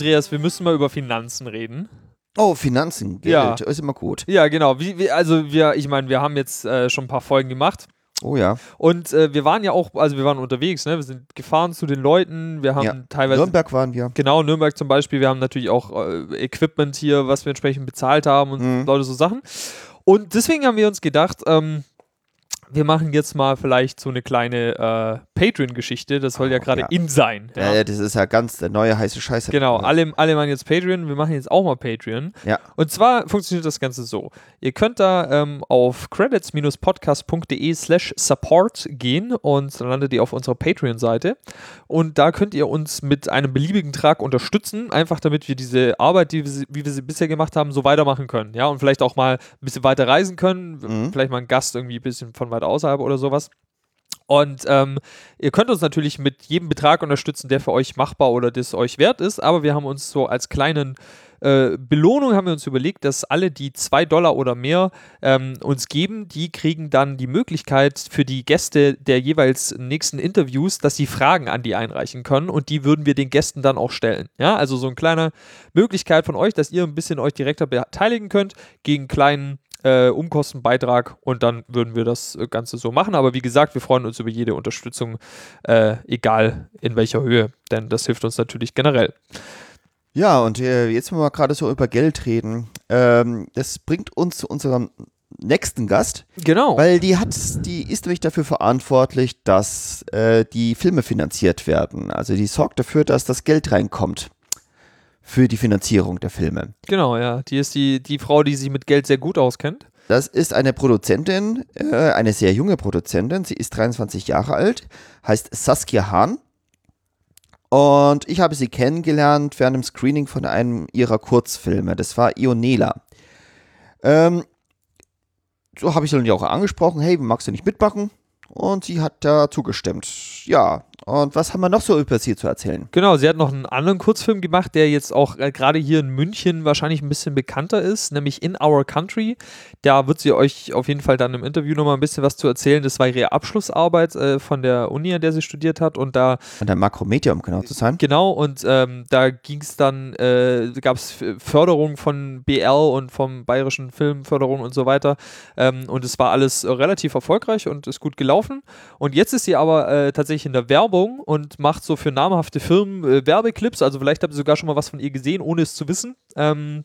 Andreas, wir müssen mal über Finanzen reden. Oh, Finanzen, Geld, Ja. ist immer gut. Ja, genau. Wie, wie, also wir, ich meine, wir haben jetzt äh, schon ein paar Folgen gemacht. Oh ja. Und äh, wir waren ja auch, also wir waren unterwegs, ne? Wir sind gefahren zu den Leuten, wir haben Ja. teilweise. Nürnberg waren wir. Genau, Nürnberg zum Beispiel. Wir haben natürlich auch äh, Equipment hier, was wir entsprechend bezahlt haben und Mhm. Leute so Sachen. Und deswegen haben wir uns gedacht, ähm, wir machen jetzt mal vielleicht so eine kleine äh, Patreon-Geschichte. Das soll ja Oh, gerade ja. in sein. Ja. Ja. das ist ja ganz der neue heiße Scheiße. Genau, alle, alle machen jetzt Patreon. Wir machen jetzt auch mal Patreon. Ja. Und zwar funktioniert das Ganze so. Ihr könnt da ähm, auf credits-podcast.de slash support gehen und dann landet ihr auf unserer Patreon-Seite. Und da könnt ihr uns mit einem beliebigen Trag unterstützen, einfach damit wir diese Arbeit, die wir, wie wir sie bisher gemacht haben, so weitermachen können. Ja, und vielleicht auch mal ein bisschen weiter reisen können. Mhm. Vielleicht mal einen Gast irgendwie ein bisschen von weit außerhalb oder sowas. Und ähm, ihr könnt uns natürlich mit jedem Betrag unterstützen, der für euch machbar oder das euch wert ist. Aber wir haben uns so als kleinen äh, Belohnung haben wir uns überlegt, dass alle, die zwei Dollar oder mehr ähm, uns geben, die kriegen dann die Möglichkeit für die Gäste der jeweils nächsten Interviews, dass sie Fragen an die einreichen können und die würden wir den Gästen dann auch stellen. Ja, also so eine kleine Möglichkeit von euch, dass ihr ein bisschen euch direkter beteiligen könnt gegen einen kleinen äh, Umkostenbeitrag und dann würden wir das äh, Ganze so machen. Aber wie gesagt, wir freuen uns über jede Unterstützung, äh, egal in welcher Höhe, denn das hilft uns natürlich generell. Ja, und äh, jetzt, wenn wir gerade so über Geld reden, ähm, das bringt uns zu unserem nächsten Gast, Genau. weil die hat, die ist nämlich dafür verantwortlich, dass äh, die Filme finanziert werden. Also die sorgt dafür, dass das Geld reinkommt für die Finanzierung der Filme. Genau, ja. Die ist die, die Frau, die sich mit Geld sehr gut auskennt. Das ist eine Produzentin, äh, eine sehr junge Produzentin. Sie ist 23 Jahre alt, heißt Saskia Hahn. Und ich habe sie kennengelernt während dem Screening von einem ihrer Kurzfilme. Das war Ionela. Ähm, so habe ich sie dann auch angesprochen. Hey, magst du nicht mitmachen? Und sie hat da zugestimmt. Ja, und was haben wir noch so über sie zu erzählen? Genau, sie hat noch einen anderen Kurzfilm gemacht, der jetzt auch äh, gerade hier in München wahrscheinlich ein bisschen bekannter ist, nämlich In Our Country. Da wird sie euch auf jeden Fall dann im Interview nochmal ein bisschen was zu erzählen. Das war ihre Abschlussarbeit äh, von der Uni, an der sie studiert hat. Und da Von der Makromedia, um genau zu sein. Genau, und ähm, da ging es dann, äh, gab es Förderung von BL und vom Bayerischen Filmförderung und so weiter. Ähm, und es war alles relativ erfolgreich und ist gut gelaufen. Und jetzt ist sie aber äh, tatsächlich in der Werbung und macht so für namhafte Firmen äh, Werbeclips. Also vielleicht habt ihr sogar schon mal was von ihr gesehen, ohne es zu wissen. Ähm,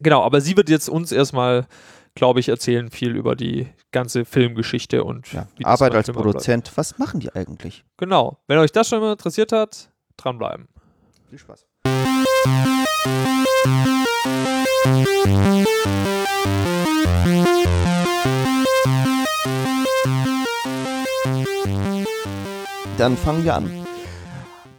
genau, aber sie wird jetzt uns erstmal, glaube ich, erzählen viel über die ganze Filmgeschichte und Ja, Arbeit bei als. Produzent. Was machen die eigentlich? Genau, wenn euch das schon mal interessiert hat, dranbleiben. Viel Spaß. Dann fangen wir an.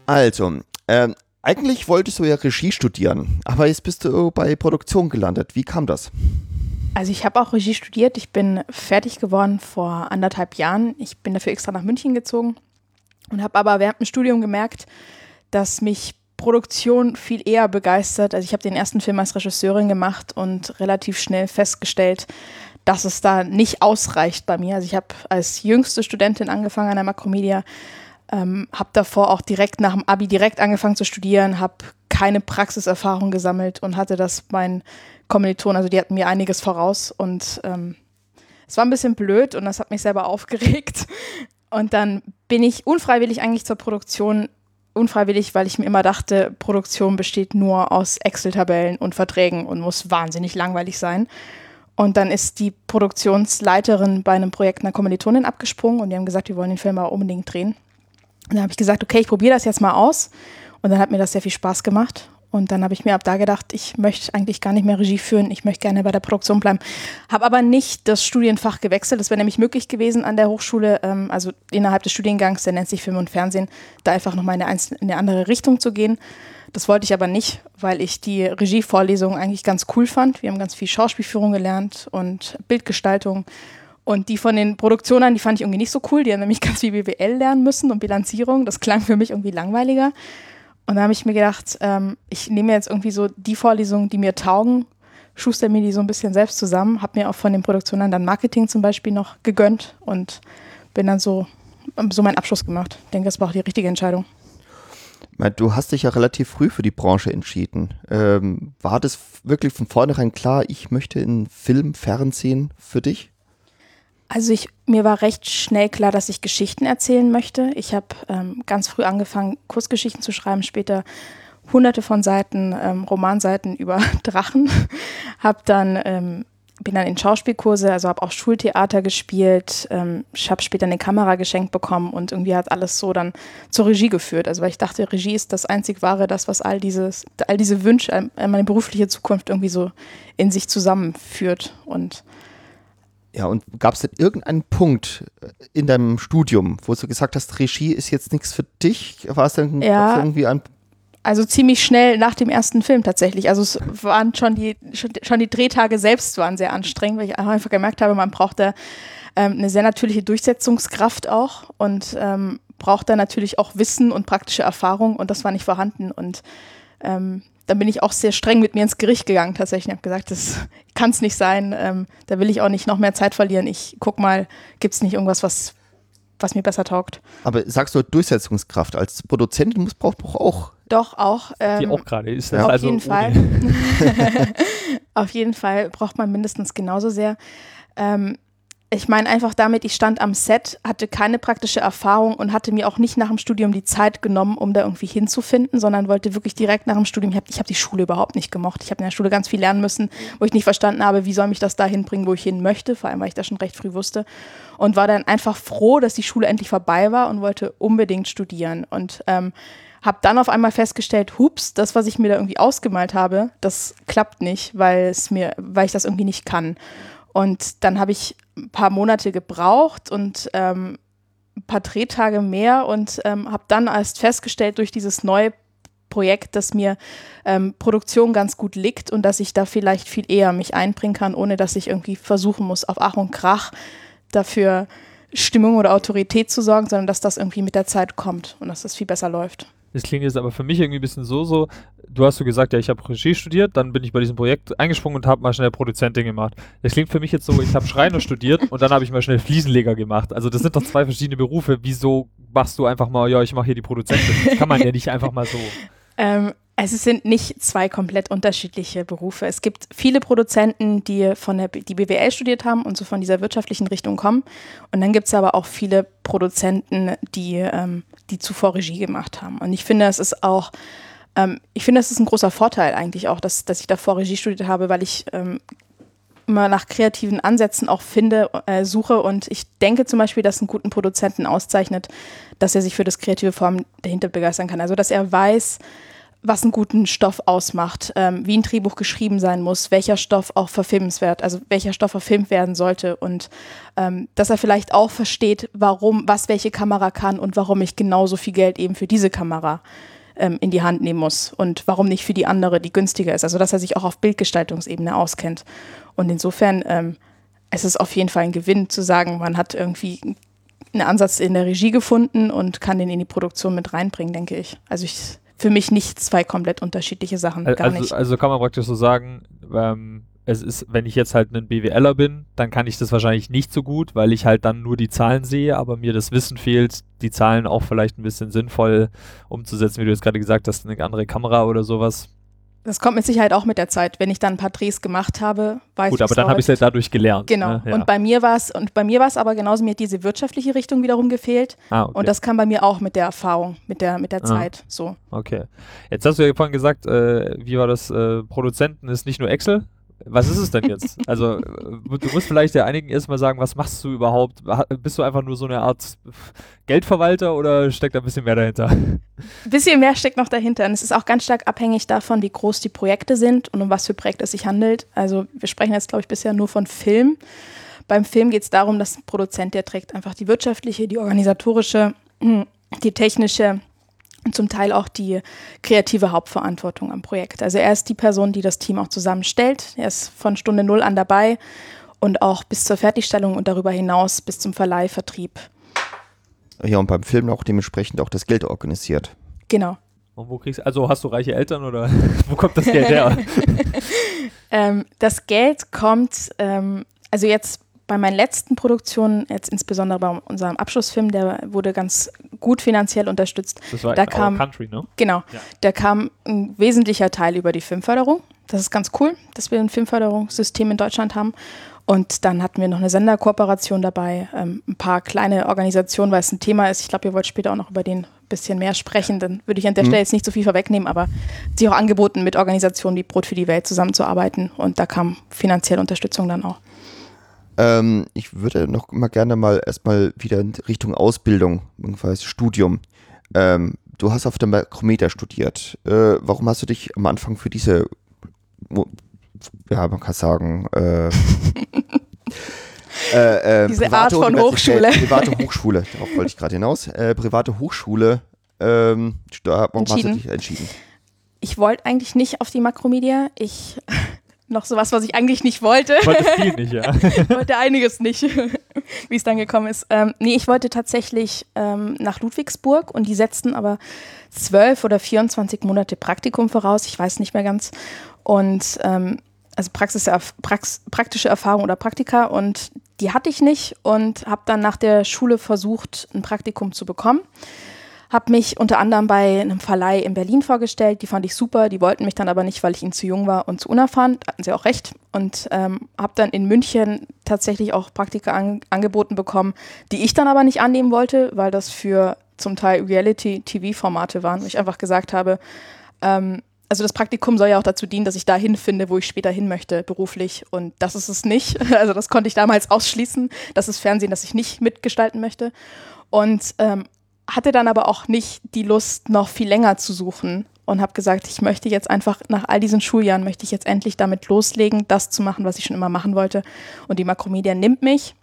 Also, ähm, eigentlich wolltest du ja Regie studieren, aber jetzt bist du bei Produktion gelandet. Wie kam das? Also ich habe auch Regie studiert. Ich bin fertig geworden vor anderthalb Jahren. Ich bin dafür extra nach München gezogen und habe aber während dem Studium gemerkt, dass mich Produktion viel eher begeistert. Also ich habe den ersten Film als Regisseurin gemacht und relativ schnell festgestellt, dass es da nicht ausreicht bei mir. Also ich habe als jüngste Studentin angefangen an der Makromedia, ähm, habe davor auch direkt nach dem Abi direkt angefangen zu studieren, habe keine Praxiserfahrung gesammelt und hatte das meinen Kommilitonen, also die hatten mir einiges voraus und ähm, es war ein bisschen blöd und das hat mich selber aufgeregt. Und dann bin ich unfreiwillig eigentlich zur Produktion, unfreiwillig, weil ich mir immer dachte, Produktion besteht nur aus Excel-Tabellen und Verträgen und muss wahnsinnig langweilig sein. Und dann ist die Produktionsleiterin bei einem Projekt einer Kommilitonin abgesprungen und die haben gesagt, wir wollen den Film aber unbedingt drehen. Und dann habe ich gesagt, okay, ich probiere das jetzt mal aus. Und dann hat mir das sehr viel Spaß gemacht. Und dann habe ich mir ab da gedacht, ich möchte eigentlich gar nicht mehr Regie führen, ich möchte gerne bei der Produktion bleiben. Habe aber nicht das Studienfach gewechselt. Das wäre nämlich möglich gewesen an der Hochschule, ähm, also innerhalb des Studiengangs, der nennt sich Film und Fernsehen, da einfach nochmal in eine, in eine andere Richtung zu gehen. Das wollte ich aber nicht, weil ich die Regievorlesung eigentlich ganz cool fand. Wir haben ganz viel Schauspielführung gelernt und Bildgestaltung. Und die von den Produktionen, die fand ich irgendwie nicht so cool. Die haben nämlich ganz viel BWL lernen müssen und Bilanzierung. Das klang für mich irgendwie langweiliger. Und da habe ich mir gedacht, ähm, ich nehme jetzt irgendwie so die Vorlesungen, die mir taugen, schuster mir die so ein bisschen selbst zusammen, habe mir auch von den Produktionen dann Marketing zum Beispiel noch gegönnt und bin dann so, so meinen Abschluss gemacht. Ich denke, das war auch die richtige Entscheidung. Du hast dich ja relativ früh für die Branche entschieden. Ähm, war das wirklich von vornherein klar, ich möchte in Film, Fernsehen für dich? Also ich, mir war recht schnell klar, dass ich Geschichten erzählen möchte. Ich habe ähm, ganz früh angefangen, Kurzgeschichten zu schreiben, später hunderte von Seiten, ähm, Romanseiten über Drachen. hab dann ähm, bin dann in Schauspielkurse, also habe auch Schultheater gespielt. Ähm, ich habe später eine Kamera geschenkt bekommen und irgendwie hat alles so dann zur Regie geführt. Also weil ich dachte, Regie ist das einzig wahre, das was all dieses, all diese Wünsche, meine berufliche Zukunft irgendwie so in sich zusammenführt und ja, und gab es denn irgendeinen Punkt in deinem Studium, wo du gesagt hast, Regie ist jetzt nichts für dich? War es denn ja, irgendwie ein also ziemlich schnell nach dem ersten Film tatsächlich. Also es waren schon die, schon die Drehtage selbst waren sehr anstrengend, weil ich einfach gemerkt habe, man braucht da ähm, eine sehr natürliche Durchsetzungskraft auch und ähm, braucht da natürlich auch Wissen und praktische Erfahrung und das war nicht vorhanden. Und ähm, dann bin ich auch sehr streng mit mir ins Gericht gegangen tatsächlich. Ich habe gesagt, das kann es nicht sein. Ähm, da will ich auch nicht noch mehr Zeit verlieren. Ich guck mal, gibt es nicht irgendwas, was, was mir besser taugt. Aber sagst du Durchsetzungskraft als Produzentin muss braucht auch doch, auch. Ähm, Die auch gerade ist. Das auf also jeden Fall. auf jeden Fall braucht man mindestens genauso sehr. Ähm, ich meine einfach damit, ich stand am Set, hatte keine praktische Erfahrung und hatte mir auch nicht nach dem Studium die Zeit genommen, um da irgendwie hinzufinden, sondern wollte wirklich direkt nach dem Studium, ich habe hab die Schule überhaupt nicht gemocht. Ich habe in der Schule ganz viel lernen müssen, wo ich nicht verstanden habe, wie soll mich das dahin bringen, wo ich hin möchte, vor allem weil ich das schon recht früh wusste. Und war dann einfach froh, dass die Schule endlich vorbei war und wollte unbedingt studieren. Und ähm, habe dann auf einmal festgestellt, hups, das, was ich mir da irgendwie ausgemalt habe, das klappt nicht, weil es mir, weil ich das irgendwie nicht kann. Und dann habe ich ein paar Monate gebraucht und ähm, ein paar Drehtage mehr und ähm, habe dann erst festgestellt durch dieses neue Projekt, dass mir ähm, Produktion ganz gut liegt und dass ich da vielleicht viel eher mich einbringen kann, ohne dass ich irgendwie versuchen muss, auf Ach und Krach dafür Stimmung oder Autorität zu sorgen, sondern dass das irgendwie mit der Zeit kommt und dass das viel besser läuft. Das klingt jetzt aber für mich irgendwie ein bisschen so, so, du hast so gesagt, ja, ich habe Regie studiert, dann bin ich bei diesem Projekt eingesprungen und habe mal schnell Produzentin gemacht. Das klingt für mich jetzt so, ich habe Schreiner studiert und dann habe ich mal schnell Fliesenleger gemacht. Also das sind doch zwei verschiedene Berufe. Wieso machst du einfach mal, ja, ich mache hier die Produzentin? Das kann man ja nicht einfach mal so. Ähm, es sind nicht zwei komplett unterschiedliche Berufe. Es gibt viele Produzenten, die von der die BWL studiert haben und so von dieser wirtschaftlichen Richtung kommen. Und dann gibt es aber auch viele Produzenten, die, ähm, die zuvor Regie gemacht haben. Und ich finde, es ist auch, ähm, ich finde, es ist ein großer Vorteil eigentlich auch, dass, dass ich davor Regie studiert habe, weil ich ähm, immer nach kreativen Ansätzen auch finde, äh, suche. Und ich denke zum Beispiel, dass einen guten Produzenten auszeichnet, dass er sich für das kreative Form dahinter begeistern kann. Also, dass er weiß, was einen guten Stoff ausmacht, ähm, wie ein Drehbuch geschrieben sein muss, welcher Stoff auch verfilmenswert, also welcher Stoff verfilmt werden sollte und ähm, dass er vielleicht auch versteht, warum, was welche Kamera kann und warum ich genauso viel Geld eben für diese Kamera ähm, in die Hand nehmen muss und warum nicht für die andere, die günstiger ist. Also dass er sich auch auf Bildgestaltungsebene auskennt. Und insofern ähm, es ist auf jeden Fall ein Gewinn zu sagen, man hat irgendwie einen Ansatz in der Regie gefunden und kann den in die Produktion mit reinbringen, denke ich. Also ich für mich nicht zwei komplett unterschiedliche Sachen. Gar also, nicht. also kann man praktisch so sagen, ähm, es ist, wenn ich jetzt halt ein BWLer bin, dann kann ich das wahrscheinlich nicht so gut, weil ich halt dann nur die Zahlen sehe, aber mir das Wissen fehlt, die Zahlen auch vielleicht ein bisschen sinnvoll umzusetzen, wie du jetzt gerade gesagt hast, eine andere Kamera oder sowas. Das kommt mit Sicherheit auch mit der Zeit. Wenn ich dann ein paar Drehs gemacht habe, weiß ich Gut, aber dann habe ich es ja dadurch gelernt. Genau. Ne? Ja. Und bei mir war es, und bei mir war es aber genauso, mir hat diese wirtschaftliche Richtung wiederum gefehlt. Ah, okay. Und das kam bei mir auch mit der Erfahrung, mit der, mit der ah. Zeit. So. Okay. Jetzt hast du ja vorhin gesagt, äh, wie war das? Äh, Produzenten ist nicht nur Excel, was ist es denn jetzt? also, äh, du musst vielleicht der einigen erstmal sagen, was machst du überhaupt? Bist du einfach nur so eine Art Geldverwalter oder steckt da ein bisschen mehr dahinter? Ein bisschen mehr steckt noch dahinter. Und es ist auch ganz stark abhängig davon, wie groß die Projekte sind und um was für Projekte es sich handelt. Also, wir sprechen jetzt, glaube ich, bisher nur von Film. Beim Film geht es darum, dass ein Produzent, der trägt einfach die wirtschaftliche, die organisatorische, die technische, zum Teil auch die kreative Hauptverantwortung am Projekt. Also er ist die Person, die das Team auch zusammenstellt. Er ist von Stunde Null an dabei und auch bis zur Fertigstellung und darüber hinaus bis zum Verleih, Vertrieb. Ja, und beim Film auch dementsprechend auch das Geld organisiert. Genau. Und wo kriegst also hast du reiche Eltern oder wo kommt das Geld her? ähm, das Geld kommt, ähm, also jetzt bei meinen letzten Produktionen, jetzt insbesondere bei unserem Abschlussfilm, der wurde ganz gut finanziell unterstützt. Das war Da kam- Country, ne? Genau, Ja. da kam ein wesentlicher Teil über die Filmförderung. Das ist ganz cool, dass wir ein Filmförderungssystem in Deutschland haben. Und dann hatten wir noch eine Senderkooperation dabei, ähm, ein paar kleine Organisationen, weil es ein Thema ist. Ich glaube, ihr wollt später auch noch über den ein bisschen mehr sprechen. Dann würde ich an der Mhm. Stelle jetzt nicht so viel vorwegnehmen, aber sie auch angeboten, mit Organisationen wie Brot für die Welt zusammenzuarbeiten. Und da kam finanzielle Unterstützung dann auch. Ähm, ich würde noch mal gerne mal erstmal wieder in Richtung Ausbildung, jedenfalls Studium. Ähm, du hast auf der Makrometer studiert. Äh, warum hast du dich am Anfang für diese, ja, man kann sagen, äh, äh, äh, Diese private Art von Hochschule. Private Hochschule, darauf wollte ich gerade hinaus. Äh, private Hochschule, ähm, da, warum hast du dich entschieden? Ich wollte eigentlich nicht auf die Makromedia. Ich noch sowas, was ich eigentlich nicht wollte. Wollte viel nicht, ja. Ich wollte einiges nicht, wie es dann gekommen ist. Ähm, nee, ich wollte tatsächlich ähm, nach Ludwigsburg und die setzten aber zwölf oder 24 Monate Praktikum voraus, ich weiß nicht mehr ganz. Und ähm, also Praxis, Prax, praktische Erfahrung oder Praktika und die hatte ich nicht und habe dann nach der Schule versucht, ein Praktikum zu bekommen. Habe mich unter anderem bei einem Verleih in Berlin vorgestellt. Die fand ich super. Die wollten mich dann aber nicht, weil ich ihnen zu jung war und zu unerfahren. Hatten sie auch recht. Und ähm, habe dann in München tatsächlich auch Praktika an, angeboten bekommen, die ich dann aber nicht annehmen wollte, weil das für zum Teil Reality-TV-Formate waren. Wo ich einfach gesagt habe, ähm, also das Praktikum soll ja auch dazu dienen, dass ich dahin finde, wo ich später hin möchte, beruflich. Und das ist es nicht. Also das konnte ich damals ausschließen. Das ist Fernsehen, das ich nicht mitgestalten möchte. Und ähm, hatte dann aber auch nicht die Lust, noch viel länger zu suchen und habe gesagt, ich möchte jetzt einfach nach all diesen Schuljahren, möchte ich jetzt endlich damit loslegen, das zu machen, was ich schon immer machen wollte. Und die Makromedia nimmt mich.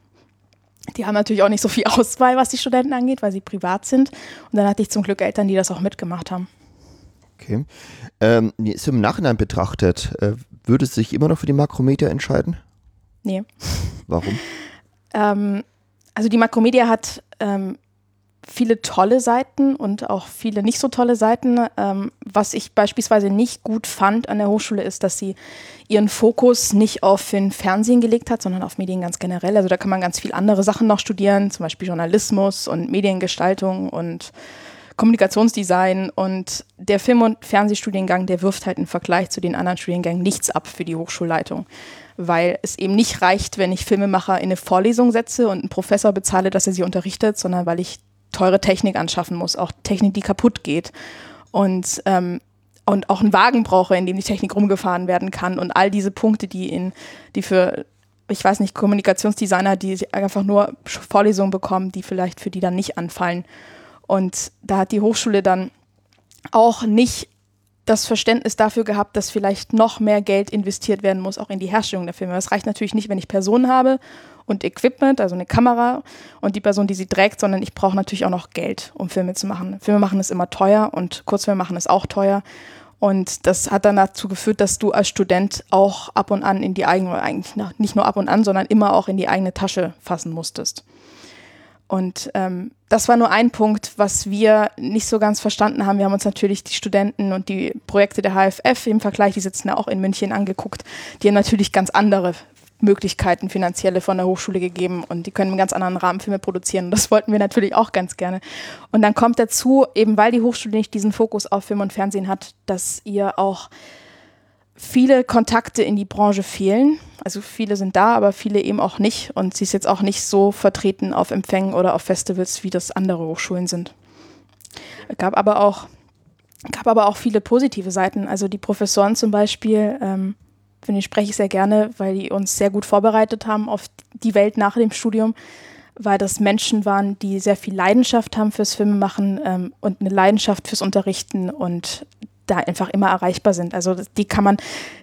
Die haben natürlich auch nicht so viel Auswahl, was die Studenten angeht, weil sie privat sind. Und dann hatte ich zum Glück Eltern, die das auch mitgemacht haben. Okay. Ähm, so im Nachhinein betrachtet, äh, würdest du dich immer noch für die Makrometer entscheiden? Nee. Warum? Ähm, also die Makromedia hat ähm, viele tolle Seiten und auch viele nicht so tolle Seiten. Ähm, was ich beispielsweise nicht gut fand an der Hochschule ist, dass sie ihren Fokus nicht auf den Fernsehen gelegt hat, sondern auf Medien ganz generell. Also da kann man ganz viel andere Sachen noch studieren, zum Beispiel Journalismus und Mediengestaltung und Kommunikationsdesign und der Film- und Fernsehstudiengang, der wirft halt im Vergleich zu den anderen Studiengängen nichts ab für die Hochschulleitung, weil es eben nicht reicht, wenn ich Filmemacher in eine Vorlesung setze und einen Professor bezahle, dass er sie unterrichtet, sondern weil ich teure Technik anschaffen muss, auch Technik, die kaputt geht und ähm, und auch einen Wagen brauche, in dem die Technik rumgefahren werden kann und all diese Punkte, die in die für ich weiß nicht Kommunikationsdesigner, die einfach nur Vorlesungen bekommen, die vielleicht für die dann nicht anfallen. Und da hat die Hochschule dann auch nicht das Verständnis dafür gehabt, dass vielleicht noch mehr Geld investiert werden muss, auch in die Herstellung der Filme. Das reicht natürlich nicht, wenn ich Personen habe und Equipment, also eine Kamera und die Person, die sie trägt, sondern ich brauche natürlich auch noch Geld, um Filme zu machen. Filme machen ist immer teuer und Kurzfilme machen ist auch teuer. Und das hat dann dazu geführt, dass du als Student auch ab und an in die eigene, eigentlich nicht nur ab und an, sondern immer auch in die eigene Tasche fassen musstest. Und ähm, das war nur ein Punkt, was wir nicht so ganz verstanden haben. Wir haben uns natürlich die Studenten und die Projekte der HFF im Vergleich, die sitzen ja auch in München angeguckt, die haben natürlich ganz andere Möglichkeiten finanzielle von der Hochschule gegeben und die können einen ganz anderen Rahmen Filme produzieren. Und das wollten wir natürlich auch ganz gerne. Und dann kommt dazu, eben weil die Hochschule nicht diesen Fokus auf Film und Fernsehen hat, dass ihr auch viele Kontakte in die Branche fehlen. Also viele sind da, aber viele eben auch nicht. Und sie ist jetzt auch nicht so vertreten auf Empfängen oder auf Festivals, wie das andere Hochschulen sind. Es gab aber auch, gab aber auch viele positive Seiten. Also die Professoren zum Beispiel, ähm, finde ich, spreche ich sehr gerne, weil die uns sehr gut vorbereitet haben auf die Welt nach dem Studium, weil das Menschen waren, die sehr viel Leidenschaft haben fürs Filmemachen ähm, und eine Leidenschaft fürs Unterrichten und da einfach immer erreichbar sind. Also die kann man,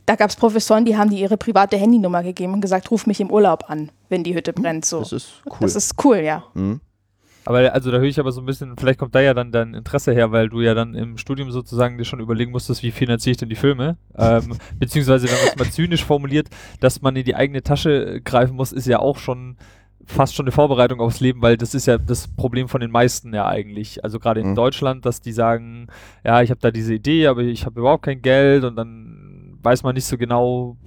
da gab es Professoren, die haben die ihre private Handynummer gegeben und gesagt, ruf mich im Urlaub an, wenn die Hütte brennt. So. Das ist cool. Das ist cool, ja. Mhm. Aber also da höre ich aber so ein bisschen, vielleicht kommt da ja dann dein Interesse her, weil du ja dann im Studium sozusagen dir schon überlegen musstest, wie finanziere ich denn die Filme? Ähm, beziehungsweise, wenn man es mal zynisch formuliert, dass man in die eigene Tasche greifen muss, ist ja auch schon fast schon eine Vorbereitung aufs Leben, weil das ist ja das Problem von den meisten ja eigentlich. Also gerade in Mhm. Deutschland, dass die sagen, ja, ich habe da diese Idee, aber ich habe überhaupt kein Geld und dann weiß man nicht so genau,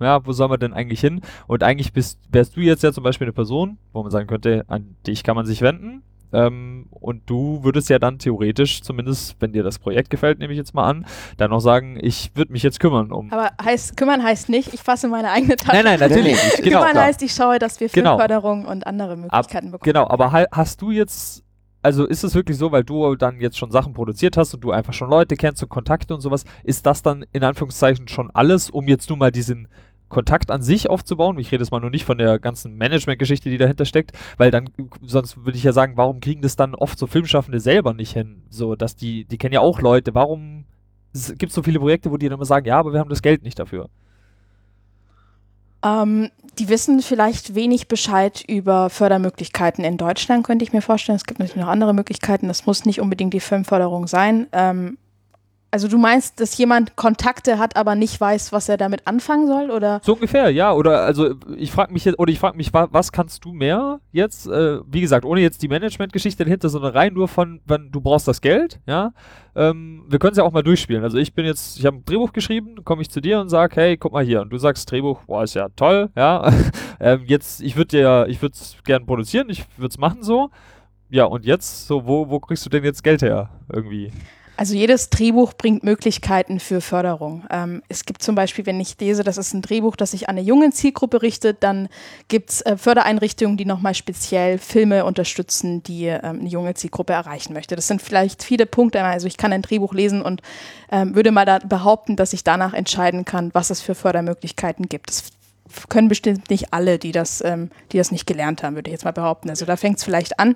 ja, wo soll man denn eigentlich hin? Und eigentlich bist, wärst du jetzt ja zum Beispiel eine Person, wo man sagen könnte, an dich kann man sich wenden. Ähm, und du würdest ja dann theoretisch, zumindest wenn dir das Projekt gefällt, nehme ich jetzt mal an, dann noch sagen, ich würde mich jetzt kümmern um. Aber heißt, kümmern heißt nicht, ich fasse meine eigene Tasche. Nein, nein, natürlich. Nee, genau. kümmern klar. heißt, ich schaue, dass wir Genau. Filmförderung und andere Möglichkeiten bekommen. Genau, aber ha- hast du jetzt, also ist es wirklich so, weil du dann jetzt schon Sachen produziert hast und du einfach schon Leute kennst und Kontakte und sowas, ist das dann in Anführungszeichen schon alles, um jetzt nur mal diesen Kontakt an sich aufzubauen? Ich rede jetzt mal nur nicht von der ganzen Management-Geschichte, die dahinter steckt, weil dann, sonst würde ich ja sagen, warum kriegen das dann oft so Filmschaffende selber nicht hin? So, dass die, die kennen ja auch Leute, warum gibt es so viele Projekte, wo die dann immer sagen, ja, aber wir haben das Geld nicht dafür? Ähm, die wissen vielleicht wenig Bescheid über Fördermöglichkeiten in Deutschland, könnte ich mir vorstellen. Es gibt natürlich noch andere Möglichkeiten. Das muss nicht unbedingt die Filmförderung sein. Ähm, also du meinst, dass jemand Kontakte hat, aber nicht weiß, was er damit anfangen soll? Oder? So ungefähr, ja. Oder also ich frage mich jetzt, oder ich frage mich, wa was kannst du mehr jetzt? Äh, wie gesagt, ohne jetzt die Management-Geschichte dahinter, sondern rein nur von, wenn du brauchst das Geld, ja. Ähm, wir können es ja auch mal durchspielen. Also ich bin jetzt, ich habe ein Drehbuch geschrieben, komme ich zu dir und sage, hey, guck mal hier. Und du sagst Drehbuch, boah, ist ja toll, ja. ähm, jetzt, ich würde dir, ich würde es gern produzieren, ich würde es machen so. Ja, und jetzt, so, wo, wo kriegst du denn jetzt Geld her? Irgendwie. Also jedes Drehbuch bringt Möglichkeiten für Förderung. Ähm, es gibt zum Beispiel, wenn ich lese, das ist ein Drehbuch, das sich an eine junge Zielgruppe richtet, dann gibt es äh, Fördereinrichtungen, die nochmal speziell Filme unterstützen, die ähm, eine junge Zielgruppe erreichen möchte. Das sind vielleicht viele Punkte. Also ich kann ein Drehbuch lesen und ähm, würde mal behaupten, dass ich danach entscheiden kann, was es für Fördermöglichkeiten gibt. Das können bestimmt nicht alle, die das, ähm, die das nicht gelernt haben, würde ich jetzt mal behaupten. Also da fängt es vielleicht an.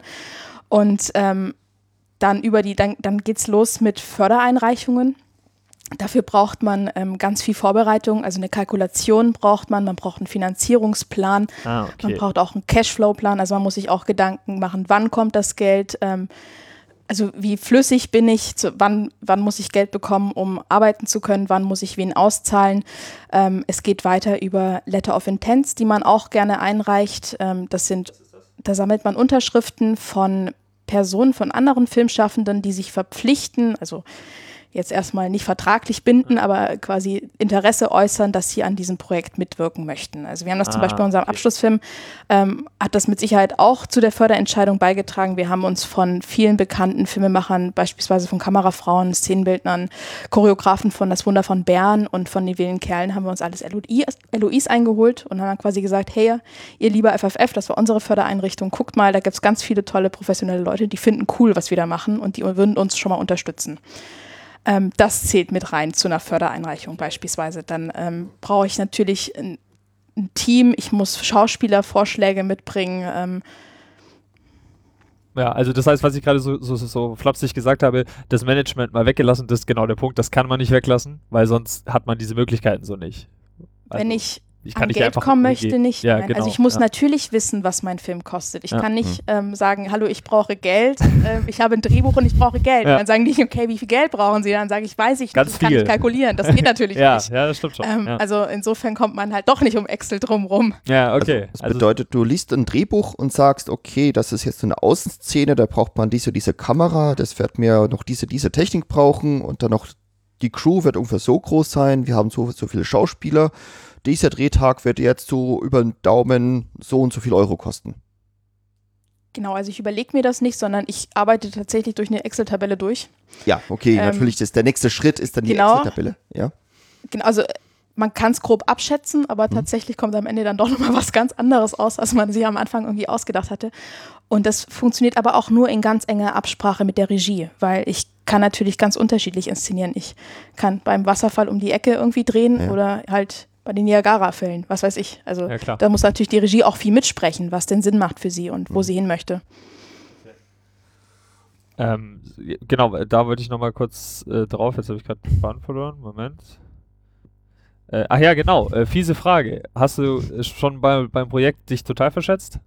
Und ähm, dann über die, dann, dann geht's los mit Fördereinreichungen. Dafür braucht man ähm, ganz viel Vorbereitung, also eine Kalkulation braucht man, man braucht einen Finanzierungsplan, Ah, man braucht auch einen Cashflow-Plan, also man muss sich auch Gedanken machen, wann kommt das Geld, ähm, also wie flüssig bin ich, zu, wann, wann muss ich Geld bekommen, um arbeiten zu können, wann muss ich wen auszahlen. Ähm, es geht weiter über Letter of Intents, die man auch gerne einreicht. Ähm, das sind, da sammelt man Unterschriften von Personen, von anderen Filmschaffenden, die sich verpflichten, also jetzt erstmal nicht vertraglich binden, aber quasi Interesse äußern, dass sie an diesem Projekt mitwirken möchten. Also wir haben das zum Ah, Beispiel bei unserem okay. Abschlussfilm, ähm, hat das mit Sicherheit auch zu der Förderentscheidung beigetragen. Wir haben uns von vielen bekannten Filmemachern, beispielsweise von Kamerafrauen, Szenenbildnern, Choreografen von Das Wunder von Bern und von den wilden Kerlen, haben wir uns alles LOI, LOIs eingeholt und haben dann quasi gesagt, hey, ihr lieber FFF, das war unsere Fördereinrichtung, guckt mal, da gibt es ganz viele tolle professionelle Leute, die finden cool, was wir da machen und die würden uns schon mal unterstützen. Ähm, das zählt mit rein zu einer Fördereinreichung beispielsweise. Dann ähm, brauche ich natürlich ein, ein Team, ich muss Schauspielervorschläge mitbringen. Ähm, Ja, also das heißt, was ich gerade so, so, so, flapsig gesagt habe, das Management mal weggelassen, das ist genau der Punkt, das kann man nicht weglassen, weil sonst hat man diese Möglichkeiten so nicht. wenn Also, ich ich kann an nicht Geld einfach kommen möchte, nicht. Ja, Nein. genau, also ich muss ja. natürlich wissen, was mein Film kostet. Ich Ja. kann nicht ähm, sagen, hallo, ich brauche Geld, ähm, ich habe ein Drehbuch und ich brauche Geld. Ja. Dann sagen die, okay, wie viel Geld brauchen sie? Dann sage ich, weiß ich Ganz nicht, das kann viel. ich kalkulieren. Das geht natürlich Ja, nicht. ja, das stimmt schon. Ähm, ja. Also insofern kommt man halt doch nicht um Excel drumrum. ja, okay. Das Also, bedeutet, du liest ein Drehbuch und sagst, okay, das ist jetzt eine Außenszene, da braucht man diese, diese Kamera, das wird mir noch diese, diese Technik brauchen und dann noch die Crew wird ungefähr so groß sein, wir haben so, so viele Schauspieler. Dieser Drehtag wird jetzt so über den Daumen so und so viel Euro kosten. Genau, also ich überlege mir das nicht, sondern ich arbeite tatsächlich durch eine Excel-Tabelle durch. Ja, okay, Ähm, natürlich, das, der nächste Schritt ist dann die genau. Excel-Tabelle. Ja. Genau, also man kann es grob abschätzen, aber tatsächlich kommt am Ende dann doch nochmal was ganz anderes aus, als man sich am Anfang irgendwie ausgedacht hatte. Und das funktioniert aber auch nur in ganz enger Absprache mit der Regie, weil ich kann natürlich ganz unterschiedlich inszenieren. Ich kann beim Wasserfall um die Ecke irgendwie drehen Ja. oder halt bei den Niagara-Fällen, was weiß ich. Also Ja, da muss natürlich die Regie auch viel mitsprechen, was denn Sinn macht für sie und Mhm. wo sie hin möchte. ähm, genau, da wollte ich nochmal kurz äh, drauf, jetzt habe ich gerade den Faden verloren, Moment. Äh, ach ja, genau, äh, fiese Frage. Hast du äh, schon bei, beim Projekt dich total verschätzt?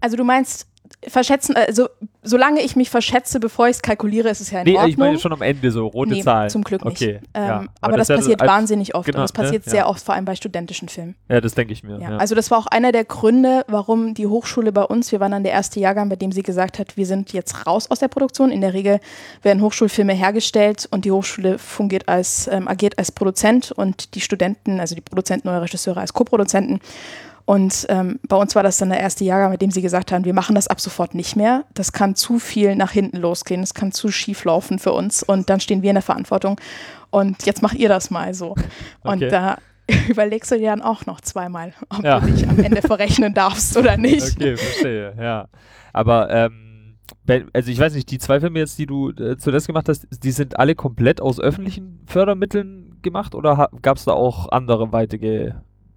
Also du meinst verschätzen, also solange ich mich verschätze, bevor ich es kalkuliere, ist es ja in Nee, Ordnung. ich meine schon am Ende so, rote Nee, Zahlen. zum Glück nicht. Okay, Ähm, ja. aber, das, ist ja passiert als- wahnsinnig oft genau, und das passiert ne? sehr Ja. oft, vor allem bei studentischen Filmen. Ja, das denke ich mir. Ja. Ja. Also das war auch einer der Gründe, warum die Hochschule bei uns, wir waren dann der erste Jahrgang, bei dem sie gesagt hat, wir sind jetzt raus aus der Produktion. In der Regel werden Hochschulfilme hergestellt und die Hochschule fungiert als, ähm, agiert als Produzent und die Studenten, also die Produzenten oder Regisseure als Co-Produzenten. Und ähm, bei uns war das dann der erste Jahrgang, mit dem sie gesagt haben, wir machen das ab sofort nicht mehr. Das kann zu viel nach hinten losgehen, es kann zu schief laufen für uns und dann stehen wir in der Verantwortung. Und jetzt macht ihr das mal so. Und Okay. da überlegst du dir dann auch noch zweimal, ob Ja. du dich am Ende verrechnen darfst oder nicht. Okay, verstehe, ja. Aber, ähm, also ich weiß nicht, die zwei Filme jetzt, die du äh, zuletzt gemacht hast, die sind alle komplett aus öffentlichen Fördermitteln gemacht oder gab es da auch andere weitere,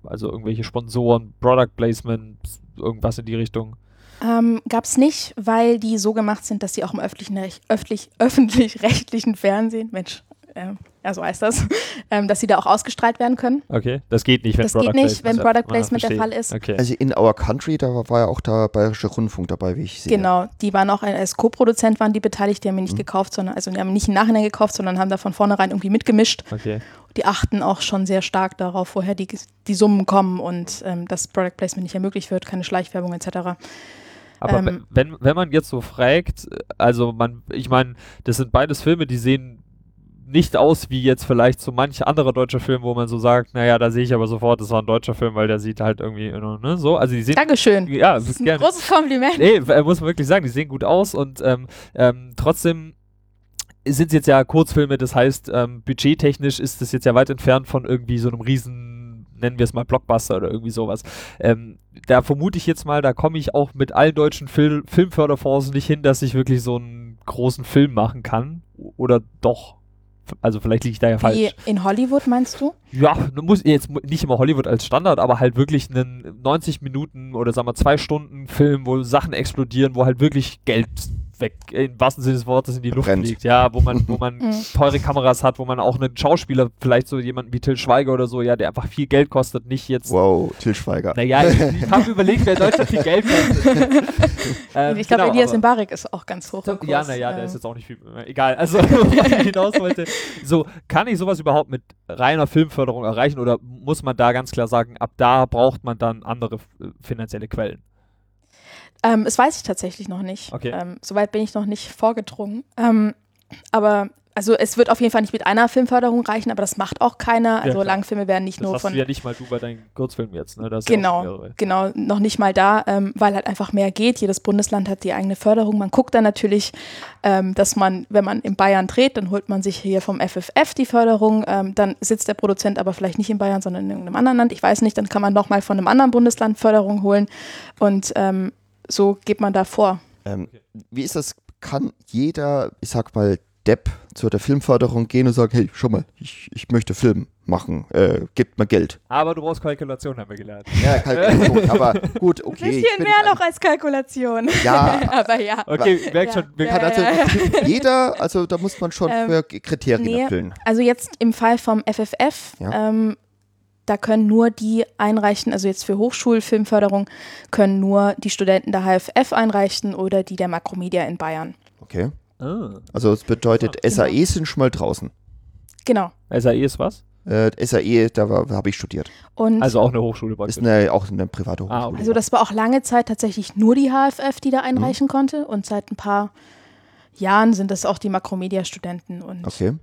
also irgendwelche Sponsoren, Product Placement, irgendwas in die Richtung? Ähm, Gab es nicht, weil die so gemacht sind, dass sie auch im öffentlichen, Rech- öffentlich, öffentlich-rechtlichen Fernsehen, Mensch, ähm, ja, so heißt das, ähm, dass sie da auch ausgestrahlt werden können. Okay, das geht nicht, wenn Das Product geht nicht, wenn Placement Product Placement der verstehe. Fall ist. Okay. Also in Our Country, da war ja auch der Bayerische Rundfunk dabei, wie ich sehe. Genau, die waren auch als Co-Produzent waren die beteiligt, die haben ihn nicht gekauft, sondern also die haben ihn nicht im Nachhinein gekauft, sondern haben da von vornherein irgendwie mitgemischt. okay. Die achten auch schon sehr stark darauf, woher die, die Summen kommen und ähm, dass Product Placement nicht ermöglicht wird, keine Schleichwerbung etc. Aber Ähm, we- wenn, wenn man jetzt so fragt, also man, ich meine, das sind beides Filme, die sehen nicht aus wie jetzt vielleicht so manch anderer deutscher Film, wo man so sagt, naja, da sehe ich aber sofort, das war ein deutscher Film, weil der sieht halt irgendwie, ne, so, also die sehen, Dankeschön. ja, Das ist ein gerne. großes Kompliment. Nee, äh, muss man wirklich sagen, die sehen gut aus und ähm, ähm, trotzdem sind es jetzt ja Kurzfilme, das heißt, ähm, budgettechnisch ist das jetzt ja weit entfernt von irgendwie so einem riesen, nennen wir es mal Blockbuster oder irgendwie sowas. Ähm, da vermute ich jetzt mal, da komme ich auch mit allen deutschen Fil Filmförderfonds nicht hin, dass ich wirklich so einen großen Film machen kann. Oder doch? Also vielleicht liege ich da ja Wie falsch. in Hollywood meinst du? Ja, muss jetzt nicht immer Hollywood als Standard, aber halt wirklich einen 90 Minuten oder sagen wir zwei Stunden Film, wo Sachen explodieren, wo halt wirklich Geld weg, im wahrsten Sinne des Wortes in die Luft Brennt. fliegt. Ja, wo man, wo man teure Kameras hat, wo man auch einen Schauspieler, vielleicht so jemanden wie Till Schweiger oder so, ja, der einfach viel Geld kostet, nicht jetzt. Wow, Till Schweiger. Naja, ich, ich habe überlegt, wer in Deutschland viel Geld kostet. Ähm, ich glaube, genau, Elias Mbarek ist auch ganz hoch. im Kurs. ja, naja, der Ähm, ist jetzt auch nicht viel. äh, Egal, also, was ich hinaus wollte. So, kann ich sowas überhaupt mit reiner Filmförderung erreichen oder muss man da ganz klar sagen, ab da braucht man dann andere äh, finanzielle Quellen? Ähm, das weiß ich tatsächlich noch nicht. Okay. Ähm, Soweit bin ich noch nicht vorgedrungen. Ähm, aber also es wird auf jeden Fall nicht mit einer Filmförderung reichen, aber das macht auch keiner. Also klar. Langfilme werden nicht Das nur hast von du ja nicht mal du bei deinen Kurzfilmen jetzt, ne? Ja Genau, mehrere. genau, noch nicht mal da, ähm, weil halt einfach mehr geht. Jedes Bundesland hat die eigene Förderung. Man guckt dann natürlich, ähm, dass man, wenn man in Bayern dreht, dann holt man sich hier vom FFF die Förderung. Ähm, dann sitzt der Produzent aber vielleicht nicht in Bayern, sondern in irgendeinem anderen Land. Ich weiß nicht, dann kann man nochmal von einem anderen Bundesland Förderung holen. Und ähm, so geht man da vor. Ähm, wie ist das? Kann jeder, ich sag mal, Depp zu der Filmförderung gehen und sagen, hey, schau mal, ich, ich möchte Film machen, äh, gebt mir Geld. Aber du brauchst Kalkulation, haben wir gelernt. Ja, Kalkulation, aber gut, okay. Ein ich bisschen mehr noch als Kalkulation. Ja. aber ja. Okay, merkt Ja, schon, wir ja, Kann also ja. jeder, also da muss man schon Ähm, für Kriterien nee. erfüllen. Also jetzt im Fall vom FFF, Ja. ähm, da können nur die einreichen, also jetzt für Hochschulfilmförderung, können nur die Studenten der HFF einreichen oder die der Makromedia in Bayern. Okay. Ah. Also es bedeutet, Genau. SAE sind schon mal draußen. Genau. SAE ist was? Äh, SAE, da habe ich studiert. Und Also auch eine Hochschule Ist eine, auch eine private Hochschule. Ah, okay. also das war auch lange Zeit tatsächlich nur die HFF, die da Mhm. einreichen konnte. Und seit ein paar Jahren sind das auch die Makromedia-Studenten. Und Okay.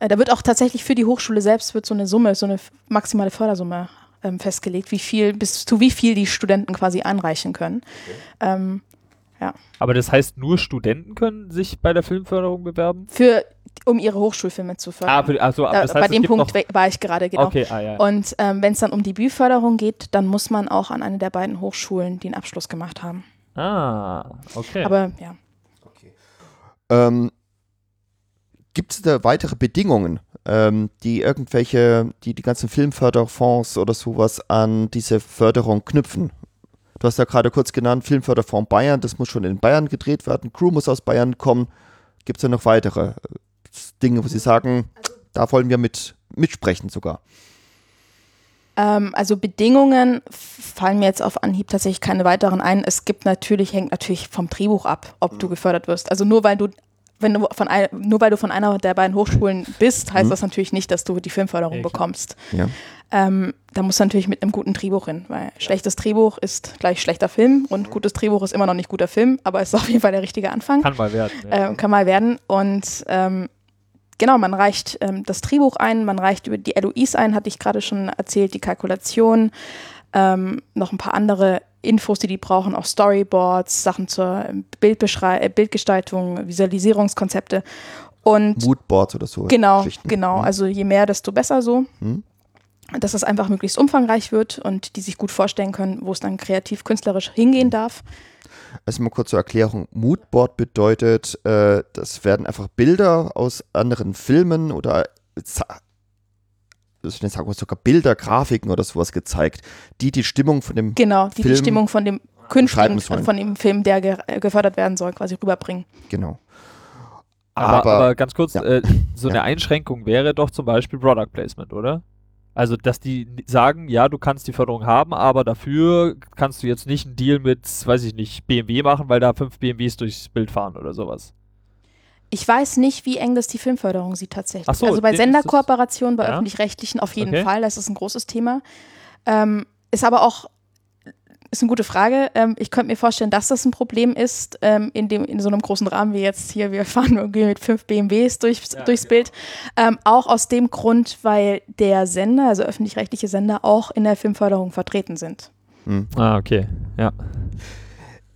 Äh, da wird auch tatsächlich für die Hochschule selbst wird so eine Summe, so eine maximale Fördersumme ähm, festgelegt, wie viel, bis zu wie viel die Studenten quasi einreichen können. Ähm, Aber das heißt, nur Studenten können sich bei der Filmförderung bewerben? für, um ihre Hochschulfilme zu fördern. Ah, für, also, Da, das heißt, bei dem Punkt war ich gerade, genau. Okay, ah, ja. Und ähm, wenn es dann um Debütförderung geht, dann muss man auch an eine der beiden Hochschulen den Abschluss gemacht haben. ah, okay. Aber ja. Ähm, Gibt es da weitere Bedingungen, ähm, die irgendwelche, die die ganzen Filmförderfonds oder sowas an diese Förderung knüpfen? Du hast ja gerade kurz genannt, Filmförderfonds Bayern, das muss schon in Bayern gedreht werden, Crew muss aus Bayern kommen. Gibt es da noch weitere äh, Dinge, wo Sie sagen, da wollen wir mit mitsprechen sogar? Ähm, also Bedingungen fallen mir jetzt auf Anhieb tatsächlich keine weiteren ein. Es gibt natürlich, hängt natürlich vom Drehbuch ab, ob du gefördert wirst. Also nur weil du wenn du von ein, nur weil du von einer der beiden Hochschulen bist, heißt Mhm. das natürlich nicht, dass du die Filmförderung Ja, bekommst. Ja. Ähm, da musst du natürlich mit einem guten Drehbuch hin, weil schlechtes Drehbuch ist gleich schlechter Film und gutes Drehbuch ist immer noch nicht guter Film, aber ist auf jeden Fall der richtige Anfang. Kann mal werden. Ja. Ähm, kann mal werden. Und ähm, genau, man reicht ähm, das Drehbuch ein, man reicht über die LOIs ein, hatte ich gerade schon erzählt, die Kalkulation, ähm, noch ein paar andere Infos, die die brauchen, auch Storyboards, Sachen zur ähm, Bildbeschrei äh, Bildgestaltung, Visualisierungskonzepte. Und Moodboards oder so. Genau, Geschichten. genau. Mhm. Also je mehr, desto besser so. Mhm. Dass es einfach möglichst umfangreich wird und die sich gut vorstellen können, wo es dann kreativ, künstlerisch hingehen darf. Also mal kurz zur Erklärung. Moodboard bedeutet, äh, das werden einfach Bilder aus anderen Filmen oder za- ich nicht sagen, wir, sogar Bilder, Grafiken oder sowas gezeigt, die die Stimmung von dem Genau, die Film die Stimmung von dem künftigen, von dem Film, der ge gefördert werden soll, quasi rüberbringen. genau. Aber, Aber- aber ganz kurz, ja. äh, so eine Ja. Einschränkung wäre doch zum Beispiel Product Placement, oder? Also, dass die sagen, ja, du kannst die Förderung haben, aber dafür kannst du jetzt nicht einen Deal mit, weiß ich nicht, BMW machen, weil da fünf BMWs durchs Bild fahren oder sowas. Ich weiß nicht, wie eng das die Filmförderung sieht tatsächlich. So, also bei Senderkooperationen, bei Ja. öffentlich-rechtlichen auf jeden Okay. Fall, das ist ein großes Thema. Ähm, ist aber auch, ist eine gute Frage. Ähm, ich könnte mir vorstellen, dass das ein Problem ist, ähm, in, dem, in so einem großen Rahmen wie jetzt hier, wir fahren irgendwie mit fünf BMWs durchs, Ja, durchs Bild. Ähm, auch aus dem Grund, weil der Sender, also öffentlich-rechtliche Sender, auch in der Filmförderung vertreten sind. Hm. Ah, okay. Ja.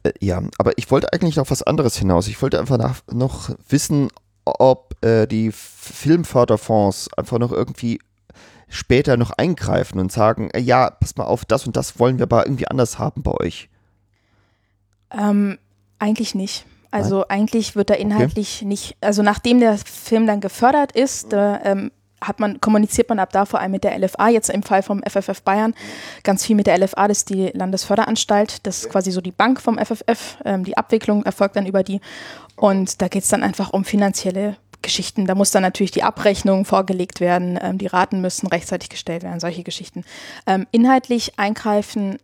Äh, ja, aber ich wollte eigentlich auf was anderes hinaus. Ich wollte einfach nach, noch wissen, ob äh, die Filmförderfonds einfach noch irgendwie später noch eingreifen und sagen, äh, ja, pass mal auf, das und das wollen wir aber irgendwie anders haben bei euch. Ähm, eigentlich nicht. Also eigentlich wird da inhaltlich nicht, also nachdem der Film dann gefördert ist, da, ähm, hat man, kommuniziert man ab da vor allem mit der LFA, jetzt im Fall vom FFF Bayern, ganz viel mit der LFA, das ist die Landesförderanstalt, das ist quasi so die Bank vom FFF, ähm, die Abwicklung erfolgt dann über die und da geht es dann einfach um finanzielle Geschichten. Da muss dann natürlich die Abrechnung vorgelegt werden, ähm, die Raten müssen rechtzeitig gestellt werden, solche Geschichten. Ähm, inhaltlich eingreifen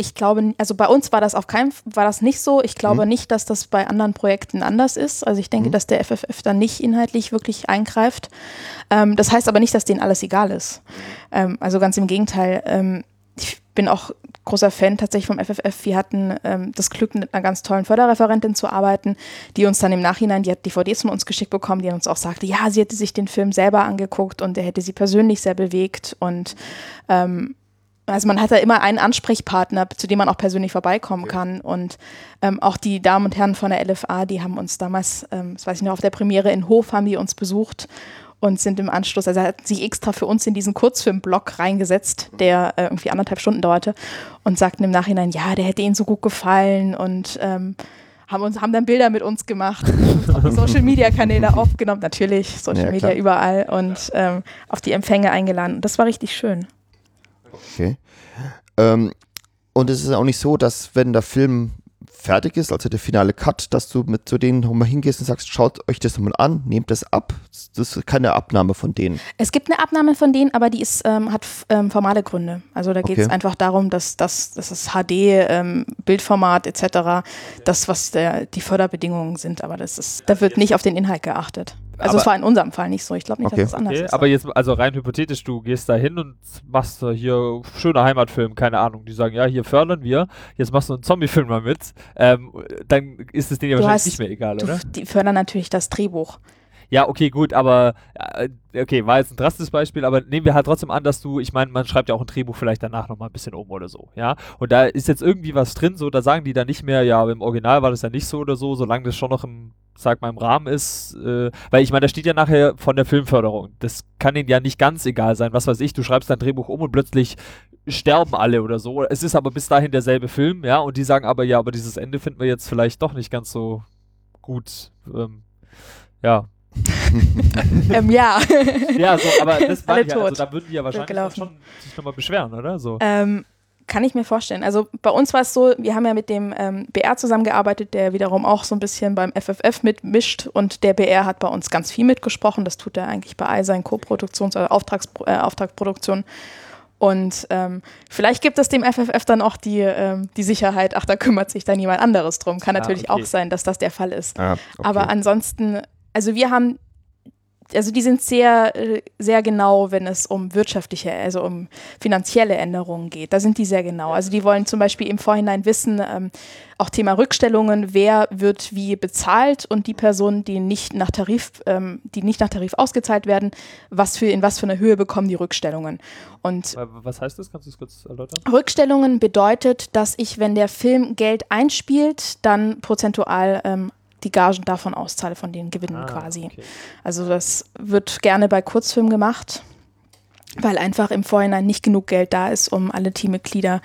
ich glaube, also bei uns war das auf keinen war das nicht so. Ich glaube Mhm. nicht, dass das bei anderen Projekten anders ist. Also ich denke, Mhm. dass der FFF da nicht inhaltlich wirklich eingreift. Ähm, das heißt aber nicht, dass denen alles egal ist. Ähm, also ganz im Gegenteil. Ähm, ich bin auch großer Fan tatsächlich vom FFF. Wir hatten ähm, das Glück, mit einer ganz tollen Förderreferentin zu arbeiten, die uns dann im Nachhinein, die hat DVDs von uns geschickt bekommen, die uns auch sagte, ja, sie hätte sich den Film selber angeguckt und der hätte sie persönlich sehr bewegt und ähm, also man hat da immer einen Ansprechpartner, zu dem man auch persönlich vorbeikommen kann. Und ähm, auch die Damen und Herren von der LFA, die haben uns damals, ähm, das weiß ich noch, auf der Premiere in Hof haben die uns besucht und sind im Anschluss, also hatten sich extra für uns in diesen Kurzfilmblock reingesetzt, der äh, irgendwie anderthalb Stunden dauerte und sagten im Nachhinein, ja, der hätte ihnen so gut gefallen und ähm, haben, uns, haben dann Bilder mit uns gemacht, auf die Social Media Kanäle aufgenommen, natürlich, Social Ja, Media überall und ähm, auf die Empfänge eingeladen. Und das war richtig schön. Okay. Ähm, und es ist auch nicht so, dass wenn der Film fertig ist, also der finale Cut, dass du mit zu denen nochmal hingehst und sagst, schaut euch das nochmal an, nehmt das ab. Das ist keine Abnahme von denen. Es gibt eine Abnahme von denen, aber die ist, ähm, hat ähm, formale Gründe. Also da geht es Okay. einfach darum, dass, dass, dass das HD, ähm, etc., das, was der, die Förderbedingungen sind, aber das ist, da wird nicht auf den Inhalt geachtet. Also es war in unserem Fall nicht so. Ich glaube nicht, Okay. dass es anders Okay, ist. aber jetzt, also rein hypothetisch, du gehst da hin und machst hier schöner Heimatfilm, keine Ahnung. Die sagen, ja, hier fördern wir, jetzt machst du einen Zombie-Film mal mit. Ähm, dann ist es denen ja Du wahrscheinlich hast- nicht mehr egal, du, oder? die fördern natürlich das Drehbuch. Ja, okay, gut, aber äh, okay, war jetzt ein drastisches Beispiel, aber nehmen wir halt trotzdem an, dass du, ich meine, man schreibt ja auch ein Drehbuch vielleicht danach nochmal ein bisschen um oder so, ja. Und da ist jetzt irgendwie was drin, so, da sagen die dann nicht mehr, ja, im Original war das ja nicht so oder so, solange das schon noch im, sag mal, im Rahmen ist, äh, weil ich meine, da steht ja nachher von der Filmförderung. Das kann ihnen ja nicht ganz egal sein, was weiß ich, du schreibst dein Drehbuch um und plötzlich sterben alle oder so. Es ist aber bis dahin derselbe Film, ja, und die sagen aber, ja, aber dieses Ende finden wir jetzt vielleicht doch nicht ganz so gut. Ähm, ja, ähm, ja. ja, so, aber das war ja, also da würden die ja wahrscheinlich schon sich nochmal beschweren, oder? So. Ähm, kann ich mir vorstellen. Also bei uns war es so, wir haben ja mit dem ähm, BR zusammengearbeitet, der wiederum auch so ein bisschen beim FFF mitmischt und der BR hat bei uns ganz viel mitgesprochen. Das tut er eigentlich bei all seinen Co-Produktions- oder Auftrags äh, Auftragsproduktionen. Und ähm, vielleicht gibt es dem FFF dann auch die, ähm, die Sicherheit, ach, da kümmert sich dann jemand anderes drum. Kann Ah, natürlich okay. auch sein, dass das der Fall ist. Ah, okay. Aber ansonsten, also wir haben, also die sind sehr, äh, sehr genau, wenn es um wirtschaftliche, also um finanzielle Änderungen geht. Da sind die sehr genau. Also die wollen zum Beispiel im Vorhinein wissen, ähm, auch Thema Rückstellungen, wer wird wie bezahlt und die Personen, die nicht nach Tarif, ähm, die nicht nach Tarif ausgezahlt werden, was für, in was für einer Höhe bekommen die Rückstellungen. Und Was heißt das? Kannst du es kurz erläutern? Rückstellungen bedeutet, dass ich, wenn der Film Geld einspielt, dann prozentual ähm, die Gagen davon auszahle, von den Gewinnen Ah, quasi. okay. Also das wird gerne bei Kurzfilmen gemacht, weil einfach im Vorhinein nicht genug Geld da ist, um alle Teammitglieder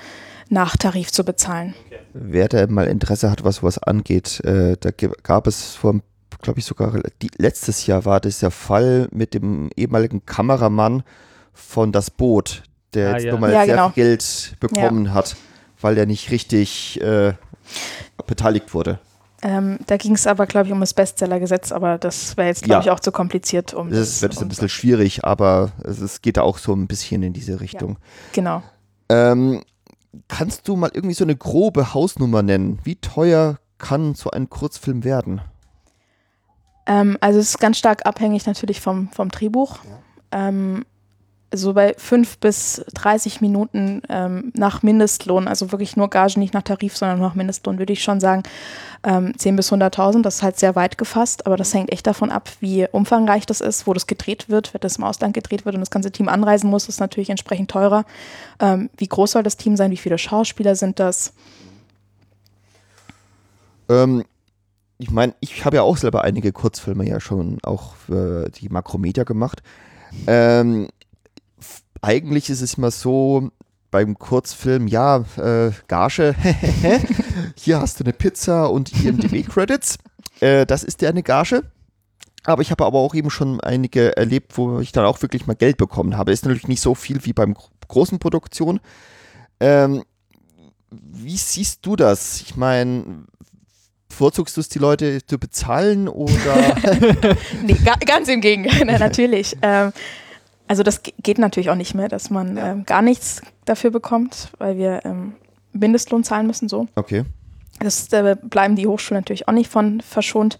nach Tarif zu bezahlen. Wer da mal Interesse hat, was sowas angeht, äh, da gab es vor, glaube ich, sogar die, letztes Jahr war das der Fall mit dem ehemaligen Kameramann von Das Boot, der Ah, jetzt ja. nochmal Ja, sehr genau. viel Geld bekommen hat, weil er nicht richtig äh, beteiligt wurde. Ähm, da ging es aber, glaube ich, um das Bestsellergesetz, aber das wäre jetzt, glaube Ja. ich, auch zu kompliziert. Um Das wird jetzt ein um- bisschen schwierig, aber es, es geht auch so ein bisschen in diese Richtung. Genau. Ähm, kannst du mal irgendwie so eine grobe Hausnummer nennen? Wie teuer kann so ein Kurzfilm werden? Ähm, also es ist ganz stark abhängig natürlich vom, vom Drehbuch. Ähm, so bei 5 bis 30 Minuten ähm, nach Mindestlohn, also wirklich nur Gage, nicht nach Tarif, sondern nach Mindestlohn, würde ich schon sagen, ähm, 10 bis 100.000. Das ist halt sehr weit gefasst, aber das hängt echt davon ab, wie umfangreich das ist, wo das gedreht wird. Wenn das im Ausland gedreht wird und das ganze Team anreisen muss, ist natürlich entsprechend teurer. Ähm, wie groß soll das Team sein? Wie viele Schauspieler sind das? Ähm, ich meine, ich habe ja auch selber einige Kurzfilme ja schon auch für die Makromedia gemacht. Ähm, eigentlich ist es immer so, beim Kurzfilm, ja, äh, Gage, hier hast du eine Pizza und IMDb-Credits. Äh, das ist ja eine Gage. Aber ich habe aber auch eben schon einige erlebt, wo ich dann auch wirklich mal Geld bekommen habe. Ist natürlich nicht so viel wie beim gro- großen Produktion. Ähm, wie siehst du das? Ich meine, bevorzugst du es, die Leute zu bezahlen oder? Nee, ga, ganz im Gegenteil, Na, natürlich. Ähm, also das ge- geht natürlich auch nicht mehr, dass man ähm, gar nichts dafür bekommt, weil wir ähm, Mindestlohn zahlen müssen so. okay. Das äh, bleiben die Hochschulen natürlich auch nicht von verschont.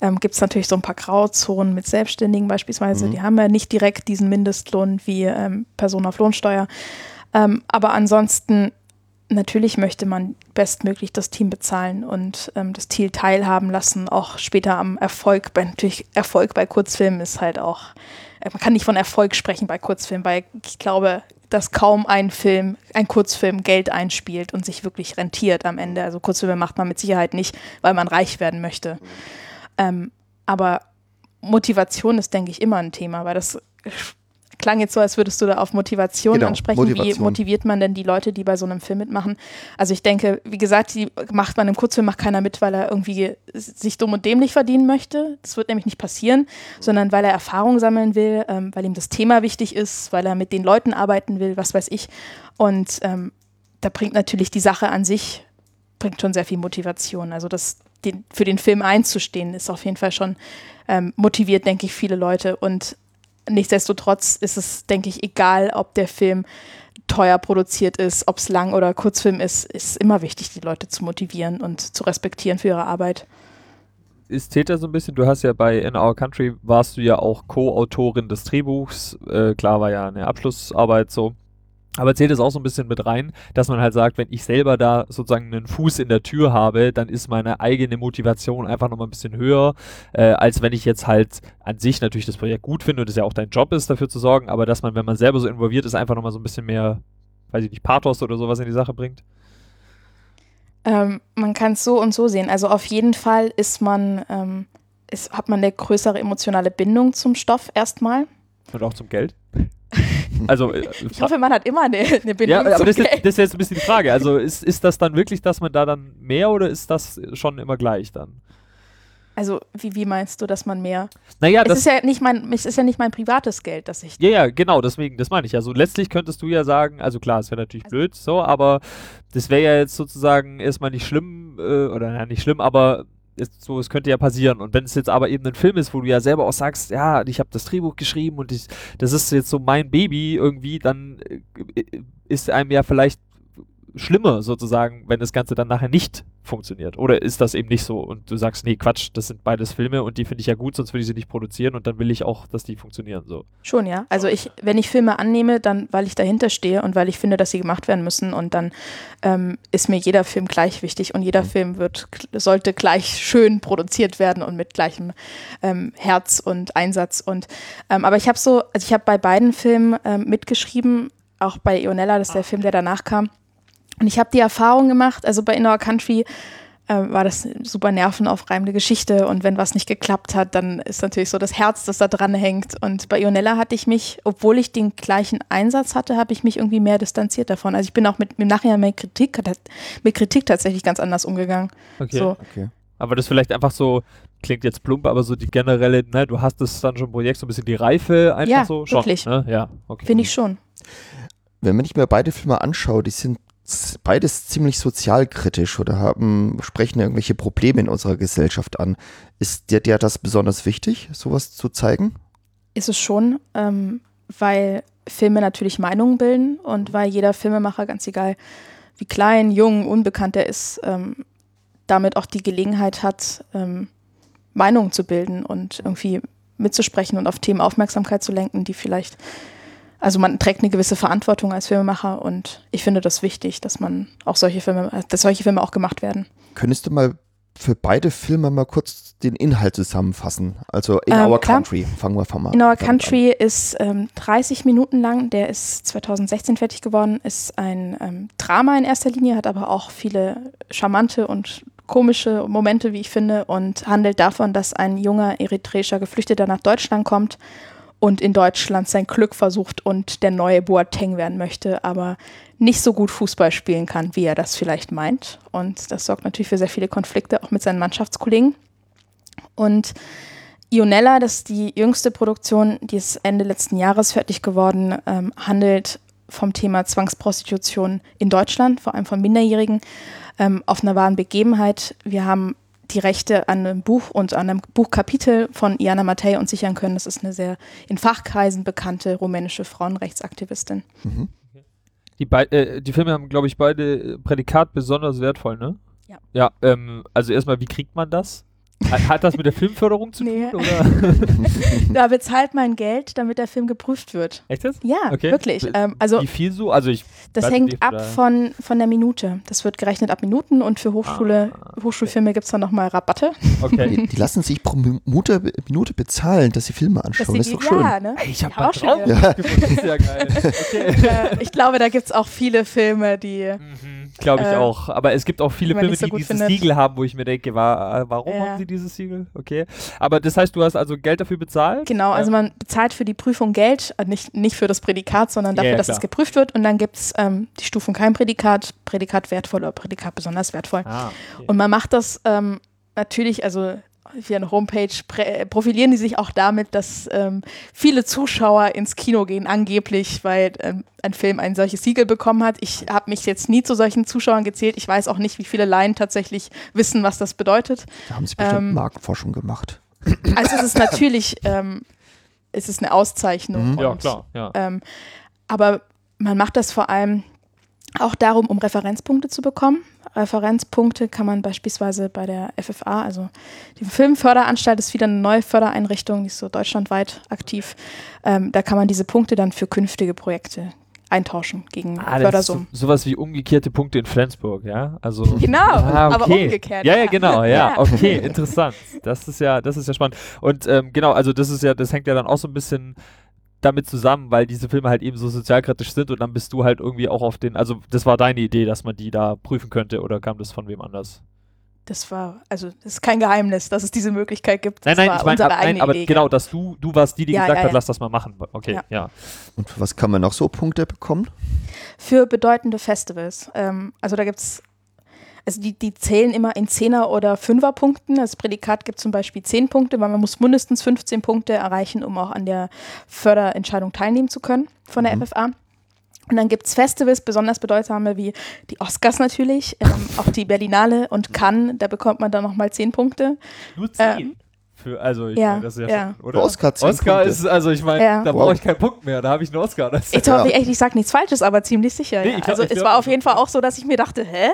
Ähm, Gibt es natürlich so ein paar Grauzonen mit Selbstständigen beispielsweise. Mhm. Die haben ja nicht direkt diesen Mindestlohn wie ähm, Personen auf Lohnsteuer. Ähm, aber ansonsten, natürlich möchte man bestmöglich das Team bezahlen und ähm, das Team teilhaben lassen, auch später am Erfolg. Bei, natürlich Erfolg bei Kurzfilmen ist halt auch, man kann nicht von Erfolg sprechen bei Kurzfilmen, weil ich glaube, dass kaum ein Film, ein Kurzfilm Geld einspielt und sich wirklich rentiert am Ende. Also Kurzfilme macht man mit Sicherheit nicht, weil man reich werden möchte. Ähm, aber Motivation ist, denke ich, immer ein Thema, weil das klang jetzt so, als würdest du da auf Motivation Genau, ansprechen. Motivation. Wie motiviert man denn die Leute, die bei so einem Film mitmachen? Also ich denke, wie gesagt, die macht man im Kurzfilm macht keiner mit, weil er irgendwie sich dumm und dämlich verdienen möchte. Das wird nämlich nicht passieren, sondern weil er Erfahrung sammeln will, ähm, weil ihm das Thema wichtig ist, weil er mit den Leuten arbeiten will, was weiß ich. Und ähm, da bringt natürlich die Sache an sich bringt schon sehr viel Motivation. Also das den, für den Film einzustehen ist auf jeden Fall schon ähm, motiviert, denke ich, viele Leute. Und nichtsdestotrotz ist es, denke ich, egal, ob der Film teuer produziert ist, ob es Lang- oder Kurzfilm ist, ist immer wichtig, die Leute zu motivieren und zu respektieren für ihre Arbeit. ist Täter so ein bisschen, du hast ja bei In Our Country, warst du ja auch Co-Autorin des Drehbuchs, äh, klar war ja eine Abschlussarbeit so, aber zählt es auch so ein bisschen mit rein, dass man halt sagt, wenn ich selber da sozusagen einen Fuß in der Tür habe, dann ist meine eigene Motivation einfach nochmal ein bisschen höher, äh, als wenn ich jetzt halt an sich natürlich das Projekt gut finde und es ja auch dein Job ist, dafür zu sorgen, aber dass man, wenn man selber so involviert ist, einfach nochmal so ein bisschen mehr, weiß ich nicht, Pathos oder sowas in die Sache bringt. Ähm, man kann es so und so sehen. Also auf jeden Fall ist man, ähm, ist, hat man eine größere emotionale Bindung zum Stoff erstmal. Und auch zum Geld. Also, äh, Ich hoffe, man hat immer eine, eine Bindung Ja, aber das ist, Geld. das ist jetzt ein bisschen die Frage. Also ist, ist das dann wirklich, dass man da dann mehr oder ist das schon immer gleich dann? Also wie, wie meinst du, dass man mehr? Naja, es das ist ja nicht mein, es ist ja nicht mein privates Geld, das ich. Ja, ja, genau, deswegen, das meine ich. Also letztlich könntest du ja sagen, also klar, es wäre natürlich Also- blöd, so, aber das wäre ja jetzt sozusagen erstmal nicht schlimm, äh, oder na, nicht schlimm, aber ist so, es könnte ja passieren. Und wenn es jetzt aber eben ein Film ist, wo du ja selber auch sagst, ja, ich habe das Drehbuch geschrieben und ich, das ist jetzt so mein Baby irgendwie, dann äh, ist einem ja vielleicht schlimmer sozusagen, wenn das Ganze dann nachher nicht funktioniert? Oder ist das eben nicht so und du sagst, nee, Quatsch, das sind beides Filme und die finde ich ja gut, sonst würde ich sie nicht produzieren und dann will ich auch, dass die funktionieren so. Schon, ja. Also ich, wenn ich Filme annehme, dann, weil ich dahinter stehe und weil ich finde, dass sie gemacht werden müssen und dann ähm, ist mir jeder Film gleich wichtig und jeder mhm. Film wird, sollte gleich schön produziert werden und mit gleichem ähm, Herz und Einsatz und ähm, aber ich habe so, also ich habe bei beiden Filmen ähm, mitgeschrieben, auch bei Ionella, das ist der Film, der danach kam und ich habe die Erfahrung gemacht, also bei Inner Country äh, war das eine super nervenaufreibende Geschichte und wenn was nicht geklappt hat, dann ist natürlich so das Herz, das da dran hängt. Und bei Ionella hatte ich mich, obwohl ich den gleichen Einsatz hatte, habe ich mich irgendwie mehr distanziert davon. Also ich bin auch mit, im Nachhinein mit Kritik, mit Kritik tatsächlich ganz anders umgegangen. Okay. So. okay. Aber das vielleicht einfach so, klingt jetzt plump, aber so die generelle, ne, du hast das dann schon Projekt, so ein bisschen die Reife einfach ja, so schon. Wirklich. Ne? Ja, okay. Finde ich schon. Wenn man sich mir beide Filme anschaue, die sind beides ziemlich sozialkritisch oder haben, sprechen irgendwelche Probleme in unserer Gesellschaft an. Ist dir, dir das besonders wichtig, sowas zu zeigen? Ist es schon, ähm, weil Filme natürlich Meinungen bilden und weil jeder Filmemacher, ganz egal wie klein, jung, unbekannt er ist, ähm, damit auch die Gelegenheit hat, ähm, Meinungen zu bilden und irgendwie mitzusprechen und auf Themen Aufmerksamkeit zu lenken, die vielleicht also man trägt eine gewisse Verantwortung als Filmemacher und ich finde das wichtig, dass man auch solche Filme, dass solche Filme auch gemacht werden. Könntest du mal für beide Filme mal kurz den Inhalt zusammenfassen? Also In ähm, Our klar. Country, fangen wir von mal In Our Country an. ist ähm, 30 Minuten lang, der ist 2016 fertig geworden, ist ein ähm, Drama in erster Linie, hat aber auch viele charmante und komische Momente, wie ich finde, und handelt davon, dass ein junger eritreischer Geflüchteter nach Deutschland kommt und in Deutschland sein Glück versucht und der neue Boateng werden möchte, aber nicht so gut Fußball spielen kann, wie er das vielleicht meint. Und das sorgt natürlich für sehr viele Konflikte, auch mit seinen Mannschaftskollegen. Und Ionella, das ist die jüngste Produktion, die ist Ende letzten Jahres fertig geworden, ähm, handelt vom Thema Zwangsprostitution in Deutschland, vor allem von Minderjährigen, ähm, auf einer wahren Begebenheit. Wir haben die Rechte an einem Buch und an einem Buchkapitel von Iana Matei uns sichern können. Das ist eine sehr in Fachkreisen bekannte rumänische Frauenrechtsaktivistin. Mhm. Die, äh, die Filme haben, glaube ich, beide Prädikat besonders wertvoll, ne? Ja. Ja, ähm, also erstmal, wie kriegt man das? Hat das mit der Filmförderung zu nee. tun? Oder? da bezahlt man Geld, damit der Film geprüft wird. Echt jetzt? Ja, okay. wirklich. Ähm, also, Wie viel so? Also ich das hängt ab von, von der Minute. Das wird gerechnet ab Minuten und für Hochschule, ah, okay. Hochschulfilme gibt es dann nochmal Rabatte. Okay. Die, die, lassen sich pro Minute, Minute bezahlen, dass sie Filme anschauen. Das, ist doch schön. Ja, ne? Hey, ich habe auch schon. Ja. Das ist ja geil. Okay. Äh, ich glaube, da gibt es auch viele Filme, die. Mhm, glaube ich äh, auch. Aber es gibt auch viele Filme, so die dieses findet. Siegel haben, wo ich mir denke, war, äh, warum haben sie dieses Siegel? Okay. Aber das heißt, du hast also Geld dafür bezahlt? Genau, also man bezahlt für die Prüfung Geld, äh, nicht, nicht für das Prädikat, sondern dafür, ja, dass es geprüft wird. Und dann gibt es ähm, die Stufen kein Prädikat, Prädikat wertvoll oder Prädikat besonders wertvoll. Ah, okay. Und man macht das ähm, natürlich, also via eine Homepage profilieren die sich auch damit, dass ähm, viele Zuschauer ins Kino gehen, angeblich, weil ähm, ein Film ein solches Siegel bekommen hat. Ich habe mich jetzt nie zu solchen Zuschauern gezählt. Ich weiß auch nicht, wie viele Laien tatsächlich wissen, was das bedeutet. Da haben sie bestimmt ähm, Marktforschung gemacht. Also es ist natürlich, ähm, es ist eine Auszeichnung. Mhm. Und, ja, klar. Ja. Ähm, aber man macht das vor allem auch darum, um Referenzpunkte zu bekommen. Referenzpunkte kann man beispielsweise bei der FFA, also die Filmförderanstalt ist wieder eine neue Fördereinrichtung, die ist so deutschlandweit aktiv. Ähm, da kann man diese Punkte dann für künftige Projekte eintauschen gegen ah, Fördersummen. So, sowas wie umgekehrte Punkte in Flensburg, ja? Also genau, ah, okay. aber umgekehrt. Ja, ja, genau, ja, okay, interessant. Das ist ja, das ist ja spannend. Und ähm, genau, also das ist ja, das hängt ja dann auch so ein bisschen damit zusammen, weil diese Filme halt eben so sozialkritisch sind und dann bist du halt irgendwie auch auf den, also das war deine Idee, dass man die da prüfen könnte oder kam das von wem anders? Das war, also das ist kein Geheimnis, dass es diese Möglichkeit gibt. Das nein, nein, ich meine, nein, aber Idee, genau, dass du, du warst die, die ja, gesagt ja, hat, lass das mal machen. Okay, ja. Und für was kann man noch so Punkte bekommen? Für bedeutende Festivals. Ähm, also da gibt es also die, die zählen immer in Zehner- oder Fünferpunkten. Das Prädikat gibt zum Beispiel zehn Punkte, weil man muss mindestens 15 Punkte erreichen, um auch an der Förderentscheidung teilnehmen zu können von der mhm. FFA. Und dann gibt es Festivals, besonders bedeutsame wie die Oscars natürlich, ähm, auch die Berlinale und Cannes, da bekommt man dann nochmal zehn Punkte. Nur zehn. Ähm, Für, also ich ja, meine, das ist ja, ja. schon, oder? Oscar, Oscar Punkte. ist, also ich meine, Ja. da Wow. brauche ich keinen Punkt mehr, da habe ich einen Oscar. Das Ich Ja. hoffe echt, ich sage nichts Falsches, aber ziemlich sicher. Nee, ja. ich glaub- also ich es glaub- war auf jeden Fall auch so, dass ich mir dachte, hä?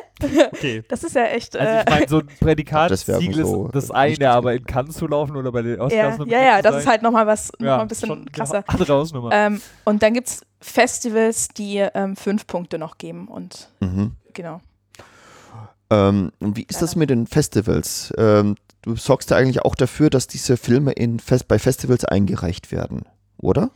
okay. Das ist ja echt. Also Äh, ich meine, so ein Das Prädikatsiegel wäre so ist das eine, aber in Cannes zu laufen oder bei den Oscars ja, ja, ja, das sein, ist halt nochmal was, noch ja, mal ein bisschen krasser. Andere Hausnummer. Ähm, und dann gibt es Festivals, die ähm, fünf Punkte noch geben und Mhm. genau. Ähm, und wie ist das mit den Festivals? Ähm, du sorgst ja eigentlich auch dafür, dass diese Filme in Fest bei Festivals eingereicht werden, oder?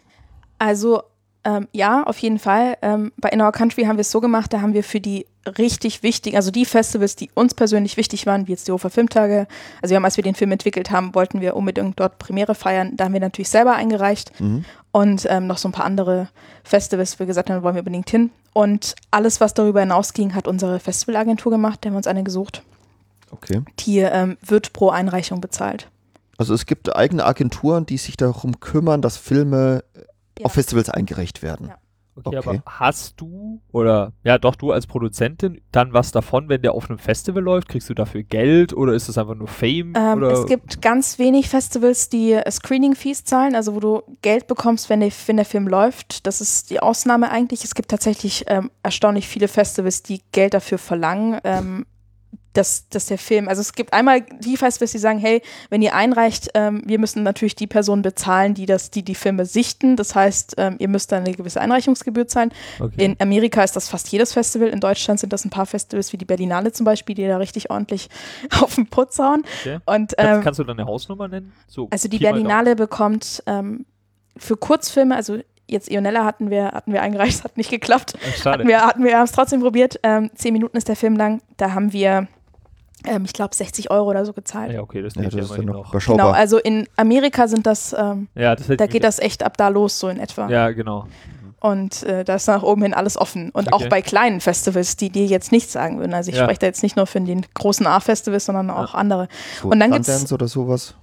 Also ähm, ja, auf jeden Fall. Ähm, bei In Our Country haben wir es so gemacht, da haben wir für die richtig wichtigen, also die Festivals, die uns persönlich wichtig waren, wie jetzt die Hofer Filmtage, also wir haben, als wir den Film entwickelt haben, wollten wir unbedingt dort Premiere feiern, da haben wir natürlich selber eingereicht Mhm. und ähm, noch so ein paar andere Festivals, wo wir gesagt haben, wollen wir unbedingt hin. Und alles, was darüber hinausging, hat unsere Festivalagentur gemacht, da haben wir uns eine gesucht. Okay. Die ähm, wird pro Einreichung bezahlt. Also es gibt eigene Agenturen, die sich darum kümmern, dass Filme Ja. auf Festivals eingereicht werden. Ja. Okay, Okay. aber hast du oder ja doch du als Produzentin dann was davon, wenn der auf einem Festival läuft? Kriegst du dafür Geld oder ist das einfach nur Fame? Ähm, oder? es gibt ganz wenig Festivals, die äh, Screening-Fees zahlen, also wo du Geld bekommst, wenn der, wenn der Film läuft. Das ist die Ausnahme eigentlich. Es gibt tatsächlich ähm, erstaunlich viele Festivals, die Geld dafür verlangen. Ähm, dass, dass der Film, also es gibt einmal die Festivals, die sagen, hey, wenn ihr einreicht, ähm, wir müssen natürlich die Personen bezahlen, die das, die die Filme sichten. Das heißt, ähm, ihr müsst dann eine gewisse Einreichungsgebühr zahlen. okay. In Amerika ist das fast jedes Festival. In Deutschland sind das ein paar Festivals wie die Berlinale zum Beispiel, die da richtig ordentlich auf den Putz hauen. okay. Und kannst, ähm, kannst du dann eine Hausnummer nennen? So, also die Berlinale bekommt ähm, für Kurzfilme, also jetzt Ionella hatten wir, hatten wir eingereicht, hat nicht geklappt. Schade. Hatten wir, hatten wir haben es trotzdem probiert. Ähm, zehn Minuten ist der Film lang. Da haben wir, ähm, ich glaube, 60 Euro oder so gezahlt. ja, okay, das Ja, das ist ja noch überschaubar. Genau, also in Amerika sind das, ähm, Ja, das da geht das echt ab da los, so in etwa. Ja, genau. Und äh, da ist nach oben hin alles offen. Und Okay. auch bei kleinen Festivals, die dir jetzt nichts sagen würden. Also ich Ja. spreche da jetzt nicht nur von den großen A-Festivals, sondern auch andere. so und dann gibt's- Sundance oder sowas.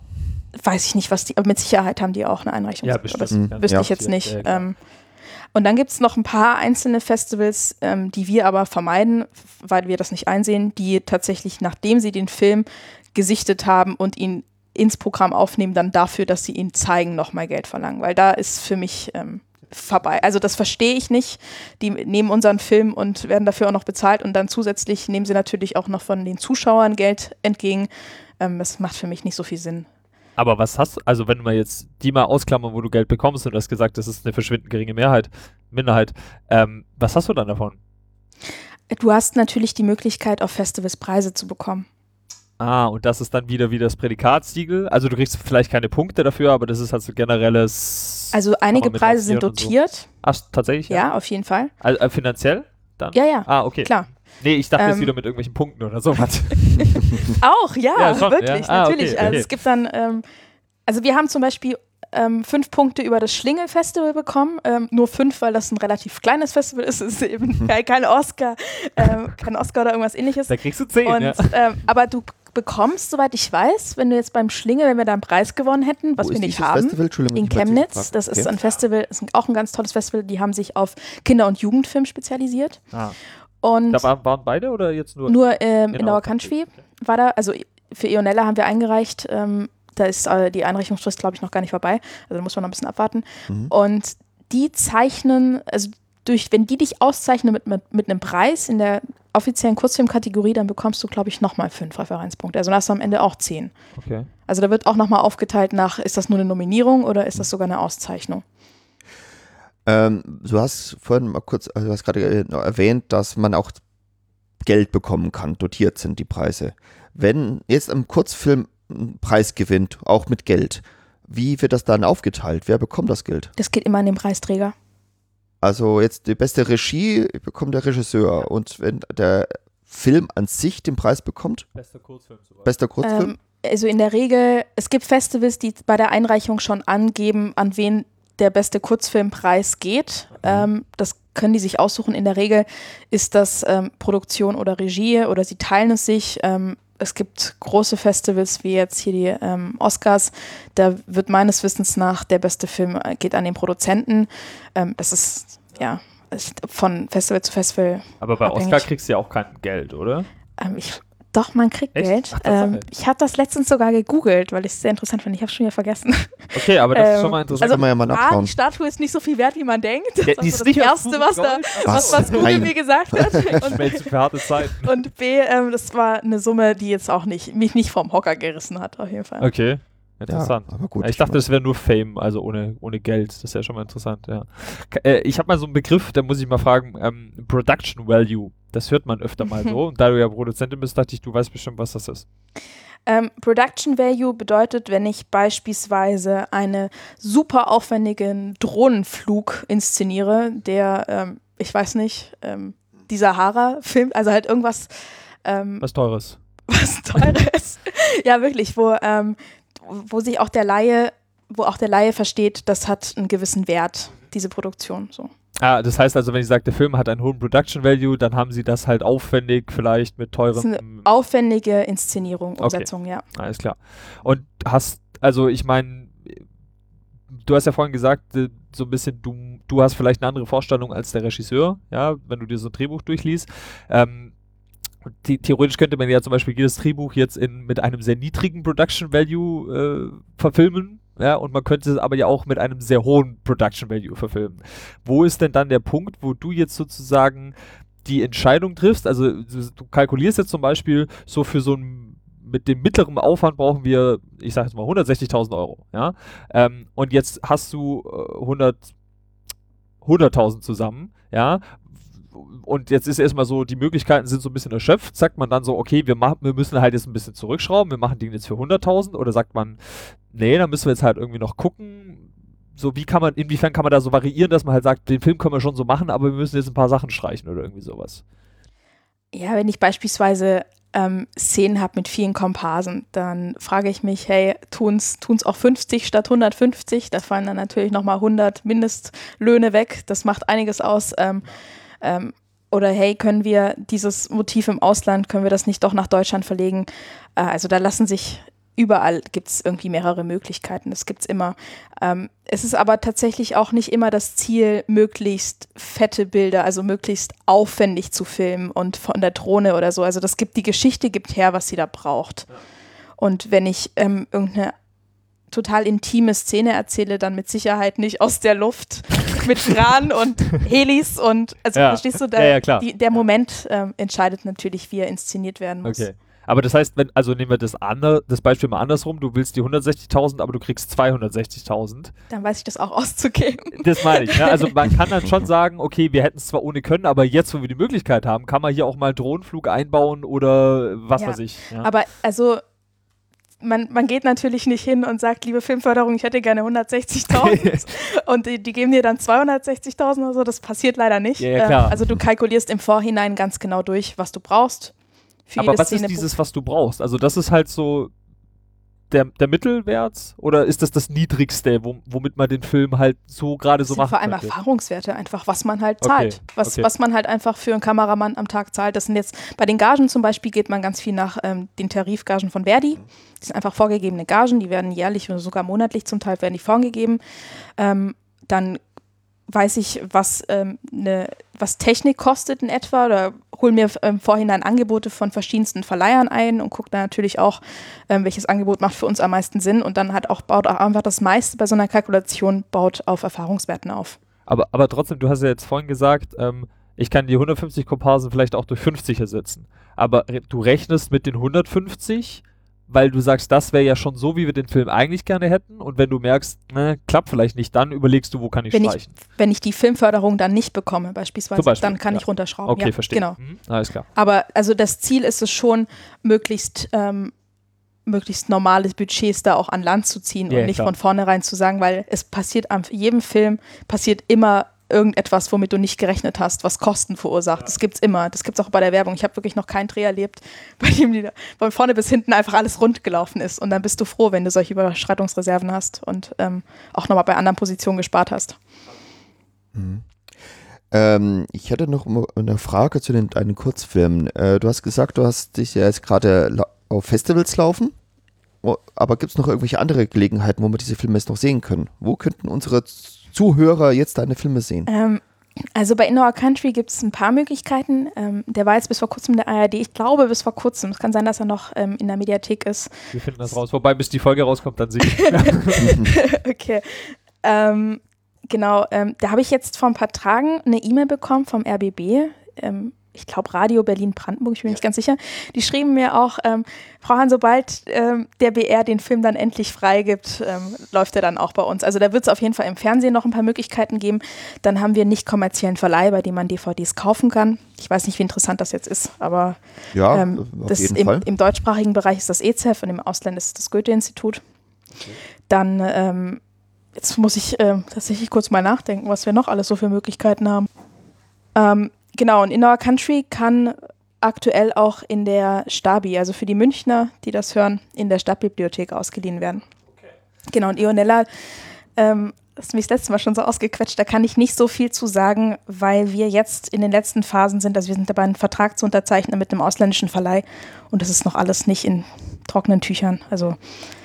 Weiß ich nicht, was die, aber mit Sicherheit haben die auch eine Einreichung. Ja, aber bestimmt. das Mhm. wüsste Ja. ich jetzt nicht. Ähm, und dann gibt es noch ein paar einzelne Festivals, ähm, die wir aber vermeiden, weil wir das nicht einsehen, die tatsächlich, nachdem sie den Film gesichtet haben und ihn ins Programm aufnehmen, dann dafür, dass sie ihn zeigen, nochmal Geld verlangen. Weil da ist für mich ähm, vorbei. Also das verstehe ich nicht. Die nehmen unseren Film und werden dafür auch noch bezahlt und dann zusätzlich nehmen sie natürlich auch noch von den Zuschauern Geld entgegen. Ähm, das macht für mich nicht so viel Sinn. Aber was hast du, also wenn wir jetzt die mal ausklammern, wo du Geld bekommst und du hast gesagt, das ist eine verschwindend geringe Mehrheit, Minderheit, ähm, was hast du dann davon? Du hast natürlich die Möglichkeit, auf Festivals Preise zu bekommen. Ah, und das ist dann wieder wie das Prädikatssiegel. Also du kriegst vielleicht keine Punkte dafür, aber das ist halt so generelles. Also einige Preise sind und so. dotiert, Ach, tatsächlich? ja, auf jeden Fall. Also, äh, finanziell dann? Ja, ja, Ah, okay. klar. Nee, ich dachte jetzt Ähm, wieder mit irgendwelchen Punkten oder sowas. Auch, ja, Ja, schon, wirklich, ja. Ah, natürlich. okay, Also okay. es gibt dann, ähm, also wir haben zum Beispiel ähm, fünf Punkte über das Schlingel-Festival bekommen. Ähm, nur fünf, weil das ein relativ kleines Festival ist. Es ist eben kein, Oscar, ähm, kein Oscar oder irgendwas ähnliches. da kriegst du 10, Und, ja. ähm, aber du bekommst, soweit ich weiß, wenn du jetzt beim Schlingel, wenn wir da einen Preis gewonnen hätten, was Wo wir nicht haben, Festival? Entschuldigung, in Chemnitz. Das ist Okay. ein Festival, ist auch ein ganz tolles Festival. Die haben sich auf Kinder- und Jugendfilm spezialisiert. Ah. Und Da waren, waren beide oder jetzt nur? nur ähm, in in Country war da, also für Ionella haben wir eingereicht. Ähm, da ist äh, die Einreichungsfrist, glaube ich, noch gar nicht vorbei. Also da muss man noch ein bisschen abwarten. Mhm. Und die zeichnen, also durch, wenn die dich auszeichnen mit, mit, mit einem Preis in der offiziellen Kurzfilmkategorie, dann bekommst du, glaube ich, nochmal fünf Referenzpunkte. Also dann hast du am Ende auch zehn. Okay. Also da wird auch nochmal aufgeteilt nach, ist das nur eine Nominierung oder ist das sogar eine Auszeichnung? Ähm, du hast vorhin mal kurz, also du hast gerade äh, erwähnt, dass man auch Geld bekommen kann, dotiert sind die Preise. Wenn jetzt ein Kurzfilm einen Preis gewinnt, auch mit Geld, wie wird das dann aufgeteilt? Wer bekommt das Geld? Das geht immer an den Preisträger. Also jetzt die beste Regie bekommt der Regisseur und wenn der Film an sich den Preis bekommt, Bester Kurzfilm sogar. bester Kurzfilm, Ähm, also in der Regel, es gibt Festivals, die bei der Einreichung schon angeben, an wen der beste Kurzfilmpreis geht. Ähm, das können die sich aussuchen. In der Regel ist das ähm, Produktion oder Regie oder sie teilen es sich. Ähm, es gibt große Festivals wie jetzt hier die ähm, Oscars. Da wird meines Wissens nach der beste Film äh, geht an den Produzenten. Ähm, das ist ja von Festival zu Festival. Aber bei abhängig. Oscar kriegst du ja auch kein Geld, oder? Ähm, ich, doch, man kriegt Echt? Geld. Ach. Ähm, ich habe das letztens sogar gegoogelt, weil ich es sehr interessant fand. Ich habe schon wieder vergessen. Okay, aber das ist Ähm, schon mal interessant. also- Kann man ja mal Ah, die Statue ist nicht so viel wert, wie man denkt. Das Ja, ist die also ist das nicht Erste, was, da, was, Was? Google Nein. mir gesagt hat. Und, für harte und B, ähm, das war eine Summe, die jetzt auch nicht, mich nicht vom Hocker gerissen hat, auf jeden Fall. Okay, Ja, interessant. aber gut. Ja, ich dachte, das wäre nur Fame, also ohne, ohne Geld. Das ist ja schon mal interessant, ja. Äh, ich habe mal so einen Begriff, da muss ich mal fragen, ähm, Production Value. Das hört man öfter mal so. Und da du ja Produzentin bist, dachte ich, du weißt bestimmt, was das ist. Ähm, Production Value bedeutet, wenn ich beispielsweise einen super aufwendigen Drohnenflug inszeniere, der, ähm, ich weiß nicht, ähm, die Sahara filmt, also halt irgendwas, ähm, Was Teures. was Teures. ja, wirklich, wo, ähm, wo sich auch der Laie, wo auch der Laie versteht, das hat einen gewissen Wert, diese Produktion. So. Ah, das heißt also, wenn ich sage, der Film hat einen hohen Production Value, dann haben sie das halt aufwendig, vielleicht mit Das ist eine teuren. aufwendige Inszenierung, Umsetzung, ja. Alles klar. Und hast, also ich meine, du hast ja vorhin gesagt, äh, so ein bisschen, du, du hast vielleicht eine andere Vorstellung als der Regisseur, ja, wenn du dir so ein Drehbuch durchliest. Ähm, the theoretisch könnte man ja zum Beispiel jedes Drehbuch jetzt in, mit einem sehr niedrigen Production Value äh, verfilmen. Ja, und man könnte es aber ja auch mit einem sehr hohen Production Value verfilmen. Wo ist denn dann der Punkt, wo du jetzt sozusagen die Entscheidung triffst? Also du, kalkulierst jetzt zum Beispiel so für so ein mit dem mittleren Aufwand brauchen wir, ich sage jetzt mal 160.000 Euro, ja. Ähm, und jetzt hast du äh, 100 100.000 zusammen, ja. Und jetzt ist erstmal so, die Möglichkeiten sind so ein bisschen erschöpft. Sagt man dann so, okay, wir, machen, wir müssen halt jetzt ein bisschen zurückschrauben, wir machen den jetzt für 100.000 oder sagt man, nee, dann müssen wir jetzt halt irgendwie noch gucken, so wie kann man, inwiefern kann man da so variieren, dass man halt sagt, den Film können wir schon so machen, aber wir müssen jetzt ein paar Sachen streichen oder irgendwie sowas. Ja, wenn ich beispielsweise ähm, Szenen habe mit vielen Komparsen, dann frage ich mich, hey, tun's, tun's auch 50 statt 150? Da fallen dann natürlich nochmal 100 Mindestlöhne weg. Das macht einiges aus. Ähm, ähm, oder hey, können wir dieses Motiv im Ausland, können wir das nicht doch nach Deutschland verlegen? Äh, also da lassen sich überall gibt es irgendwie mehrere Möglichkeiten. Das gibt es immer. Ähm, es ist aber tatsächlich auch nicht immer das Ziel, möglichst fette Bilder, also möglichst aufwendig zu filmen und von der Drohne oder so. Also das gibt die Geschichte gibt her, was sie da braucht. Und wenn ich ähm, irgendeine total intime Szene erzähle, dann mit Sicherheit nicht aus der Luft mit Kran und Helis und also Ja. verstehst du, da, Ja. Die, der Moment ähm, entscheidet natürlich, wie er inszeniert werden muss. Okay. Aber das heißt, wenn, also nehmen wir das, andere, das Beispiel mal andersrum, du willst die 160.000, aber du kriegst 260.000. Dann weiß ich das auch auszugeben. Das meine ich. Ne? Also man kann dann schon sagen, okay, wir hätten es zwar ohne können, aber jetzt, wo wir die Möglichkeit haben, kann man hier auch mal Drohnenflug einbauen oder was Ja. weiß ich. Ja? Aber also man, man geht natürlich nicht hin und sagt, liebe Filmförderung, ich hätte gerne 160.000 und die, die geben dir dann 260.000 oder so. Das passiert leider nicht. Ja, ja. Ähm, also du kalkulierst im Vorhinein ganz genau durch, was du brauchst. Für aber was Szene. ist dieses, was du brauchst? Also das ist halt so der, der Mittelwert oder ist das das Niedrigste, wo, womit man den Film halt so gerade so machen vor allem könnte? Erfahrungswerte, einfach, was man halt Okay, zahlt. Was, okay. was man halt einfach für einen Kameramann am Tag zahlt. Das sind jetzt, bei den Gagen zum Beispiel geht man ganz viel nach ähm, den Tarifgagen von Verdi. Das sind einfach vorgegebene Gagen, die werden jährlich oder sogar monatlich zum Teil werden die vorgegeben. Ähm, dann weiß ich, was, ähm, ne, was Technik kostet in etwa oder hole mir im Vorhinein Angebote von verschiedensten Verleihern ein und gucke dann natürlich auch, ähm, welches Angebot macht für uns am meisten Sinn und dann hat auch baut auch einfach das meiste bei so einer Kalkulation baut auf Erfahrungswerten auf. Aber, aber trotzdem, du hast ja jetzt vorhin gesagt, ähm, ich kann die 150 Komparsen vielleicht auch durch 50 ersetzen. Aber du rechnest mit den 150, weil du sagst, das wäre ja schon so, wie wir den Film eigentlich gerne hätten. Und wenn du merkst, ne, klappt vielleicht nicht, dann überlegst du, wo kann ich Wenn ich, streichen. wenn ich die Filmförderung dann nicht bekomme, beispielsweise, Beispiel, dann kann ja. ich runterschrauben. okay, ja, verstehe. Genau. Mhm, alles klar. Aber also das Ziel ist es schon, möglichst, ähm, möglichst normale Budgets da auch an Land zu ziehen Ja, und nicht klar. von vornherein zu sagen, weil es passiert an jedem Film passiert immer irgendetwas, womit du nicht gerechnet hast, was Kosten verursacht. Das gibt's immer. Das gibt's auch bei der Werbung. Ich habe wirklich noch keinen Dreh erlebt, bei dem die da von vorne bis hinten einfach alles rund gelaufen ist. Und dann bist du froh, wenn du solche Überschreitungsreserven hast und ähm, auch nochmal bei anderen Positionen gespart hast. Ähm, ich hätte noch eine Frage zu den deinen Kurzfilmen. Äh, du hast gesagt, du hast dich ja jetzt gerade auf Festivals laufen. Aber gibt es noch irgendwelche andere Gelegenheiten, wo wir diese Filme jetzt noch sehen können? Wo könnten unsere Zuhörer jetzt deine Filme sehen? Ähm, Also bei Indoor Country gibt es ein paar Möglichkeiten. Ähm, der war jetzt bis vor kurzem in der ARD. Ich glaube bis vor kurzem. Es kann sein, dass er noch ähm, in der Mediathek ist. Wir finden das raus. Wobei, bis die Folge rauskommt, dann sehe ich. okay. Ähm, genau. Ähm, da habe ich jetzt vor ein paar Tagen eine E-Mail bekommen vom RBB. Ähm, ich glaube Radio Berlin-Brandenburg, ich bin ja. nicht ganz sicher, die schrieben mir auch, ähm, Frau Hahn, sobald ähm, der BR den Film dann endlich freigibt, ähm, läuft er dann auch bei uns. Also da wird es auf jeden Fall im Fernsehen noch ein paar Möglichkeiten geben. Dann haben wir nicht kommerziellen Verleih, bei dem man DVDs kaufen kann. Ich weiß nicht, wie interessant das jetzt ist, aber ja, ähm, das im, im, deutschsprachigen Bereich ist das EZEF und im Ausland ist das Goethe-Institut. Okay. Dann, ähm, jetzt muss ich äh, tatsächlich kurz mal nachdenken, was wir noch alles so für Möglichkeiten haben. Ähm, Genau, und In Our Country kann aktuell auch in der Stabi, also für die Münchner, die das hören, in der Stadtbibliothek ausgeliehen werden. Okay. Genau, und Ionella, ähm, das ist mich das letzte Mal schon so ausgequetscht, da kann ich nicht so viel zu sagen, weil wir jetzt in den letzten Phasen sind, also wir sind dabei, einen Vertrag zu unterzeichnen mit einem ausländischen Verleih und das ist noch alles nicht in trockenen Tüchern. Also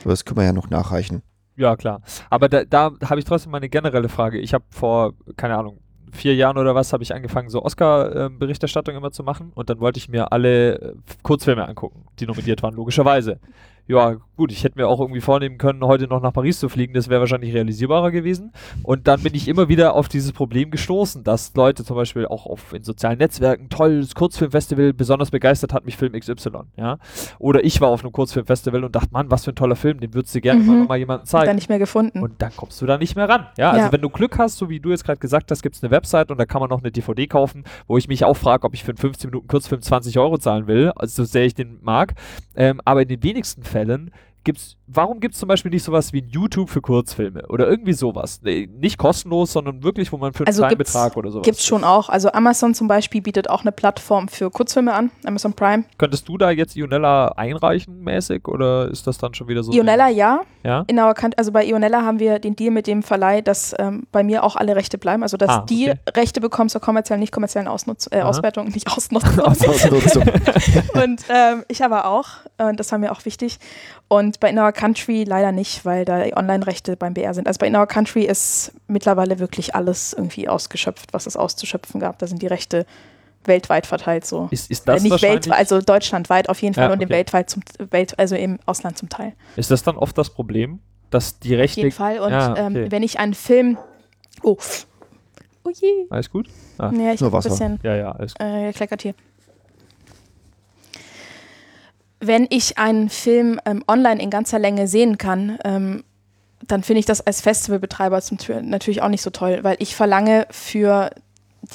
Aber das können wir ja noch nachreichen. Ja, klar. Aber da, da habe ich trotzdem mal eine generelle Frage. Ich habe vor, keine Ahnung, vier Jahren oder was habe ich angefangen, so Oscar-Berichterstattung immer zu machen. Und dann wollte ich mir alle Kurzfilme angucken, die nominiert waren, logischerweise ja, gut, ich hätte mir auch irgendwie vornehmen können, heute noch nach Paris zu fliegen, das wäre wahrscheinlich realisierbarer gewesen. Und dann bin ich immer wieder auf dieses Problem gestoßen, dass Leute zum Beispiel auch auf, in sozialen Netzwerken, tolles Kurzfilmfestival, besonders begeistert hat mich Film XY, ja. Oder ich war auf einem Kurzfilmfestival und dachte, Mann, was für ein toller Film, den würdest du gerne mhm. mal jemandem zeigen. Dann nicht mehr gefunden. Und dann kommst du da nicht mehr ran. Ja, also ja. wenn du Glück hast, so wie du jetzt gerade gesagt hast, gibt es eine Website und da kann man noch eine DVD kaufen, wo ich mich auch frage, ob ich für einen 15 Minuten Kurzfilm 20 Euro zahlen will, also so sehr ich den mag. Ähm, aber in den wenigsten Fällen gibt's, warum gibt es zum Beispiel nicht sowas wie YouTube für Kurzfilme oder irgendwie sowas? Nee, nicht kostenlos, sondern wirklich, wo man für einen also kleinen Betrag oder sowas. Gibt es schon auch. Also Amazon zum Beispiel bietet auch eine Plattform für Kurzfilme an, Amazon Prime. Könntest du da jetzt Ionella einreichen mäßig oder ist das dann schon wieder so? Ionella ja. ja? In our also bei Ionella haben wir den Deal mit dem Verleih, dass ähm, bei mir auch alle Rechte bleiben. Also dass ah, okay. die Rechte bekommen zur kommerziellen, nicht kommerziellen Ausnutz äh, Auswertung, nicht Ausnutzung. Ausnutzung. und ähm, ich aber auch. Und das war mir auch wichtig. Und bei In Our Country leider nicht, weil da Online-Rechte beim BR sind. Also bei In Our Country ist mittlerweile wirklich alles irgendwie ausgeschöpft, was es auszuschöpfen gab. Da sind die Rechte weltweit verteilt so. Ist, ist das äh, nicht weltweit, also deutschlandweit auf jeden Fall ja, und okay. weltweit zum Welt, also im Ausland zum Teil. Ist das dann oft das Problem, dass die Rechte? Auf jeden Fall. Und ja, ähm, okay. ähm, wenn ich einen Film, oh, oh je. Alles gut? Ah. Ja, ich Nur Wasser. ein bisschen. Ja, ja, alles gut. Äh, kleckert hier wenn ich einen Film ähm, online in ganzer Länge sehen kann, ähm, dann finde ich das als Festivalbetreiber zum, natürlich auch nicht so toll, weil ich verlange für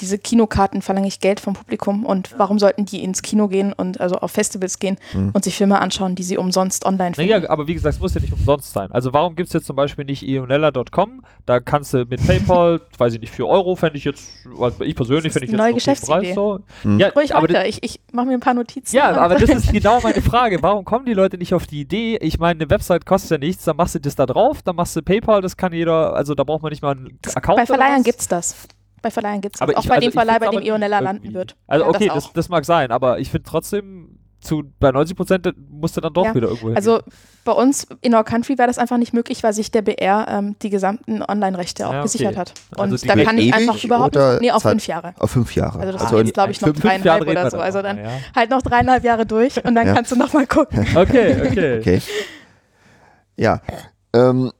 diese Kinokarten verlange ich Geld vom Publikum und warum sollten die ins Kino gehen und also auf Festivals gehen mhm. und sich Filme anschauen, die sie umsonst online finden? Naja, aber wie gesagt, es muss ja nicht umsonst sein. Also warum gibt es jetzt zum Beispiel nicht ionella.com? Da kannst du mit PayPal, weiß ich nicht, 4 Euro fände ich jetzt, also ich persönlich finde ich jetzt neue Geschäftsidee. so. Mhm. Ja, Ruhig aber weiter, ich, ich mache mir ein paar Notizen. Ja, aber das ist genau meine Frage. Warum kommen die Leute nicht auf die Idee? Ich meine, eine Website kostet ja nichts, dann machst du das da drauf, dann machst du PayPal, das kann jeder, also da braucht man nicht mal einen Account. Bei Verleihern gibt es das bei Verleihen gibt es Auch bei also dem Verleih, bei dem Ionella landen wird. Also okay, das, das, das, mag sein, aber ich finde trotzdem, zu, bei 90 Prozent musste dann doch ja. wieder irgendwo hin. Also bei uns in Our Country wäre das einfach nicht möglich, weil sich der BR ähm, die gesamten Online-Rechte auch ja, okay. gesichert hat. Und also da kann ich einfach überhaupt nicht. Nee, auf Zeit, fünf Jahre. Auf fünf Jahre. Also das also sind jetzt, glaube ich, noch dreieinhalb oder so. Also dann ja. halt noch dreieinhalb Jahre durch und dann kannst du nochmal gucken. Okay, okay. okay. Ja. Ähm,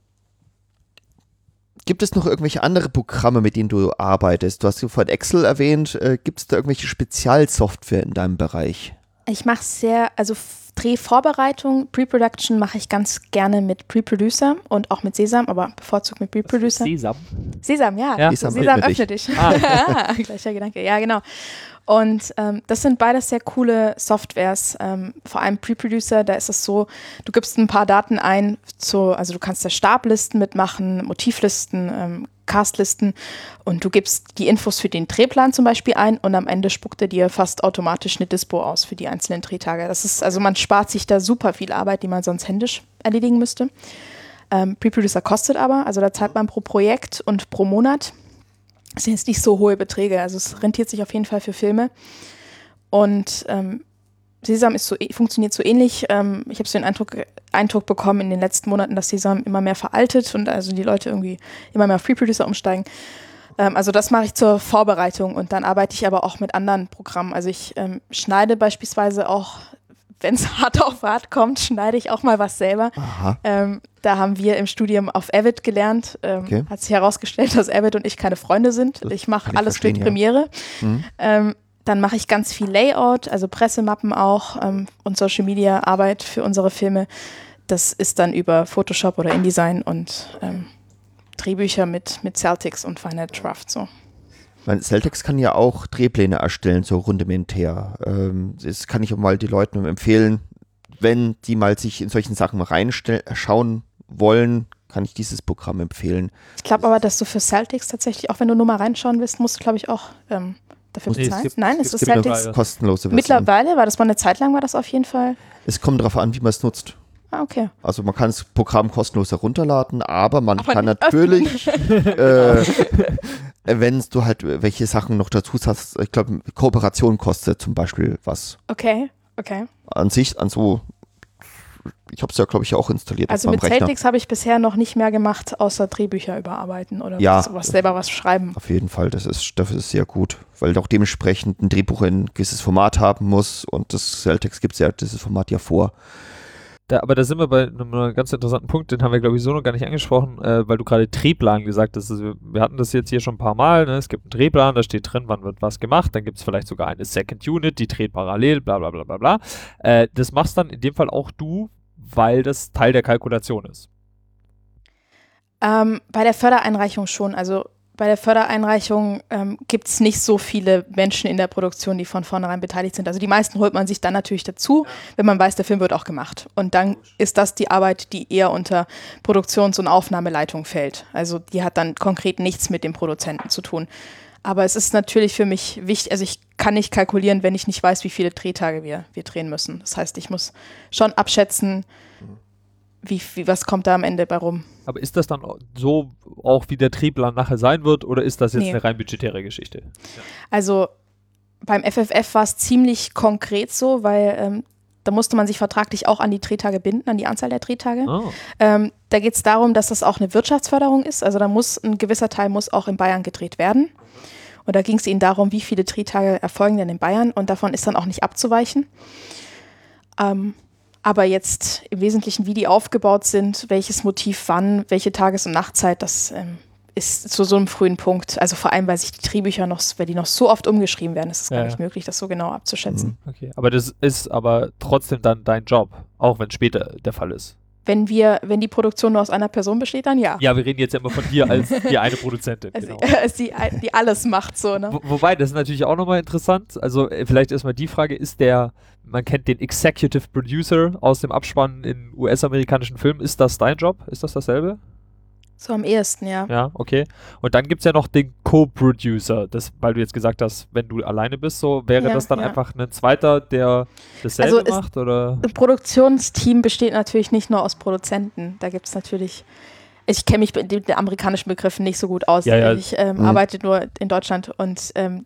Gibt es noch irgendwelche andere Programme, mit denen du arbeitest? Du hast vorhin Excel erwähnt. Äh, Gibt es da irgendwelche Spezialsoftware in deinem Bereich? Ich mache sehr, also Drehvorbereitung, Pre-Production mache ich ganz gerne mit Pre-Producer und auch mit Sesam, aber bevorzugt mit Pre-Producer. Sesam? Sesam, ja. ja. Sesam, Sesam öffne dich. dich. Ah. Gleicher Gedanke, ja genau. Und ähm, das sind beides sehr coole Softwares. Ähm, vor allem Pre-Producer, da ist es so, du gibst ein paar Daten ein, zu, also du kannst da Stablisten mitmachen, Motivlisten, ähm, Castlisten und du gibst die Infos für den Drehplan zum Beispiel ein und am Ende spuckt er dir fast automatisch eine Dispo aus für die einzelnen Drehtage. Das ist, also man spart sich da super viel Arbeit, die man sonst händisch erledigen müsste. Ähm, Pre-Producer kostet aber, also da zahlt man pro Projekt und pro Monat das sind jetzt nicht so hohe Beträge. Also es rentiert sich auf jeden Fall für Filme. Und ähm, Sesam ist so, funktioniert so ähnlich. Ähm, ich habe so den Eindruck, Eindruck bekommen in den letzten Monaten, dass Sesam immer mehr veraltet und also die Leute irgendwie immer mehr auf Pre-Producer umsteigen. Ähm, also das mache ich zur Vorbereitung und dann arbeite ich aber auch mit anderen Programmen. Also ich ähm, schneide beispielsweise auch, wenn es hart auf hart kommt, schneide ich auch mal was selber. Ähm, da haben wir im Studium auf Avid gelernt. Ähm, Okay. Hat sich herausgestellt, dass Avid und ich keine Freunde sind. Das ich mache alles mit ja. Premiere. Mhm. Ähm, dann mache ich ganz viel Layout, also Pressemappen auch ähm, und Social Media Arbeit für unsere Filme. Das ist dann über Photoshop oder InDesign und ähm, Drehbücher mit, mit Celtics und Final Draft so. Mein Celtex kann ja auch Drehpläne erstellen, so rudimentär. Ähm, das kann ich auch mal die Leuten empfehlen, wenn die mal sich in solchen Sachen reinschauen wollen, kann ich dieses Programm empfehlen. Ich glaube aber, dass du für Celtics tatsächlich, auch wenn du nur mal reinschauen willst, musst du, glaube ich, auch ähm, dafür Nee, es bezahlen. gibt- Nein, es ist Celtics? mittlerweile- Kostenlose Version. Mittlerweile war das mal eine Zeit lang, war das auf jeden Fall. Es kommt darauf an, wie man es nutzt. Ah, okay. Also man kann das Programm kostenlos herunterladen, aber man Aber kann natürlich, äh, wenn du halt welche Sachen noch dazu hast, ich glaube, Kooperation kostet zum Beispiel was. Okay, okay. An sich, an so, ich habe es ja, glaube ich, auch installiert Also mit. Celtics habe ich bisher noch nicht mehr gemacht, außer Drehbücher überarbeiten oder Ja. sowas, selber was schreiben. Auf jeden Fall, das ist, das ist sehr gut, weil auch dementsprechend ein Drehbuch ein gewisses Format haben muss und das Celtex gibt ja dieses Format ja vor. Da, aber da sind wir bei einem ganz interessanten Punkt, den haben wir, glaube ich, so noch gar nicht angesprochen, äh, weil du gerade Drehplan gesagt hast. Also wir, wir hatten das jetzt hier schon ein paar Mal. Ne? Es gibt einen Drehplan, da steht drin, wann wird was gemacht. Dann gibt es vielleicht sogar eine Second Unit, die dreht parallel, bla bla bla bla bla. Äh, das machst dann in dem Fall auch du, weil das Teil der Kalkulation ist. Ähm, bei der Fördereinreichung schon. Also bei der Fördereinreichung ähm, gibt es nicht so viele Menschen in der Produktion, die von vornherein beteiligt sind. Also die meisten holt man sich dann natürlich dazu, wenn man weiß, der Film wird auch gemacht. Und dann ist das die Arbeit, die eher unter Produktions- und Aufnahmeleitung fällt. Also die hat dann konkret nichts mit dem Produzenten zu tun. Aber es ist natürlich für mich wichtig, also ich kann nicht kalkulieren, wenn ich nicht weiß, wie viele Drehtage wir, wir drehen müssen. Das heißt, ich muss schon abschätzen, wie, wie, was kommt da am Ende bei rum. Aber ist das dann so auch, wie der Drehplan nachher sein wird, oder ist das jetzt Nee. eine rein budgetäre Geschichte? Also beim FFF war es ziemlich konkret so, weil ähm, da musste man sich vertraglich auch an die Drehtage binden, an die Anzahl der Drehtage. Ah, Ähm, da geht es darum, dass das auch eine Wirtschaftsförderung ist. Also da muss ein gewisser Teil muss auch in Bayern gedreht werden. Und da ging es ihnen darum, wie viele Drehtage erfolgen denn in Bayern und davon ist dann auch nicht abzuweichen. Ähm, aber jetzt im Wesentlichen, wie die aufgebaut sind, welches Motiv wann, welche Tages- und Nachtzeit, das ähm, ist zu so einem frühen Punkt. Also vor allem, weil sich die Drehbücher noch, weil die noch so oft umgeschrieben werden, ist es Ja, gar ja. nicht möglich, das so genau abzuschätzen. okay. Aber das ist aber trotzdem dann dein Job, auch wenn später der Fall ist. Wenn wir, wenn die Produktion nur aus einer Person besteht, dann ja. Ja, wir reden jetzt ja immer von dir als die eine Produzentin. Also, genau. als die, die alles macht so, ne? Wo, wobei, das ist natürlich auch nochmal interessant. Also, äh, vielleicht erstmal die Frage: Ist der, man kennt den Executive Producer aus dem Abspann in US-amerikanischen Filmen, ist das dein Job? Ist das dasselbe? So am ehesten, ja. Ja, okay. Und dann gibt es ja noch den Co-Producer, das, weil du jetzt gesagt hast, wenn du alleine bist, so wäre Ja, das dann ja. einfach ein zweiter, der dasselbe Also macht? Oder? Ein Produktionsteam besteht natürlich nicht nur aus Produzenten. Da gibt es natürlich. Ich kenne mich mit den amerikanischen Begriffen nicht so gut aus. Ja, ja. Ich ähm, Mhm. arbeite nur in Deutschland und ähm,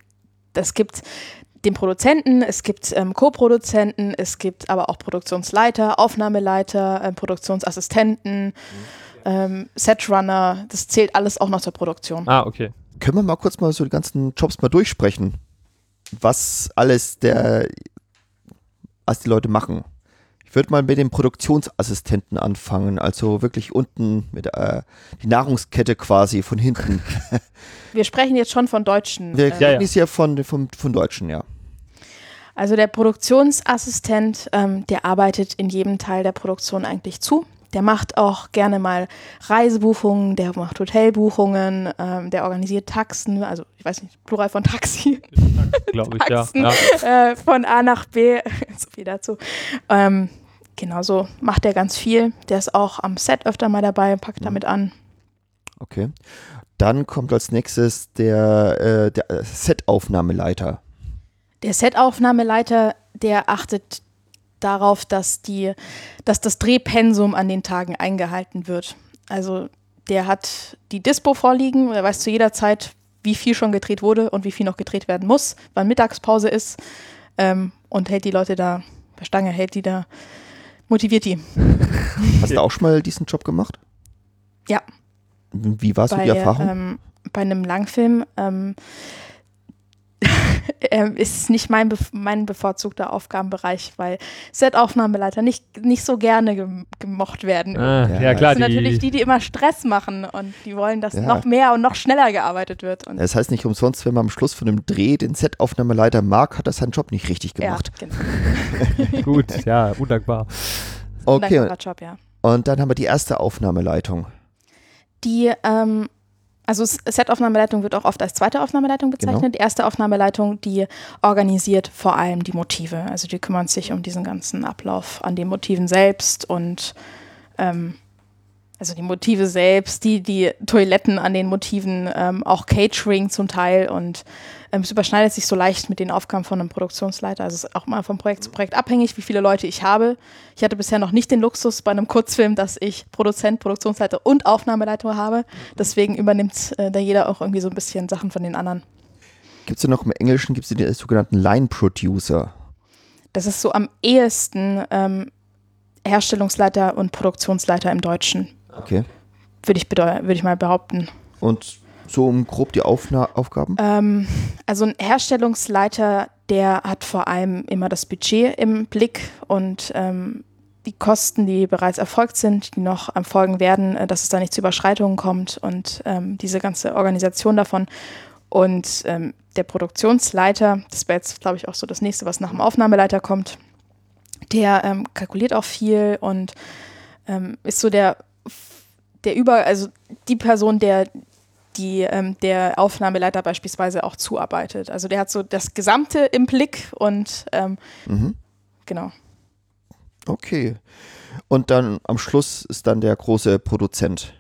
das gibt den Produzenten, es gibt ähm, Co-Produzenten, es gibt aber auch Produktionsleiter, Aufnahmeleiter, ähm, Produktionsassistenten, ähm, Setrunner. Das zählt alles auch noch zur Produktion. Ah, okay. Können wir mal kurz mal so die ganzen Jobs mal durchsprechen? Was alles der, was die Leute machen. Ich würde mal mit dem Produktionsassistenten anfangen, also wirklich unten mit äh, die Nahrungskette quasi von hinten. Wir sprechen jetzt schon von Deutschen. Wir äh, Ja, ja. reden jetzt ja von, von, von Deutschen, ja. Also der Produktionsassistent, ähm, der arbeitet in jedem Teil der Produktion eigentlich zu. Der macht auch gerne mal Reisebuchungen, der macht Hotelbuchungen, ähm, der organisiert Taxen, also ich weiß nicht, Plural von Taxi, Glaube ich, ja. Taxen. ja. äh, von A nach B, so viel dazu. Ähm, genauso macht er ganz viel. Der ist auch am Set öfter mal dabei, packt damit an. Okay. Dann kommt als nächstes der, äh, der Setaufnahmeleiter. Der Setaufnahmeleiter, der achtet darauf, dass, die, dass das Drehpensum an den Tagen eingehalten wird. Also der hat die Dispo vorliegen er weiß zu jeder Zeit, wie viel schon gedreht wurde und wie viel noch gedreht werden muss, wann Mittagspause ist ähm, und hält die Leute da bei Stange, hält die da, motiviert die. Hast du auch schon mal diesen Job gemacht? Ja. Wie war so die Erfahrung? ähm, bei einem Langfilm ähm, ist nicht mein, mein bevorzugter Aufgabenbereich, weil Set-Aufnahmeleiter nicht, nicht so gerne gem gemocht werden. Ah, ja, ja, klar. Das sind natürlich die, die immer Stress machen und die wollen, dass ja. noch mehr und noch schneller gearbeitet wird. Und das heißt nicht umsonst, wenn man am Schluss von einem Dreh den Set-Aufnahmeleiter mag, hat er seinen Job nicht richtig gemacht. Ja, genau. Gut, ja, undankbar. Okay. Job, ja. Und dann haben wir die erste Aufnahmeleitung. Die ähm, also Set-Aufnahmeleitung wird auch oft als zweite Aufnahmeleitung bezeichnet. Genau. Die erste Aufnahmeleitung, die organisiert vor allem die Motive. Also die kümmern sich um diesen ganzen Ablauf an den Motiven selbst und ähm, also die Motive selbst, die, die Toiletten an den Motiven, ähm, auch Catering zum Teil und es überschneidet sich so leicht mit den Aufgaben von einem Produktionsleiter. Also es ist auch mal von Projekt zu Projekt abhängig, wie viele Leute ich habe. Ich hatte bisher noch nicht den Luxus bei einem Kurzfilm, dass ich Produzent, Produktionsleiter und Aufnahmeleiter habe. Deswegen übernimmt äh, da jeder auch irgendwie so ein bisschen Sachen von den anderen. Gibt es noch im Englischen, gibt es den sogenannten Line Producer? Das ist so am ehesten ähm, Herstellungsleiter und Produktionsleiter im Deutschen. Okay. Würde ich, würd ich mal behaupten. Und so um grob die Aufna Aufgaben? Ähm, also ein Herstellungsleiter, der hat vor allem immer das Budget im Blick und ähm, die Kosten, die bereits erfolgt sind, die noch erfolgen werden, äh, dass es da nicht zu Überschreitungen kommt und ähm, diese ganze Organisation davon. Und ähm, der Produktionsleiter, das wäre jetzt, glaube ich, auch so das nächste, was nach dem Aufnahmeleiter kommt, der ähm, kalkuliert auch viel und ähm, ist so der der über, also die Person, der die ähm, der Aufnahmeleiter beispielsweise auch zuarbeitet. Also der hat so das Gesamte im Blick und ähm, mhm. genau. Okay. Und dann am Schluss ist dann der große Produzent.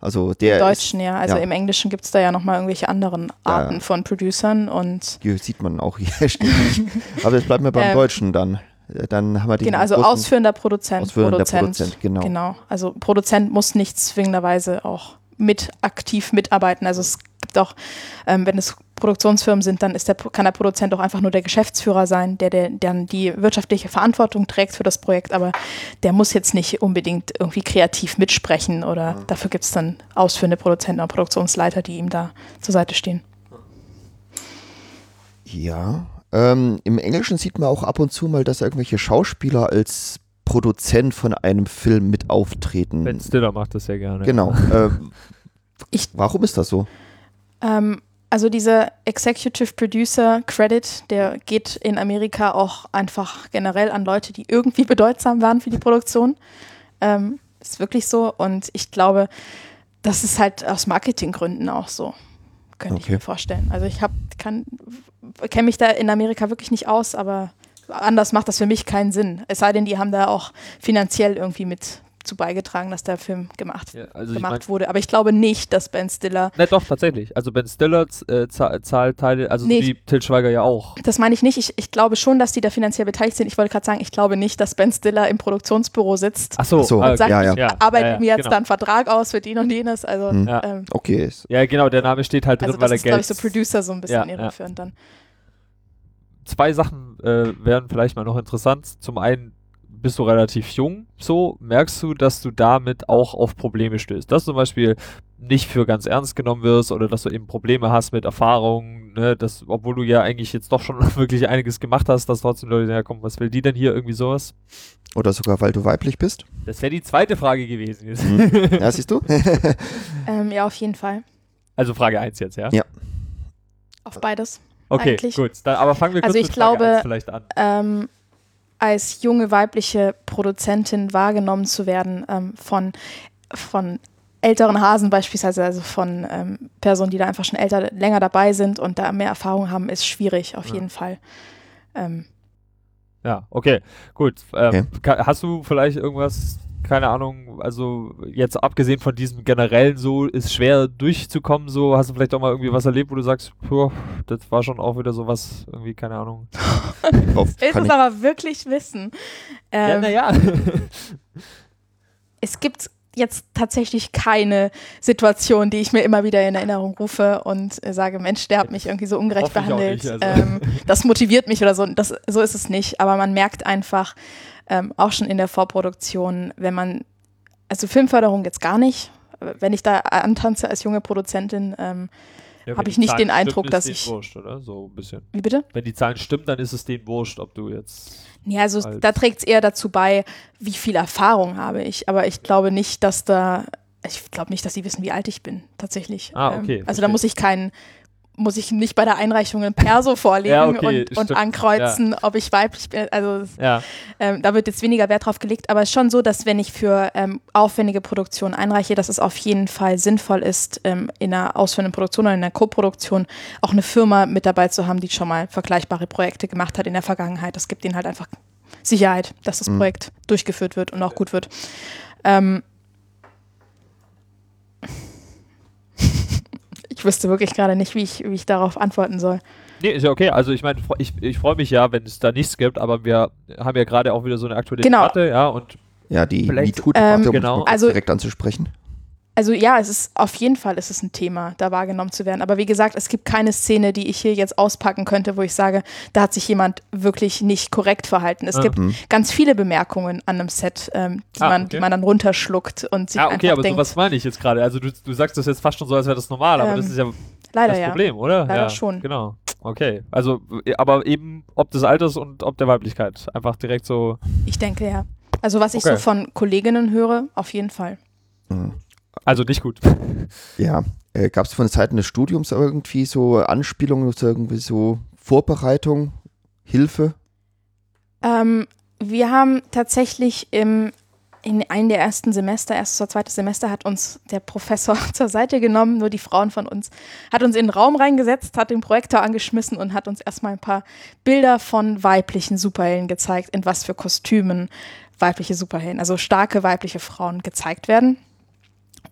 Also der. Im Deutschen, ist, ja. Also ja. im Englischen gibt es da ja nochmal irgendwelche anderen Arten ja. von Producern und. Die sieht man auch hier ständig. Aber jetzt bleiben wir beim ähm, Deutschen dann. Äh, dann haben wir den Genau, also ausführender Produzent. Ausführender Produzent, Produzent, genau. Genau. Also Produzent muss nicht zwingenderweise auch mit aktiv mitarbeiten. Also es gibt auch, ähm, wenn es Produktionsfirmen sind, dann ist der, kann der Produzent auch einfach nur der Geschäftsführer sein, der, der dann die wirtschaftliche Verantwortung trägt für das Projekt, aber der muss jetzt nicht unbedingt irgendwie kreativ mitsprechen oder mhm. dafür gibt es dann ausführende Produzenten oder Produktionsleiter, die ihm da zur Seite stehen. Ja, ähm, Im Englischen sieht man auch ab und zu mal, dass irgendwelche Schauspieler als Produzent von einem Film mit auftreten. Ben Stiller macht das sehr gerne. Genau. Ähm, ich, warum ist das so? Ähm, also dieser Executive Producer Credit, der geht in Amerika auch einfach generell an Leute, die irgendwie bedeutsam waren für die Produktion. Ähm, ist wirklich so. Und ich glaube, das ist halt aus Marketinggründen auch so. Könnte okay. ich mir vorstellen. Also ich habe, kann, kenne mich da in Amerika wirklich nicht aus, aber anders macht das für mich keinen Sinn. Es sei denn, die haben da auch finanziell irgendwie mit zu beigetragen, dass der Film gemacht, ja, also gemacht ich mein, wurde. Aber ich glaube nicht, dass Ben Stiller. Ne, doch, tatsächlich. Also Ben Stiller äh, zahlt Teile, also nee, wie Til Schweiger ja auch. Das meine ich nicht. Ich, ich glaube schon, dass die da finanziell beteiligt sind. Ich wollte gerade sagen, ich glaube nicht, dass Ben Stiller im Produktionsbüro sitzt. Ach so, so und sagt, ja, ja. ich arbeite ja, mir jetzt genau. da einen Vertrag aus für den und jenes. Also, hm. ähm, okay. Ja, genau, der Name steht halt drin, also weil er Geld. Das ist, glaube ich, so Producer so ein bisschen irreführend dann. Zwei Sachen äh, wären vielleicht mal noch interessant. Zum einen bist du relativ jung, so merkst du, dass du damit auch auf Probleme stößt. Dass du zum Beispiel nicht für ganz ernst genommen wirst oder dass du eben Probleme hast mit Erfahrungen, ne, dass, obwohl du ja eigentlich jetzt doch schon wirklich einiges gemacht hast, dass trotzdem Leute sagen, ja komm, was will die denn hier irgendwie sowas? Oder sogar, weil du weiblich bist? Das wäre die zweite Frage gewesen. Mhm. Ja, siehst du? ähm, ja, auf jeden Fall. Also Frage 1 jetzt, ja? Ja. Auf beides. Okay, eigentlich. gut. Dann, aber fangen wir kurz also ich mit Frage glaube, vielleicht an. Ähm, als junge weibliche Produzentin wahrgenommen zu werden ähm, von, von älteren Hasen beispielsweise, also von ähm, Personen, die da einfach schon älter, länger dabei sind und da mehr Erfahrung haben, ist schwierig auf ja. jeden Fall. Ähm. Ja, okay, gut. Ähm, okay. Hast du vielleicht irgendwas keine Ahnung, also jetzt abgesehen von diesem generellen so, ist schwer durchzukommen, so, hast du vielleicht auch mal irgendwie was erlebt, wo du sagst, puh, das war schon auch wieder so was, irgendwie, keine Ahnung. Willst du es aber wirklich wissen? Ähm, ja, naja. es gibt jetzt tatsächlich keine Situation, die ich mir immer wieder in Erinnerung rufe und äh, sage, Mensch, der hat mich irgendwie so ungerecht behandelt. Nicht, also. ähm, das motiviert mich oder so. Das, so ist es nicht. Aber man merkt einfach, ähm, auch schon in der Vorproduktion, wenn man, also Filmförderung jetzt gar nicht, wenn ich da antanze als junge Produzentin, ähm, Ja, wenn Hab ich nicht den Eindruck, stimmen, dass ich- wurscht, oder? So ein bisschen. wie bitte? Wenn die Zahlen stimmen, dann ist es denen wurscht, ob du jetzt. Ja, also Als- da trägt es eher dazu bei, wie viel Erfahrung habe ich. Aber ich glaube nicht, dass da, ich glaube nicht, dass sie wissen, wie alt ich bin, tatsächlich. Ähm, Ah, okay, also verstehe. da muss ich keinen, muss ich nicht bei der Einreichung ein Perso vorlegen Ja, okay, und, und ankreuzen, ob ich weiblich bin. Also Ja. ähm, da wird jetzt weniger Wert drauf gelegt, aber es ist schon so, dass wenn ich für ähm, aufwendige Produktionen einreiche, dass es auf jeden Fall sinnvoll ist, ähm, in einer ausführenden Produktion oder in einer Co-Produktion auch eine Firma mit dabei zu haben, die schon mal vergleichbare Projekte gemacht hat in der Vergangenheit. Das gibt ihnen halt einfach Sicherheit, dass das Mhm. Projekt durchgeführt wird und auch gut wird. Ähm, ich wüsste wirklich gerade nicht, wie ich, wie ich darauf antworten soll. Nee, ist ja okay. Also ich meine, ich, ich freue mich ja, wenn es da nichts gibt, aber wir haben ja gerade auch wieder so eine aktuelle Genau. Debatte, ja, und Ja, die MeToo-Debatte, Ähm, um genau. Also- direkt anzusprechen. Also ja, es ist auf jeden Fall ist es ein Thema, da wahrgenommen zu werden. Aber wie gesagt, es gibt keine Szene, die ich hier jetzt auspacken könnte, wo ich sage, da hat sich jemand wirklich nicht korrekt verhalten. Es Ah. gibt Mhm. ganz viele Bemerkungen an einem Set, ähm, die, Ah, man, okay. die man dann runterschluckt und sich ja, okay, einfach aber denkt, sowas meine ich jetzt gerade. Also du, du sagst das jetzt fast schon so, als wäre das normal, aber das Ähm, ist ja leider das ja. Problem, oder? Leider ja, schon. Genau. Okay. Also, äh, aber eben ob des Alters und ob der Weiblichkeit. Einfach direkt so. Ich denke ja. Also was ich Okay. so von Kolleginnen höre, auf jeden Fall. Mhm. Also nicht gut. Ja, äh, gab es von Seiten des Studiums irgendwie so Anspielungen, so irgendwie so Vorbereitung, Hilfe? Ähm, wir haben tatsächlich im, in einem der ersten Semester, erstes oder zweites Semester, hat uns der Professor zur Seite genommen, nur die Frauen von uns, hat uns in den Raum reingesetzt, hat den Projektor angeschmissen und hat uns erstmal ein paar Bilder von weiblichen Superhelden gezeigt, in was für Kostümen weibliche Superhelden, also starke weibliche Frauen gezeigt werden.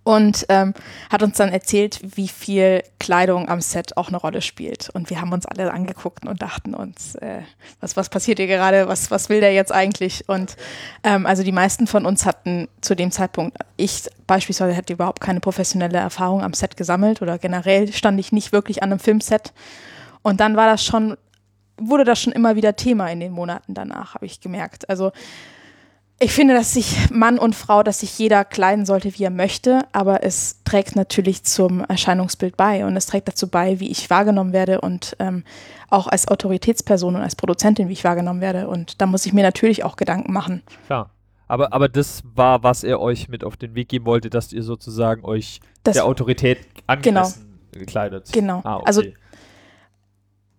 Und ähm, hat uns dann erzählt, wie viel Kleidung am Set auch eine Rolle spielt. Und wir haben uns alle angeguckt und dachten uns, äh, was, was passiert hier gerade, was, was will der jetzt eigentlich? Und ähm, also die meisten von uns hatten zu dem Zeitpunkt, ich beispielsweise hätte überhaupt keine professionelle Erfahrung am Set gesammelt oder generell stand ich nicht wirklich an einem Filmset. Und dann war das schon, wurde das schon immer wieder Thema in den Monaten danach, habe ich gemerkt. Also ich finde, dass sich Mann und Frau, dass sich jeder kleiden sollte, wie er möchte, aber es trägt natürlich zum Erscheinungsbild bei und es trägt dazu bei, wie ich wahrgenommen werde und ähm, auch als Autoritätsperson und als Produzentin, wie ich wahrgenommen werde. Und da muss ich mir natürlich auch Gedanken machen. Klar. Aber, aber das war, was er euch mit auf den Weg geben wollte, dass ihr sozusagen euch Das, der Autorität angemessen gekleidet. Genau. Ah, okay. Also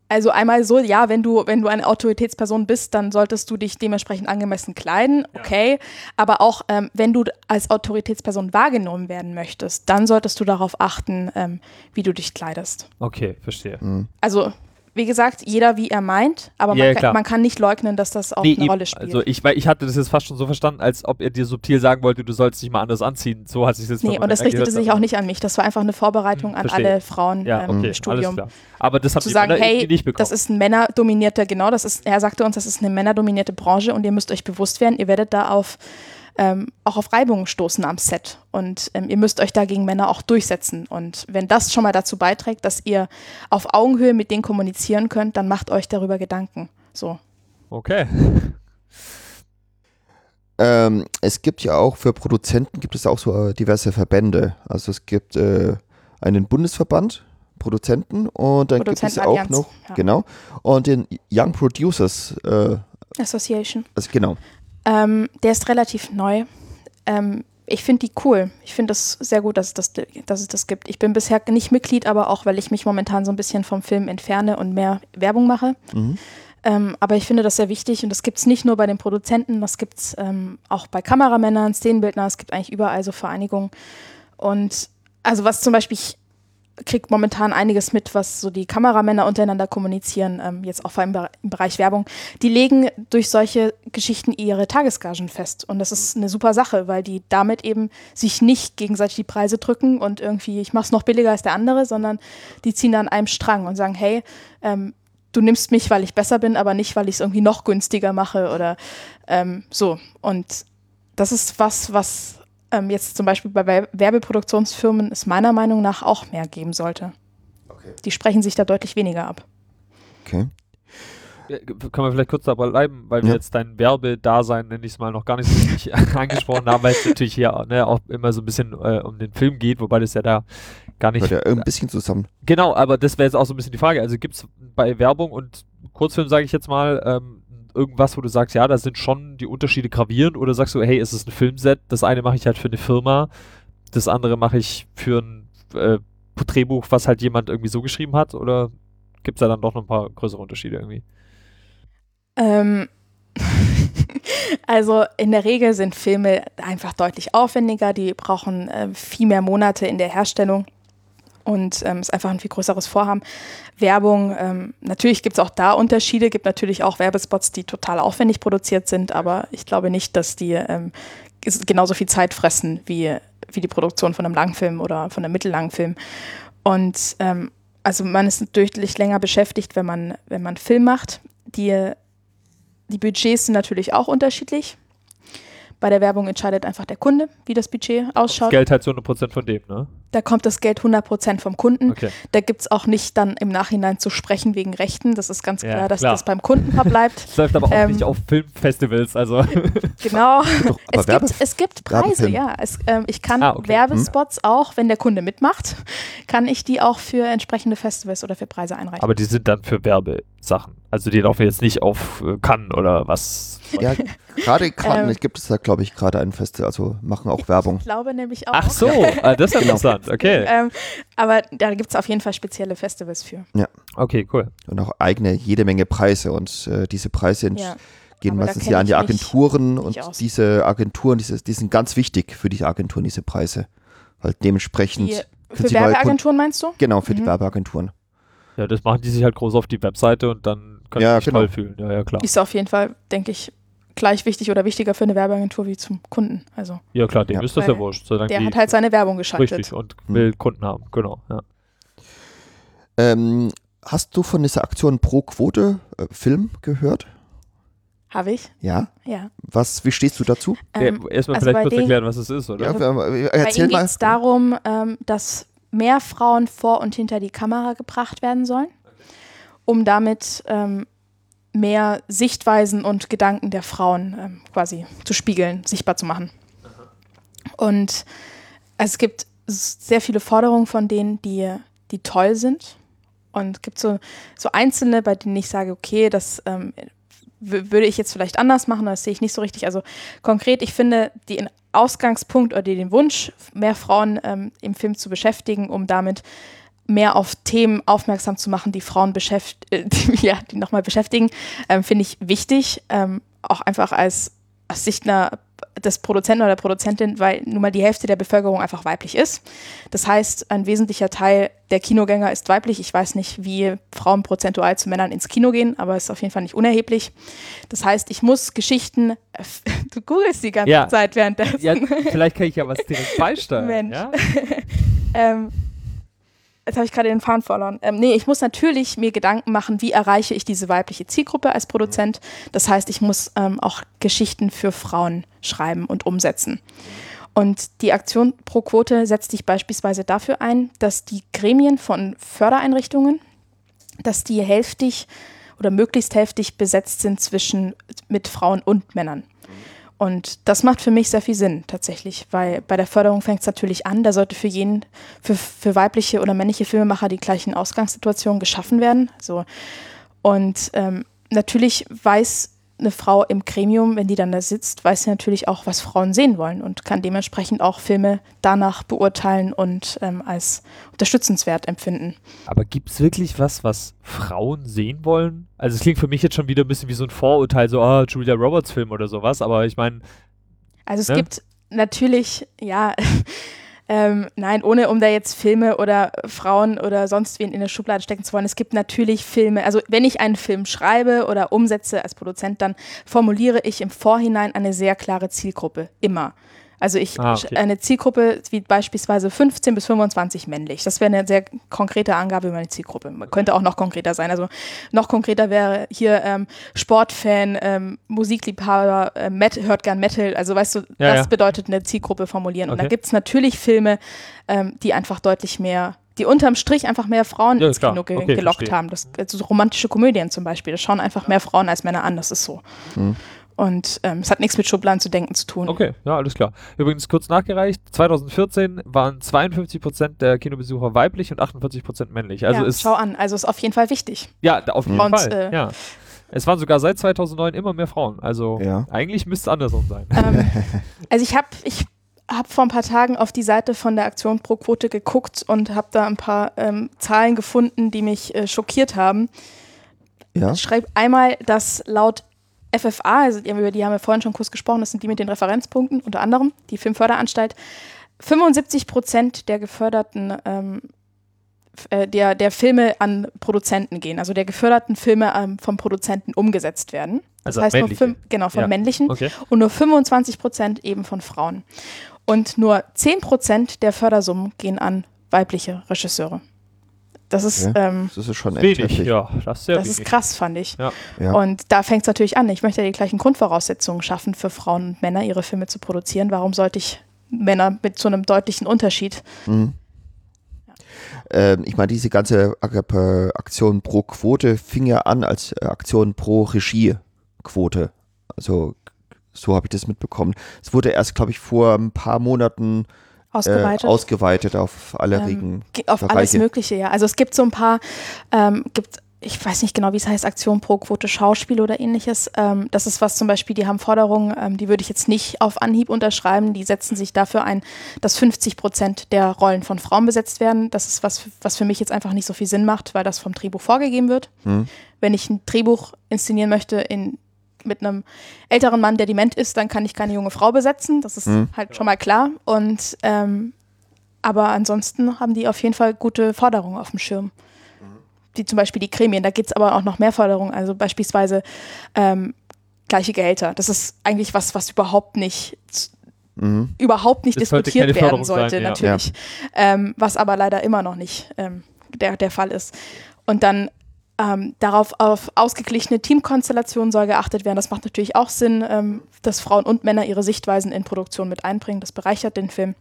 also einmal so, ja, wenn du, wenn du eine Autoritätsperson bist, dann solltest du dich dementsprechend angemessen kleiden, Ja. okay. Aber auch ähm, wenn du als Autoritätsperson wahrgenommen werden möchtest, dann solltest du darauf achten, ähm, wie du dich kleidest. okay, verstehe. Mhm. Also, wie gesagt, jeder wie er meint, aber Ja, man, kann, man kann nicht leugnen, dass das auch Nee, eine eben, Rolle spielt. Also ich, ich hatte das jetzt fast schon so verstanden, als ob er dir subtil sagen wollte, du sollst dich mal anders anziehen. So hat sich das nee, und das richtete sich dann. auch nicht an mich. Das war einfach eine Vorbereitung Hm, an alle Frauen Ja, ähm, okay, im Studium. Aber das habt zu ihr sagen, Männer hey, nicht bekommen. das ist ein männerdominierte, genau, das ist, er sagte uns, das ist eine männerdominierte Branche und ihr müsst euch bewusst werden, ihr werdet da auf ähm, auch auf Reibungen stoßen am Set und ähm, ihr müsst euch da gegen Männer auch durchsetzen und wenn das schon mal dazu beiträgt, dass ihr auf Augenhöhe mit denen kommunizieren könnt, dann macht euch darüber Gedanken. So. okay. Ähm, es gibt ja auch für Produzenten gibt es auch so äh, diverse Verbände. Also es gibt äh, einen Bundesverband Produzenten und dann gibt es auch noch ja. genau und den Young Producers. Äh, Association. also genau. Ähm, der ist relativ neu. Ähm, ich finde die cool. Ich finde es sehr gut, dass es, das, dass es das gibt. Ich bin bisher nicht Mitglied, aber auch, weil ich mich momentan so ein bisschen vom Film entferne und mehr Werbung mache. Mhm. Ähm, aber ich finde das sehr wichtig und das gibt es nicht nur bei den Produzenten, das gibt es ähm, auch bei Kameramännern, Szenenbildnern, es gibt eigentlich überall so Vereinigungen. Und also was zum Beispiel, ich kriege momentan einiges mit, was so die Kameramänner untereinander kommunizieren, ähm, jetzt auch vor allem im Bere- im Bereich Werbung, die legen durch solche Geschichten ihre Tagesgagen fest. Und das ist eine super Sache, weil die damit eben sich nicht gegenseitig die Preise drücken und irgendwie, ich mach's noch billiger als der andere, sondern die ziehen an einem Strang und sagen, hey, ähm, du nimmst mich, weil ich besser bin, aber nicht, weil ich es irgendwie noch günstiger mache oder ähm, so. Und das ist was, was ähm, jetzt zum Beispiel bei Wer- Werbeproduktionsfirmen es meiner Meinung nach auch mehr geben sollte. Okay. Die sprechen sich da deutlich weniger ab. Okay. Ja, Können wir vielleicht kurz dabei bleiben, weil wir Ja. jetzt dein Werbedasein, nenne ich es mal, noch gar nicht so richtig angesprochen haben, weil es natürlich hier ne, auch immer so ein bisschen äh, um den Film geht, wobei das ja da gar nicht. Hört ja ein bisschen zusammen. Genau, aber das wäre jetzt auch so ein bisschen die Frage. Also gibt es bei Werbung und Kurzfilm, sage ich jetzt mal, ähm, irgendwas, wo du sagst, ja, da sind schon die Unterschiede gravierend oder sagst du, hey, es ist ein Filmset, das eine mache ich halt für eine Firma, das andere mache ich für ein äh, Drehbuch, was halt jemand irgendwie so geschrieben hat oder gibt es da dann doch noch ein paar größere Unterschiede irgendwie? Ähm, also in der Regel sind Filme einfach deutlich aufwendiger, die brauchen äh, viel mehr Monate in der Herstellung und ähm, ist einfach ein viel größeres Vorhaben. Werbung, ähm, natürlich gibt es auch da Unterschiede, gibt natürlich auch Werbespots, die total aufwendig produziert sind, aber ich glaube nicht, dass die ähm, genauso viel Zeit fressen wie, wie die Produktion von einem Langfilm oder von einem mittellangen Film. Und ähm, also man ist deutlich länger beschäftigt, wenn man, wenn man Film macht. Die, die Budgets sind natürlich auch unterschiedlich. Bei der Werbung entscheidet einfach der Kunde, wie das Budget Das ausschaut. Geld halt zu 100% von dem, ne? Da kommt das Geld 100% vom Kunden. Okay. Da gibt es auch nicht dann im Nachhinein zu sprechen wegen Rechten. Das ist ganz Ja, klar, dass klar. das beim Kunden verbleibt. Das läuft aber auch Ähm, nicht auf Filmfestivals, also. genau. Doch, Es gibt, es gibt Preise, Werbefilm. ja. Es, ähm, ich kann Ah, okay. Werbespots auch, wenn der Kunde mitmacht, kann ich die auch für entsprechende Festivals oder für Preise einreichen. aber die sind dann für Werbesachen. Also die laufen jetzt nicht auf äh, Cannes oder was. Ja, gerade gerade Ähm. gibt es da, glaube ich, gerade ein Festival, also machen auch Werbung. Ich glaube nämlich auch. Ach so, ah, das ist ja Genau. interessant. Okay. Ähm, aber da gibt es auf jeden Fall spezielle Festivals für. Okay, cool. Und auch eigene, jede Menge Preise. Und äh, diese Preise ent- Ja. gehen Aber meistens ja an die Agenturen nicht und aus. diese Agenturen, diese, die sind ganz wichtig für die Agenturen, diese Preise. Weil dementsprechend. Die, für Werbeagenturen meinst du? Genau, für die Mhm. Werbeagenturen. Ja, das machen die sich halt groß auf die Webseite und dann können Ja, genau. toll fühlen. Ja, ja, klar. Ist auf jeden Fall, denke ich, gleich wichtig oder wichtiger für eine Werbeagentur wie zum Kunden. Also Ja, klar, dem Ja. ist das ja wurscht. Solange der die hat halt seine Werbung geschaltet. richtig und Hm. will Kunden haben. Genau, ja. Ähm, hast du von dieser Aktion Pro Quote äh, Film gehört? Habe ich, Ja. ja. Was, wie stehst du dazu? Ähm, ja Erstmal also vielleicht bei kurz erklären, was es ist, oder? Ja, äh, Bei erzähl ihm mal. geht es darum, ähm, dass mehr Frauen vor und hinter die Kamera gebracht werden sollen, um damit ähm, mehr Sichtweisen und Gedanken der Frauen ähm, quasi zu spiegeln, sichtbar zu machen. Und es gibt sehr viele Forderungen von denen, die, die toll sind. Und es gibt so, so einzelne, bei denen ich sage, okay, das ähm, würde ich jetzt vielleicht anders machen, das sehe ich nicht so richtig. Also konkret, ich finde den Ausgangspunkt oder den Wunsch, mehr Frauen ähm, im Film zu beschäftigen, um damit mehr auf Themen aufmerksam zu machen, die Frauen beschäft äh, die, ja, die nochmal beschäftigen, ähm, finde ich wichtig. Ähm, auch einfach als, aus Sicht einer, des Produzenten oder der Produzentin, weil nun mal die Hälfte der Bevölkerung einfach weiblich ist. Das heißt, ein wesentlicher Teil der Kinogänger ist weiblich. Ich weiß nicht, wie Frauen prozentual zu Männern ins Kino gehen, aber ist auf jeden Fall nicht unerheblich. Das heißt, ich muss Geschichten, du googelst die ganze Ja. Zeit währenddessen. Ja, vielleicht kann ich ja was direkt beisteuern. Mensch. Ja? Ähm, jetzt habe ich gerade den Faden verloren. Ähm, nee, ich muss natürlich mir Gedanken machen, wie erreiche ich diese weibliche Zielgruppe als Produzent. Das heißt, ich muss ähm, auch Geschichten für Frauen schreiben und umsetzen. Und die Aktion Pro Quote setzt sich beispielsweise dafür ein, dass die Gremien von Fördereinrichtungen, dass die hälftig oder möglichst hälftig besetzt sind zwischen mit Frauen und Männern. Und das macht für mich sehr viel Sinn tatsächlich, weil bei der Förderung fängt es natürlich an, da sollte für jeden, für, für weibliche oder männliche Filmemacher die gleichen Ausgangssituationen geschaffen werden. So. Und ähm, natürlich weiß eine Frau im Gremium, wenn die dann da sitzt, weiß sie natürlich auch, was Frauen sehen wollen und kann dementsprechend auch Filme danach beurteilen und ähm, als unterstützenswert empfinden. Aber gibt es wirklich was, was Frauen sehen wollen? Also es klingt für mich jetzt schon wieder ein bisschen wie so ein Vorurteil, so, ah, Julia Roberts Film oder sowas, aber ich meine, Also es Ne? gibt natürlich, ja, ähm, nein, ohne um da jetzt Filme oder Frauen oder sonst wen in der Schublade stecken zu wollen, es gibt natürlich Filme, also wenn ich einen Film schreibe oder umsetze als Produzent, dann formuliere ich im Vorhinein eine sehr klare Zielgruppe, immer. Also ich Ah, okay. eine Zielgruppe wie beispielsweise 15 bis 25 männlich. Das wäre eine sehr konkrete Angabe über meine Zielgruppe. Man könnte auch noch konkreter sein. Also noch konkreter wäre hier ähm, Sportfan, ähm, Musikliebhaber, äh, Met hört gern Metal. Also weißt du, Ja, das ja. bedeutet eine Zielgruppe formulieren. Und da Okay. gibt es natürlich Filme, ähm, die einfach deutlich mehr die unterm Strich einfach mehr Frauen Ja, ins klar. Kino ge Okay, gelockt verstehe. haben. Das, also so romantische Komödien zum Beispiel, das schauen einfach mehr Frauen als Männer an, das ist so. Mhm. Und ähm, es hat nichts mit Schubladen zu denken zu tun. Okay, ja, alles klar. Übrigens kurz nachgereicht, 2014 waren 52% der Kinobesucher weiblich und 48% männlich. Also ja, ist schau an, also ist auf jeden Fall wichtig. ja, auf jeden Und, Fall. äh, ja. Es waren sogar seit 2009 immer mehr Frauen. Also Ja. eigentlich müsste es andersrum sein. Ähm, also ich habe ich hab vor ein paar Tagen auf die Seite von der Aktion Pro Quote geguckt und habe da ein paar ähm, Zahlen gefunden, die mich äh, schockiert haben. Ja. Ich schreibe einmal, dass laut FFA, also die, über die haben wir vorhin schon kurz gesprochen, das sind die mit den Referenzpunkten, unter anderem die Filmförderanstalt, 75 Prozent der geförderten ähm, äh, der, der Filme an Produzenten gehen, also der geförderten Filme ähm, vom Produzenten umgesetzt werden. Das Also heißt, nur männliche. fünf, genau, von Ja. männlichen Okay. und nur 25 Prozent eben von Frauen. Und nur 10 Prozent der Fördersummen gehen an weibliche Regisseure. Das ist, Okay. ähm, Das ist schon echt Wenig, ja, das ist sehr das ist krass, fand ich. Ja. Ja. Und da fängt es natürlich an. Ich möchte ja die gleichen Grundvoraussetzungen schaffen für Frauen und Männer, ihre Filme zu produzieren. Warum sollte ich Männer mit so einem deutlichen Unterschied? Mhm. Ähm, ich meine, diese ganze Ak- Aktion pro Quote fing ja an als äh, Aktion pro Regiequote. Also so habe ich das mitbekommen. Es wurde erst, glaube ich, vor ein paar Monaten äh, Ausgeweitet. ausgeweitet auf alle Ähm, Regen. Ge- Auf alles Bereiche. Mögliche, ja. Also es gibt so ein paar, ähm, gibt, ich weiß nicht genau, wie es heißt, Aktion pro Quote Schauspiel oder ähnliches. Ähm, das ist was zum Beispiel, die haben Forderungen, ähm, die würde ich jetzt nicht auf Anhieb unterschreiben. Die setzen sich dafür ein, dass 50 Prozent der Rollen von Frauen besetzt werden. Das ist was, was für mich jetzt einfach nicht so viel Sinn macht, weil das vom Drehbuch vorgegeben wird. Hm. Wenn ich ein Drehbuch inszenieren möchte in mit einem älteren Mann, der dement ist, dann kann ich keine junge Frau besetzen. Das ist Mhm. halt schon mal klar. Und ähm, aber ansonsten haben die auf jeden Fall gute Forderungen auf dem Schirm. Die zum Beispiel die Gremien, da gibt es aber auch noch mehr Forderungen, also beispielsweise ähm, gleiche Gehälter. Das ist eigentlich was, was überhaupt nicht Mhm. überhaupt nicht Das diskutiert werden Forderung sein, sollte, ja. natürlich. Ähm, was aber leider immer noch nicht ähm, der, der Fall ist. Und dann ähm, darauf auf ausgeglichene Teamkonstellationen soll geachtet werden. Das macht natürlich auch Sinn, ähm, dass Frauen und Männer ihre Sichtweisen in Produktion mit einbringen. Das bereichert den Film.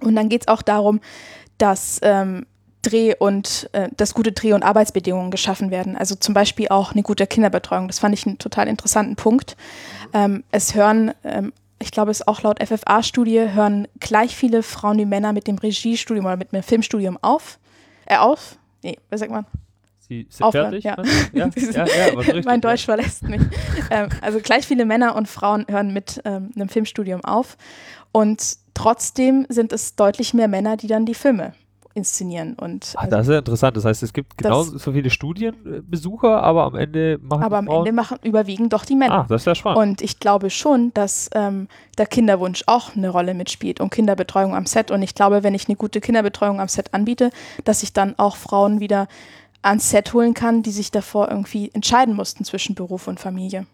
Und dann geht es auch darum, dass ähm, Dreh- und äh, dass gute Dreh- und Arbeitsbedingungen geschaffen werden. Also zum Beispiel auch eine gute Kinderbetreuung. Das fand ich einen total interessanten Punkt. Ähm, es hören, ähm, ich glaube, es ist auch laut FFA-Studie, hören gleich viele Frauen wie Männer mit dem Regiestudium oder mit dem Filmstudium auf. Äh, auf? Nee, was sagt man? Sie sind Aufhören, fertig? ja. Ja, ja, ja, richtig, mein. Deutsch verlässt mich. ähm, also gleich viele Männer und Frauen hören mit ähm, einem Filmstudium auf. Und trotzdem sind es deutlich mehr Männer, die dann die Filme inszenieren. Und Ah, also, das ist ja interessant. Das heißt, es gibt Das- genauso so viele Studienbesucher, aber am Ende machen aber die am Frauen Ende machen überwiegen doch die Männer. Ah, das ist ja spannend. Und ich glaube schon, dass ähm, der Kinderwunsch auch eine Rolle mitspielt und Kinderbetreuung am Set. Und ich glaube, wenn ich eine gute Kinderbetreuung am Set anbiete, dass ich dann auch Frauen wieder ans Set holen kann, die sich davor irgendwie entscheiden mussten zwischen Beruf und Familie.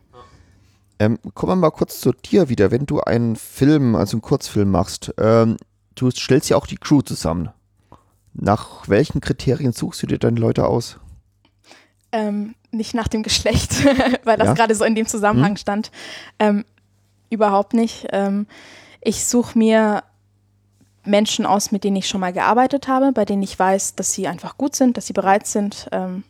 Ähm, kommen wir mal kurz zu dir wieder. Wenn du einen Film, also einen Kurzfilm machst, ähm, du stellst ja auch die Crew zusammen. Nach welchen Kriterien suchst du dir deine Leute aus? Ähm, nicht nach dem Geschlecht, weil das Ja. gerade so in dem Zusammenhang Hm. stand. Ähm, überhaupt nicht. Ähm, ich suche mir Menschen aus, mit denen ich schon mal gearbeitet habe, bei denen ich weiß, dass sie einfach gut sind, dass sie bereit sind, ähm,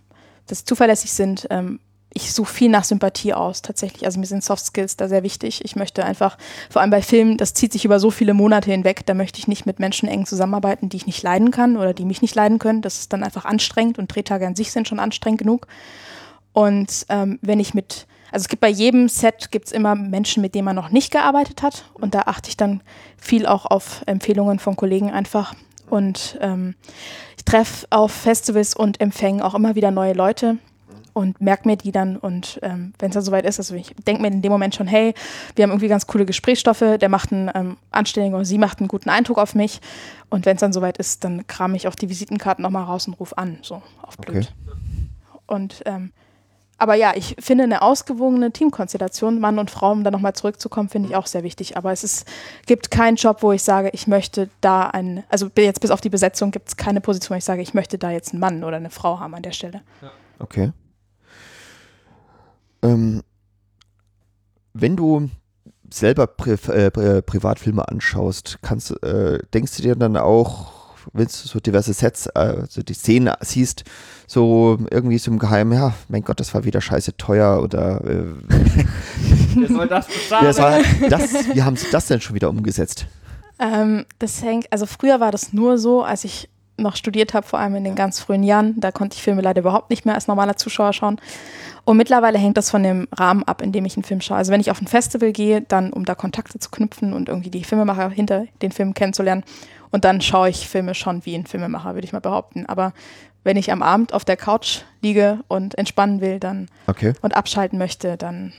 dass sie zuverlässig sind. Ähm, ich suche viel nach Sympathie aus, tatsächlich. Also mir sind Soft Skills da sehr wichtig. Ich möchte einfach, vor allem bei Filmen, das zieht sich über so viele Monate hinweg, da möchte ich nicht mit Menschen eng zusammenarbeiten, die ich nicht leiden kann oder die mich nicht leiden können. Das ist dann einfach anstrengend und Drehtage an sich sind schon anstrengend genug. Und ähm, wenn ich mit, also es gibt bei jedem Set gibt es immer Menschen, mit denen man noch nicht gearbeitet hat. Und da achte ich dann viel auch auf Empfehlungen von Kollegen einfach. Und ähm, ich treffe auf Festivals und Empfängen auch immer wieder neue Leute und merke mir die dann. Und ähm, wenn es dann soweit ist, also ich denke mir in dem Moment schon, hey, wir haben irgendwie ganz coole Gesprächsstoffe, der macht einen ähm, anständigen oder sie macht einen guten Eindruck auf mich. Und wenn es dann soweit ist, dann kram ich auch die Visitenkarten nochmal raus und rufe an, so auf blöd. Und ähm, aber ja, ich finde eine ausgewogene Teamkonstellation, Mann und Frau, um da nochmal zurückzukommen, finde ich auch sehr wichtig. Aber es ist, gibt keinen Job, wo ich sage, ich möchte da einen, also jetzt bis auf die Besetzung gibt es keine Position, wo ich sage, ich möchte da jetzt einen Mann oder eine Frau haben an der Stelle. Okay. Ähm, wenn du selber äh, Pri Privatfilme anschaust, kannst, äh, denkst du dir dann auch, wenn du so diverse Sets, äh, so die Szenen siehst, so irgendwie so im Geheimen, ja, mein Gott, das war wieder scheiße teuer oder äh, Wer soll das bezahlen? ja, das war, das, wie haben sie das denn schon wieder umgesetzt? Ähm, das hängt, also früher war das nur so, als ich noch studiert habe, vor allem in den ganz frühen Jahren. Da konnte ich Filme leider überhaupt nicht mehr als normaler Zuschauer schauen. Und mittlerweile hängt das von dem Rahmen ab, in dem ich einen Film schaue. Also wenn ich auf ein Festival gehe, dann um da Kontakte zu knüpfen und irgendwie die Filmemacher hinter den Filmen kennenzulernen. Und dann schaue ich Filme schon wie ein Filmemacher, würde ich mal behaupten. Aber wenn ich am Abend auf der Couch liege und entspannen will, dann Okay. und abschalten möchte, dann.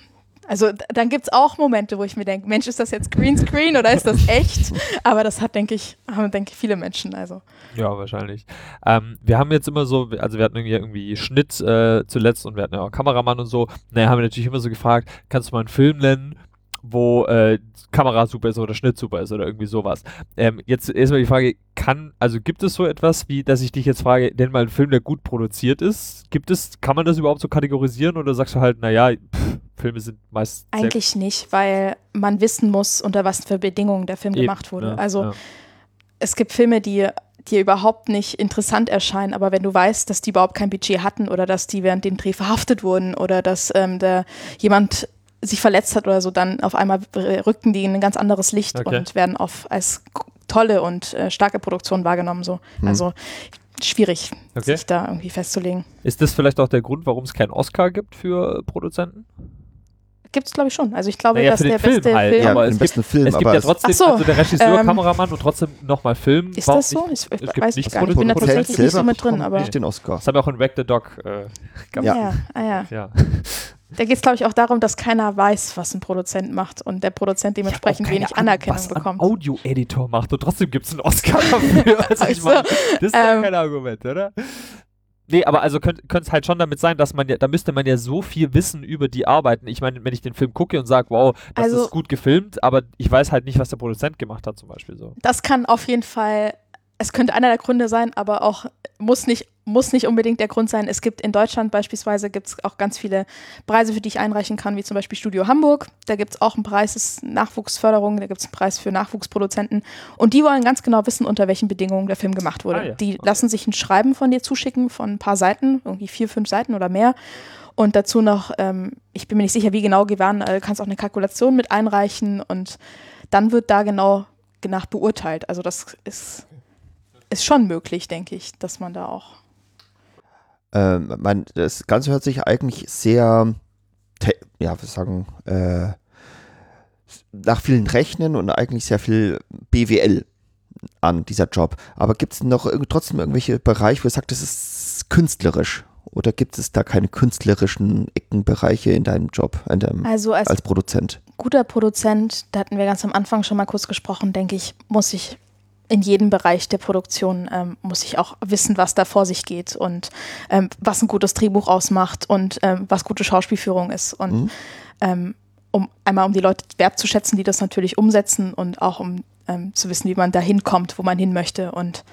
Also dann gibt es auch Momente, wo ich mir denke, Mensch, ist das jetzt Greenscreen oder ist das echt? Aber das hat, denke ich, haben, denke ich, viele Menschen. Also Ja, wahrscheinlich. Ähm, wir haben jetzt immer so, also wir hatten irgendwie, irgendwie Schnitt äh, zuletzt und wir hatten ja auch Kameramann und so. Naja, haben wir natürlich immer so gefragt, kannst du mal einen Film nennen, wo äh, Kamera super ist oder Schnitt super ist oder irgendwie sowas. Ähm, jetzt erstmal die Frage, kann, also gibt es so etwas wie, dass ich dich jetzt frage, nenn mal einen Film, der gut produziert ist? Gibt es, kann man das überhaupt so kategorisieren oder sagst du halt, naja, pff, Filme sind meist eigentlich nicht, weil man wissen muss, unter was für Bedingungen der Film Eben, gemacht wurde. ne? Also ja. es gibt Filme, die dir überhaupt nicht interessant erscheinen, aber wenn du weißt, dass die überhaupt kein Budget hatten oder dass die während dem Dreh verhaftet wurden oder dass ähm, der jemand sich verletzt hat oder so, dann auf einmal rücken die in ein ganz anderes Licht Okay. und werden auf, als tolle und äh, starke Produktion wahrgenommen. So. Hm. Also schwierig, Okay. sich da irgendwie festzulegen. Ist das vielleicht auch der Grund, warum es keinen Oscar gibt für Produzenten? Gibt es, glaube ich, schon. Also ich glaube, Naja, dass für den der Film beste halt, Film. Ja, aber es besten Film, es gibt aber ja es- trotzdem, Ach so, also der Regisseur, ähm, Kameramann und trotzdem nochmal Film. ist das so? nicht? Ich, ich Es gibt weiß nichts gar nicht. Ich bin da tatsächlich nicht so mit drin, aber. nicht den Oscar. Das haben wir auch in Wreck the Dog äh, gehabt. Ja. Ja, ah, ja. Ja. Da geht es, glaube ich, auch darum, dass keiner weiß, was ein Produzent macht und der Produzent dementsprechend keine wenig Ahnung, Anerkennung was bekommt. Ein Audio-Editor macht und trotzdem gibt es einen Oscar dafür. Also ich Ach so, meine, das ist ja ähm, kein Argument, oder? Nee, aber also könnte es halt schon damit sein, dass man ja, da müsste man ja so viel wissen über die Arbeiten. Ich meine, wenn ich den Film gucke und sage, wow, das Also- ist gut gefilmt, aber ich weiß halt nicht, was der Produzent gemacht hat, zum Beispiel so. Das kann auf jeden Fall, es könnte einer der Gründe sein, aber auch muss nicht, muss nicht unbedingt der Grund sein. Es gibt in Deutschland beispielsweise gibt's auch ganz viele Preise, für die ich einreichen kann, wie zum Beispiel Studio Hamburg. Da gibt es auch einen Preis, ist Nachwuchsförderung, da gibt es einen Preis für Nachwuchsproduzenten. Und die wollen ganz genau wissen, unter welchen Bedingungen der Film gemacht wurde. Ah ja, Die okay. lassen sich ein Schreiben von dir zuschicken, von ein paar Seiten, irgendwie vier, fünf Seiten oder mehr. Und dazu noch, ähm, ich bin mir nicht sicher, wie genau gewähren, äh, du kannst auch eine Kalkulation mit einreichen und dann wird da genau nach beurteilt. Also das ist, ist schon möglich, denke ich, dass man da auch. Ähm, man, das Ganze hört sich eigentlich sehr, ja, wir sagen, äh, nach vielen Rechnen und eigentlich sehr viel BWL an, dieser Job. Aber gibt es noch trotzdem irgendwelche Bereiche, wo ihr sagt, das ist künstlerisch? Oder gibt es da keine künstlerischen Eckenbereiche in deinem Job, in deinem, Also als als Produzent? guter Produzent, da hatten wir ganz am Anfang schon mal kurz gesprochen, denke ich, muss ich in jedem Bereich der Produktion ähm, muss ich auch wissen, was da vor sich geht und ähm, was ein gutes Drehbuch ausmacht und ähm, was gute Schauspielführung ist. Und Mhm. ähm, um einmal um die Leute wertzuschätzen, die das natürlich umsetzen und auch um ähm, zu wissen, wie man da hinkommt, wo man hin möchte. Und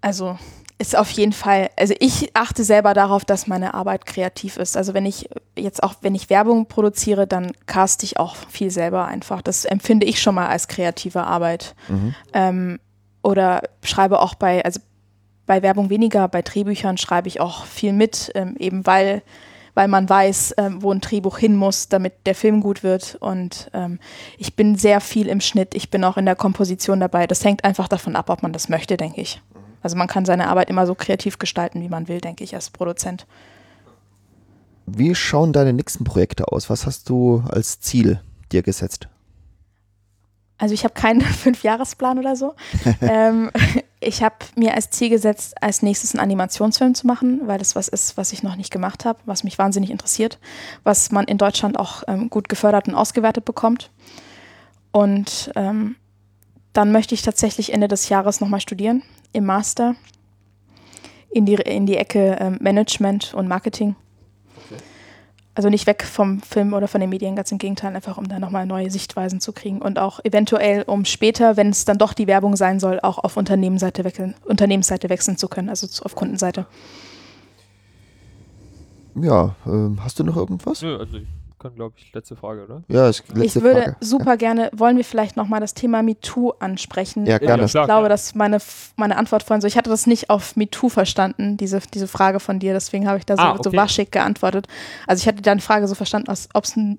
also ist auf jeden Fall, also ich achte selber darauf, dass meine Arbeit kreativ ist. Also wenn ich jetzt auch, wenn ich Werbung produziere, dann cast ich auch viel selber einfach. Das empfinde ich schon mal als kreative Arbeit. Mhm. Ähm, oder schreibe auch bei, also bei Werbung weniger, bei Drehbüchern schreibe ich auch viel mit, ähm, eben weil, weil man weiß, ähm, wo ein Drehbuch hin muss, damit der Film gut wird. Und ähm, ich bin sehr viel im Schnitt, ich bin auch in der Komposition dabei. Das hängt einfach davon ab, ob man das möchte, denke ich. Also man kann seine Arbeit immer so kreativ gestalten, wie man will, denke ich, als Produzent. Wie schauen deine nächsten Projekte aus? Was hast du als Ziel dir gesetzt? Also ich habe keinen Fünfjahresplan oder so. ähm, ich habe mir als Ziel gesetzt, als nächstes einen Animationsfilm zu machen, weil das was ist, was ich noch nicht gemacht habe, was mich wahnsinnig interessiert, was man in Deutschland auch ähm, gut gefördert und ausgewertet bekommt. Und ähm, dann möchte ich tatsächlich Ende des Jahres nochmal studieren im Master in die, in die Ecke ähm, Management und Marketing. Also nicht weg vom Film oder von den Medien, ganz im Gegenteil, einfach um da nochmal neue Sichtweisen zu kriegen und auch eventuell, um später, wenn es dann doch die Werbung sein soll, auch auf Unternehmensseite wechseln, Unternehmensseite wechseln zu können, also zu- auf Kundenseite. Ja, ähm, hast du noch irgendwas? Nö, also ich dann, glaube ich, letzte Frage, oder? Ja, ist letzte ich würde Frage. super gerne, wollen wir vielleicht nochmal das Thema MeToo ansprechen? Ja, gerne. Ich klar, glaube, dass meine, meine Antwort vorhin so, ich hatte das nicht auf MeToo verstanden, diese, diese Frage von dir, deswegen habe ich da so, Ah, so okay. waschig geantwortet. Also ich hatte deine Frage so verstanden, als ob's ein,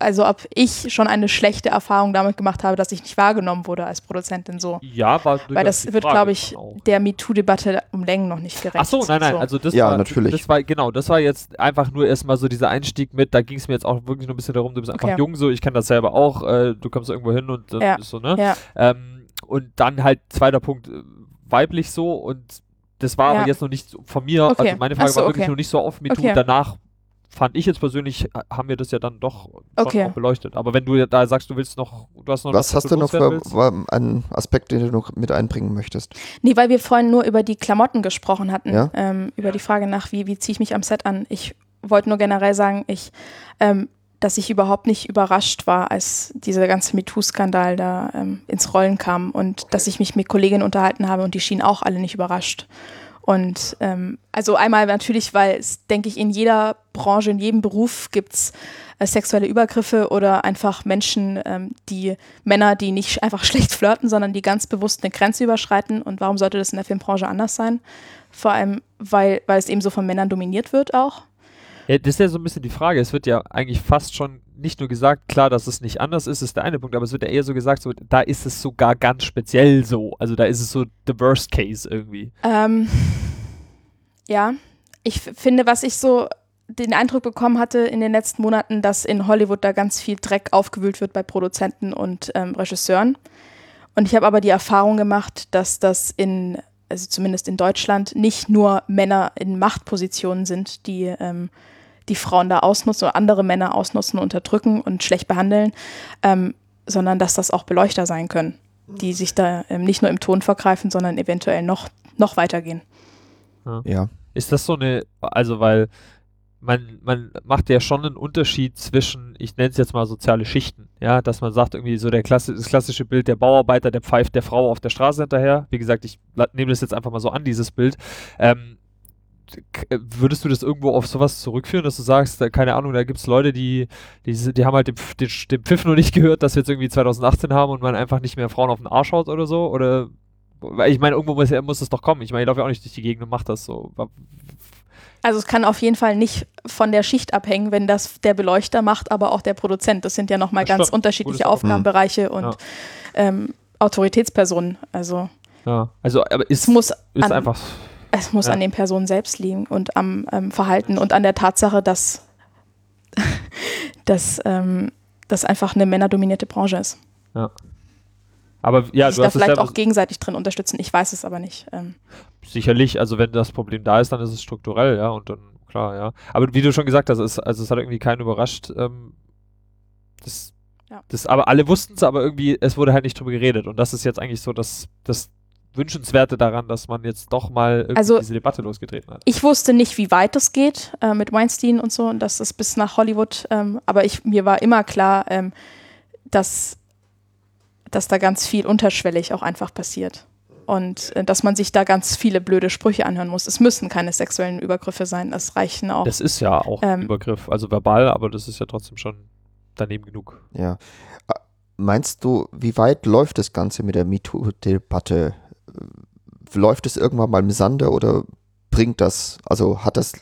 also ob ich schon eine schlechte Erfahrung damit gemacht habe, dass ich nicht wahrgenommen wurde als Produzentin so. Ja, war Weil das wird, glaube ich, auch. der MeToo-Debatte um Längen noch nicht gerecht. Ach so, nein, nein, So. also das Ja, war natürlich. Das war genau, das war jetzt einfach nur erstmal so dieser Einstieg mit, da ging es mir jetzt auch wirklich nur ein bisschen darum, du bist einfach Okay. jung so, ich kenne das selber auch, äh, du kommst irgendwo hin und das Ja, so, ne? Ja, Ähm, und dann halt zweiter Punkt äh, weiblich so und das war Ja. aber jetzt noch nicht so von mir, Okay. also meine Frage so, war wirklich okay. noch nicht so auf MeToo. Okay. Danach fand ich jetzt persönlich, ha- haben wir das ja dann doch schon Okay. auch beleuchtet. Aber wenn du da sagst, du willst noch, du hast noch Was hast du noch für willst? wa- einen Aspekt, den du noch mit einbringen möchtest? Nee, weil wir vorhin nur über die Klamotten gesprochen hatten, Ja. ähm, über die Frage nach, wie, wie ziehe ich mich am Set an. Ich wollte nur generell sagen, ich, ähm, dass ich überhaupt nicht überrascht war, als dieser ganze MeToo-Skandal da ähm, ins Rollen kam und dass ich mich mit Kolleginnen unterhalten habe und die schienen auch alle nicht überrascht. Und ähm, also einmal natürlich, weil es, denke ich, in jeder Branche, in jedem Beruf gibt es äh, sexuelle Übergriffe oder einfach Menschen, ähm, die Männer, die nicht einfach schlecht flirten, sondern die ganz bewusst eine Grenze überschreiten. Und warum sollte das in der Filmbranche anders sein? Vor allem, weil, weil es eben so von Männern dominiert wird auch. Ja, das ist ja so ein bisschen die Frage. Es wird ja eigentlich fast schon nicht nur gesagt, klar, dass es nicht anders ist, ist der eine Punkt, aber es wird ja eher so gesagt, so, da ist es sogar ganz speziell so. Also da ist es so the worst case irgendwie. Ähm, ja, ich finde, was ich so den Eindruck bekommen hatte in den letzten Monaten, dass in Hollywood da ganz viel Dreck aufgewühlt wird bei Produzenten und ähm, Regisseuren. Und ich habe aber die Erfahrung gemacht, dass das in, also zumindest in Deutschland, nicht nur Männer in Machtpositionen sind, die ähm, die Frauen da ausnutzen oder andere Männer ausnutzen, unterdrücken und schlecht behandeln, ähm, sondern dass das auch Beleuchter sein können, die sich da ähm, nicht nur im Ton vergreifen, sondern eventuell noch, noch weitergehen. Ja. Ist das so eine, also weil man, man macht ja schon einen Unterschied zwischen, ich nenne es jetzt mal soziale Schichten, ja, dass man sagt, irgendwie so der Klassi das klassische Bild der Bauarbeiter, der pfeift der Frau auf der Straße hinterher. Wie gesagt, ich nehme das jetzt einfach mal so an, dieses Bild. Ähm, äh, würdest du das irgendwo auf sowas zurückführen, dass du sagst, da, keine Ahnung, da gibt es Leute, die, die, die haben halt den, den, den Pfiff noch nicht gehört, dass wir jetzt irgendwie 2018 haben und man einfach nicht mehr Frauen auf den Arsch haut oder so? Oder, weil ich meine, irgendwo muss, muss es doch kommen. Ich meine, ich laufe ja auch nicht durch die Gegend und mache das so. Also es kann auf jeden Fall nicht von der Schicht abhängen, wenn das der Beleuchter macht, aber auch der Produzent. Das sind ja nochmal Das ganz stimmt. unterschiedliche Gutes Aufgabenbereiche und Ja. ähm, Autoritätspersonen. Also Ja, also, aber ist, es muss, ist einfach. Es muss ja. an den Personen selbst liegen und am ähm, Verhalten und an der Tatsache, dass, dass ähm, das einfach eine männerdominierte Branche ist. Aber ja, die sich da vielleicht auch gegenseitig drin unterstützen. Ich weiß es aber nicht. Ähm, sicherlich, also wenn das Problem da ist, dann ist es strukturell, ja, und dann, klar, ja. Aber wie du schon gesagt hast, es, also es hat irgendwie keinen überrascht. Ähm, das, Ja. das, aber alle wussten es, aber irgendwie, es wurde halt nicht drüber geredet. Und das ist jetzt eigentlich so das, das Wünschenswerte daran, dass man jetzt doch mal irgendwie Also- diese Debatte losgetreten hat. Ich wusste nicht, wie weit es geht äh, mit Weinstein und so und dass es bis nach Hollywood, ähm, aber ich, mir war immer klar, ähm, dass, dass da ganz viel unterschwellig auch einfach passiert. Und äh, dass man sich da ganz viele blöde Sprüche anhören muss. Es müssen keine sexuellen Übergriffe sein, es reichen auch. Das ist ja auch ein Ähm, Übergriff, also verbal, aber das ist ja trotzdem schon daneben genug. Ja. Äh, Meinst du, wie weit läuft das Ganze mit der MeToo-Debatte? Läuft es irgendwann mal im Sande oder bringt das, also hat das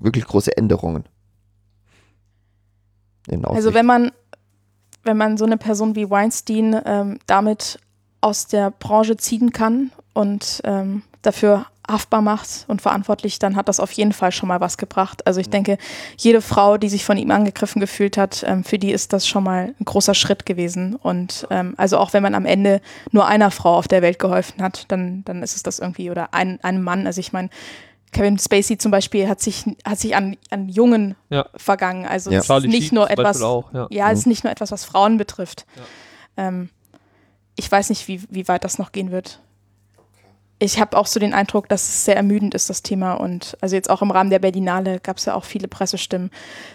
wirklich große Änderungen? Also wenn man, wenn man so eine Person wie Weinstein ähm, damit aus der Branche ziehen kann und ähm, dafür haftbar macht und verantwortlich, dann hat das auf jeden Fall schon mal was gebracht. Also ich denke, jede Frau, die sich von ihm angegriffen gefühlt hat, ähm, für die ist das schon mal ein großer Schritt gewesen. Und ähm, also auch wenn man am Ende nur einer Frau auf der Welt geholfen hat, dann, dann ist es das irgendwie oder ein, einem Mann. Also ich meine, Kevin Spacey zum Beispiel hat sich, hat sich an, an Jungen Ja. vergangen. Also Ja. es ist Charlie nicht Sheen nur etwas, auch, ja. ja, es ist nicht nur etwas, was Frauen betrifft. Ja. Ähm, ich weiß nicht, wie, wie weit das noch gehen wird. Ich habe auch so den Eindruck, dass es sehr ermüdend ist, das Thema. Und also jetzt auch im Rahmen der Berlinale gab es ja auch viele Pressestimmen,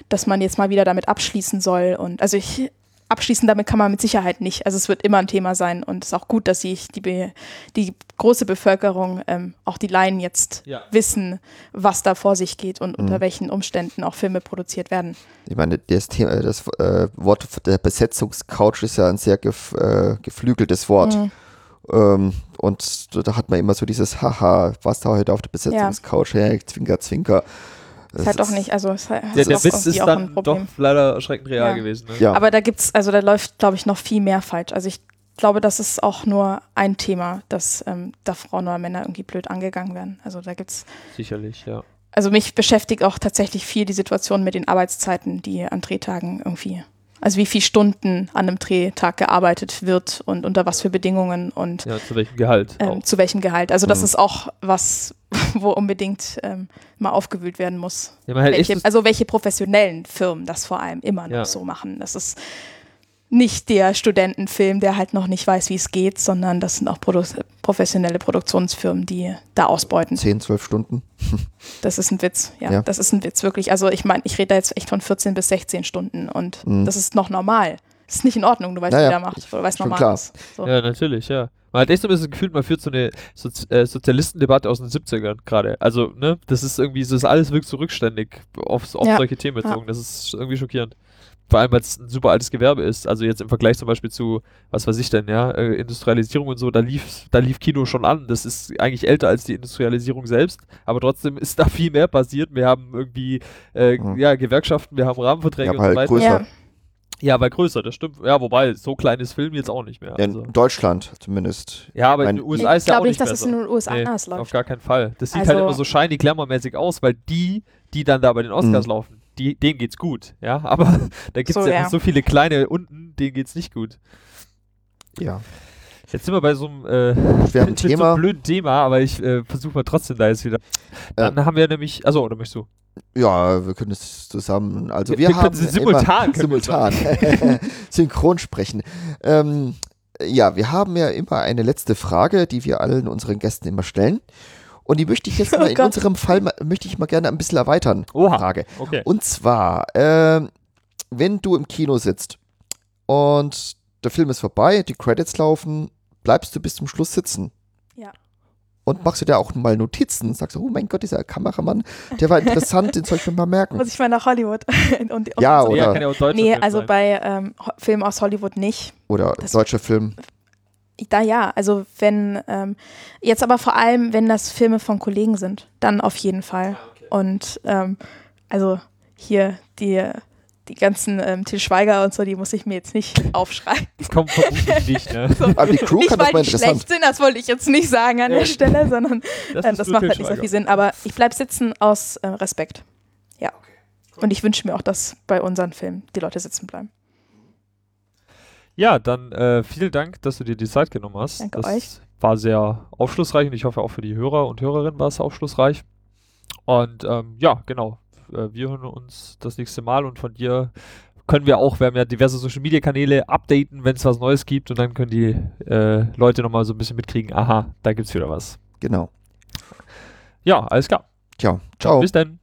dass man jetzt mal wieder damit abschließen soll. Und also ich, abschließen damit kann man mit Sicherheit nicht. Also es wird immer ein Thema sein und es ist auch gut, dass sich die, Be die große Bevölkerung, ähm, auch die Laien jetzt Ja. wissen, was da vor sich geht und Mhm. unter welchen Umständen auch Filme produziert werden. Ich meine, das, Thema, das äh, Wort der Besetzungscouch ist ja ein sehr gef, äh, geflügeltes Wort. Mhm. Ähm, und da hat man immer so dieses Haha, was da heute auf der Besetzungscouch? Hey, zwinker, zwinker. Ist Das halt doch nicht, also es Der, ist der auch Witz ist auch ein dann Problem. doch leider erschreckend real Ja. gewesen. Ne? Ja, Aber da gibt's, also da läuft, glaube ich, noch viel mehr falsch. Also ich glaube, das ist auch nur ein Thema, dass ähm, da Frauen oder Männer irgendwie blöd angegangen werden. Also da gibt's, Sicherlich, ja. also mich beschäftigt auch tatsächlich viel die Situation mit den Arbeitszeiten, die an Drehtagen irgendwie, also wie viele Stunden an einem Drehtag gearbeitet wird und unter was für Bedingungen und Ja, zu welchem Gehalt? ähm, zu welchem Gehalt. Also das Mhm. ist auch was, wo unbedingt ähm, mal aufgewühlt werden muss. Ja, Welche, also welche professionellen Firmen das vor allem immer noch Ja. so machen. Das ist nicht der Studentenfilm, der halt noch nicht weiß, wie es geht, sondern das sind auch Produ professionelle Produktionsfirmen, die da ausbeuten. 10, 12 Stunden. Das ist ein Witz, ja, Ja. das ist ein Witz, wirklich. Also ich meine, ich rede da jetzt echt von 14 bis 16 Stunden und Mhm. das ist noch normal. Das ist nicht in Ordnung, du weißt, Naja, wie der macht, oder weißt normal klar. ist. So. Ja, natürlich, ja. Man hat echt so ein bisschen gefühlt, man führt so eine Sozi äh, Sozialistendebatte aus den 70ern gerade. Also, ne, das ist irgendwie, das ist alles wirkt so rückständig auf, auf Ja. solche Themen bezogen. Das ist irgendwie schockierend. Vor allem, weil es ein super altes Gewerbe ist. Also jetzt im Vergleich zum Beispiel zu, was weiß ich denn, ja, äh, Industrialisierung und so, da lief, da lief Kino schon an. Das ist eigentlich älter als die Industrialisierung selbst, aber trotzdem ist da viel mehr passiert. Wir haben irgendwie, äh, Mhm. ja, Gewerkschaften, wir haben Rahmenverträge Ja, und so halt weiter. größer. Ja, Ja, weil größer, das stimmt. Ja, wobei, so klein ist Film jetzt auch nicht mehr. Also. in Deutschland zumindest. Ja, aber Mein- in den USA ich ist ja auch glaube nicht nicht, dass es besser. in den USA Nee, anders Auf läuft. gar keinen Fall. Das sieht Also- halt immer so shiny glamourmäßig aus, weil die, die dann da bei den Oscars Mhm. laufen, die, denen geht's gut. Ja, aber da gibt's So, ja, ja. so viele kleine unten, denen geht's nicht gut. Ja. Jetzt sind wir bei so einem äh, mit so Thema. einem blöden Thema, aber ich äh, versuche mal trotzdem da jetzt wieder. Dann haben wir nämlich, also oder möchtest du? Ja, wir können es zusammen. Also Wir- wir, wir können haben sie simultan, immer, können simultan synchron sprechen. Ähm, ja, wir haben ja immer eine letzte Frage, die wir allen unseren Gästen immer stellen. Und die möchte ich jetzt Oh mal in Gott. unserem Fall mal, möchte ich mal gerne ein bisschen erweitern. Oha. Frage. Okay. Und zwar, ähm, wenn du im Kino sitzt und der Film ist vorbei, die Credits laufen, bleibst du bis zum Schluss sitzen. Ja. Und machst du dir auch mal Notizen? Sagst du, oh mein Gott, dieser Kameramann, der war interessant, den soll ich mir mal merken. Muss ich mal nach Hollywood. und, und Ja, so. oder- Ja, kann ja auch deutscher Nee, Film also sein. bei ähm, Filmen aus Hollywood nicht. Oder Das- deutscher Film. Da ja, also wenn, ähm, jetzt aber vor allem, wenn das Filme von Kollegen sind, dann auf jeden Fall. Und ähm, also hier die, die ganzen ähm, Til Schweiger und so, die muss ich mir jetzt nicht aufschreiben. Die kommen vermutlich nicht, ne? Aber die Crew nicht, kann das weil mal die interessant. schlecht sind, das wollte ich jetzt nicht sagen an Ja. der Stelle, sondern Das, äh, das macht halt nicht so viel Sinn. Aber ich bleibe sitzen aus äh, Respekt. Ja. Und ich wünsche mir auch, dass bei unseren Filmen die Leute sitzen bleiben. Ja, dann äh, vielen Dank, dass du dir die Zeit genommen hast. Danke das euch. war sehr aufschlussreich und ich hoffe auch für die Hörer und Hörerinnen war es aufschlussreich. Und ähm, ja, genau. Äh, wir hören uns das nächste Mal und von dir können wir auch, wir haben ja diverse Social Media Kanäle, updaten, wenn es was Neues gibt und dann können die äh, Leute nochmal so ein bisschen mitkriegen, aha, da gibt's wieder was. Genau. Ja, alles klar. Tja, ciao. Bis dann.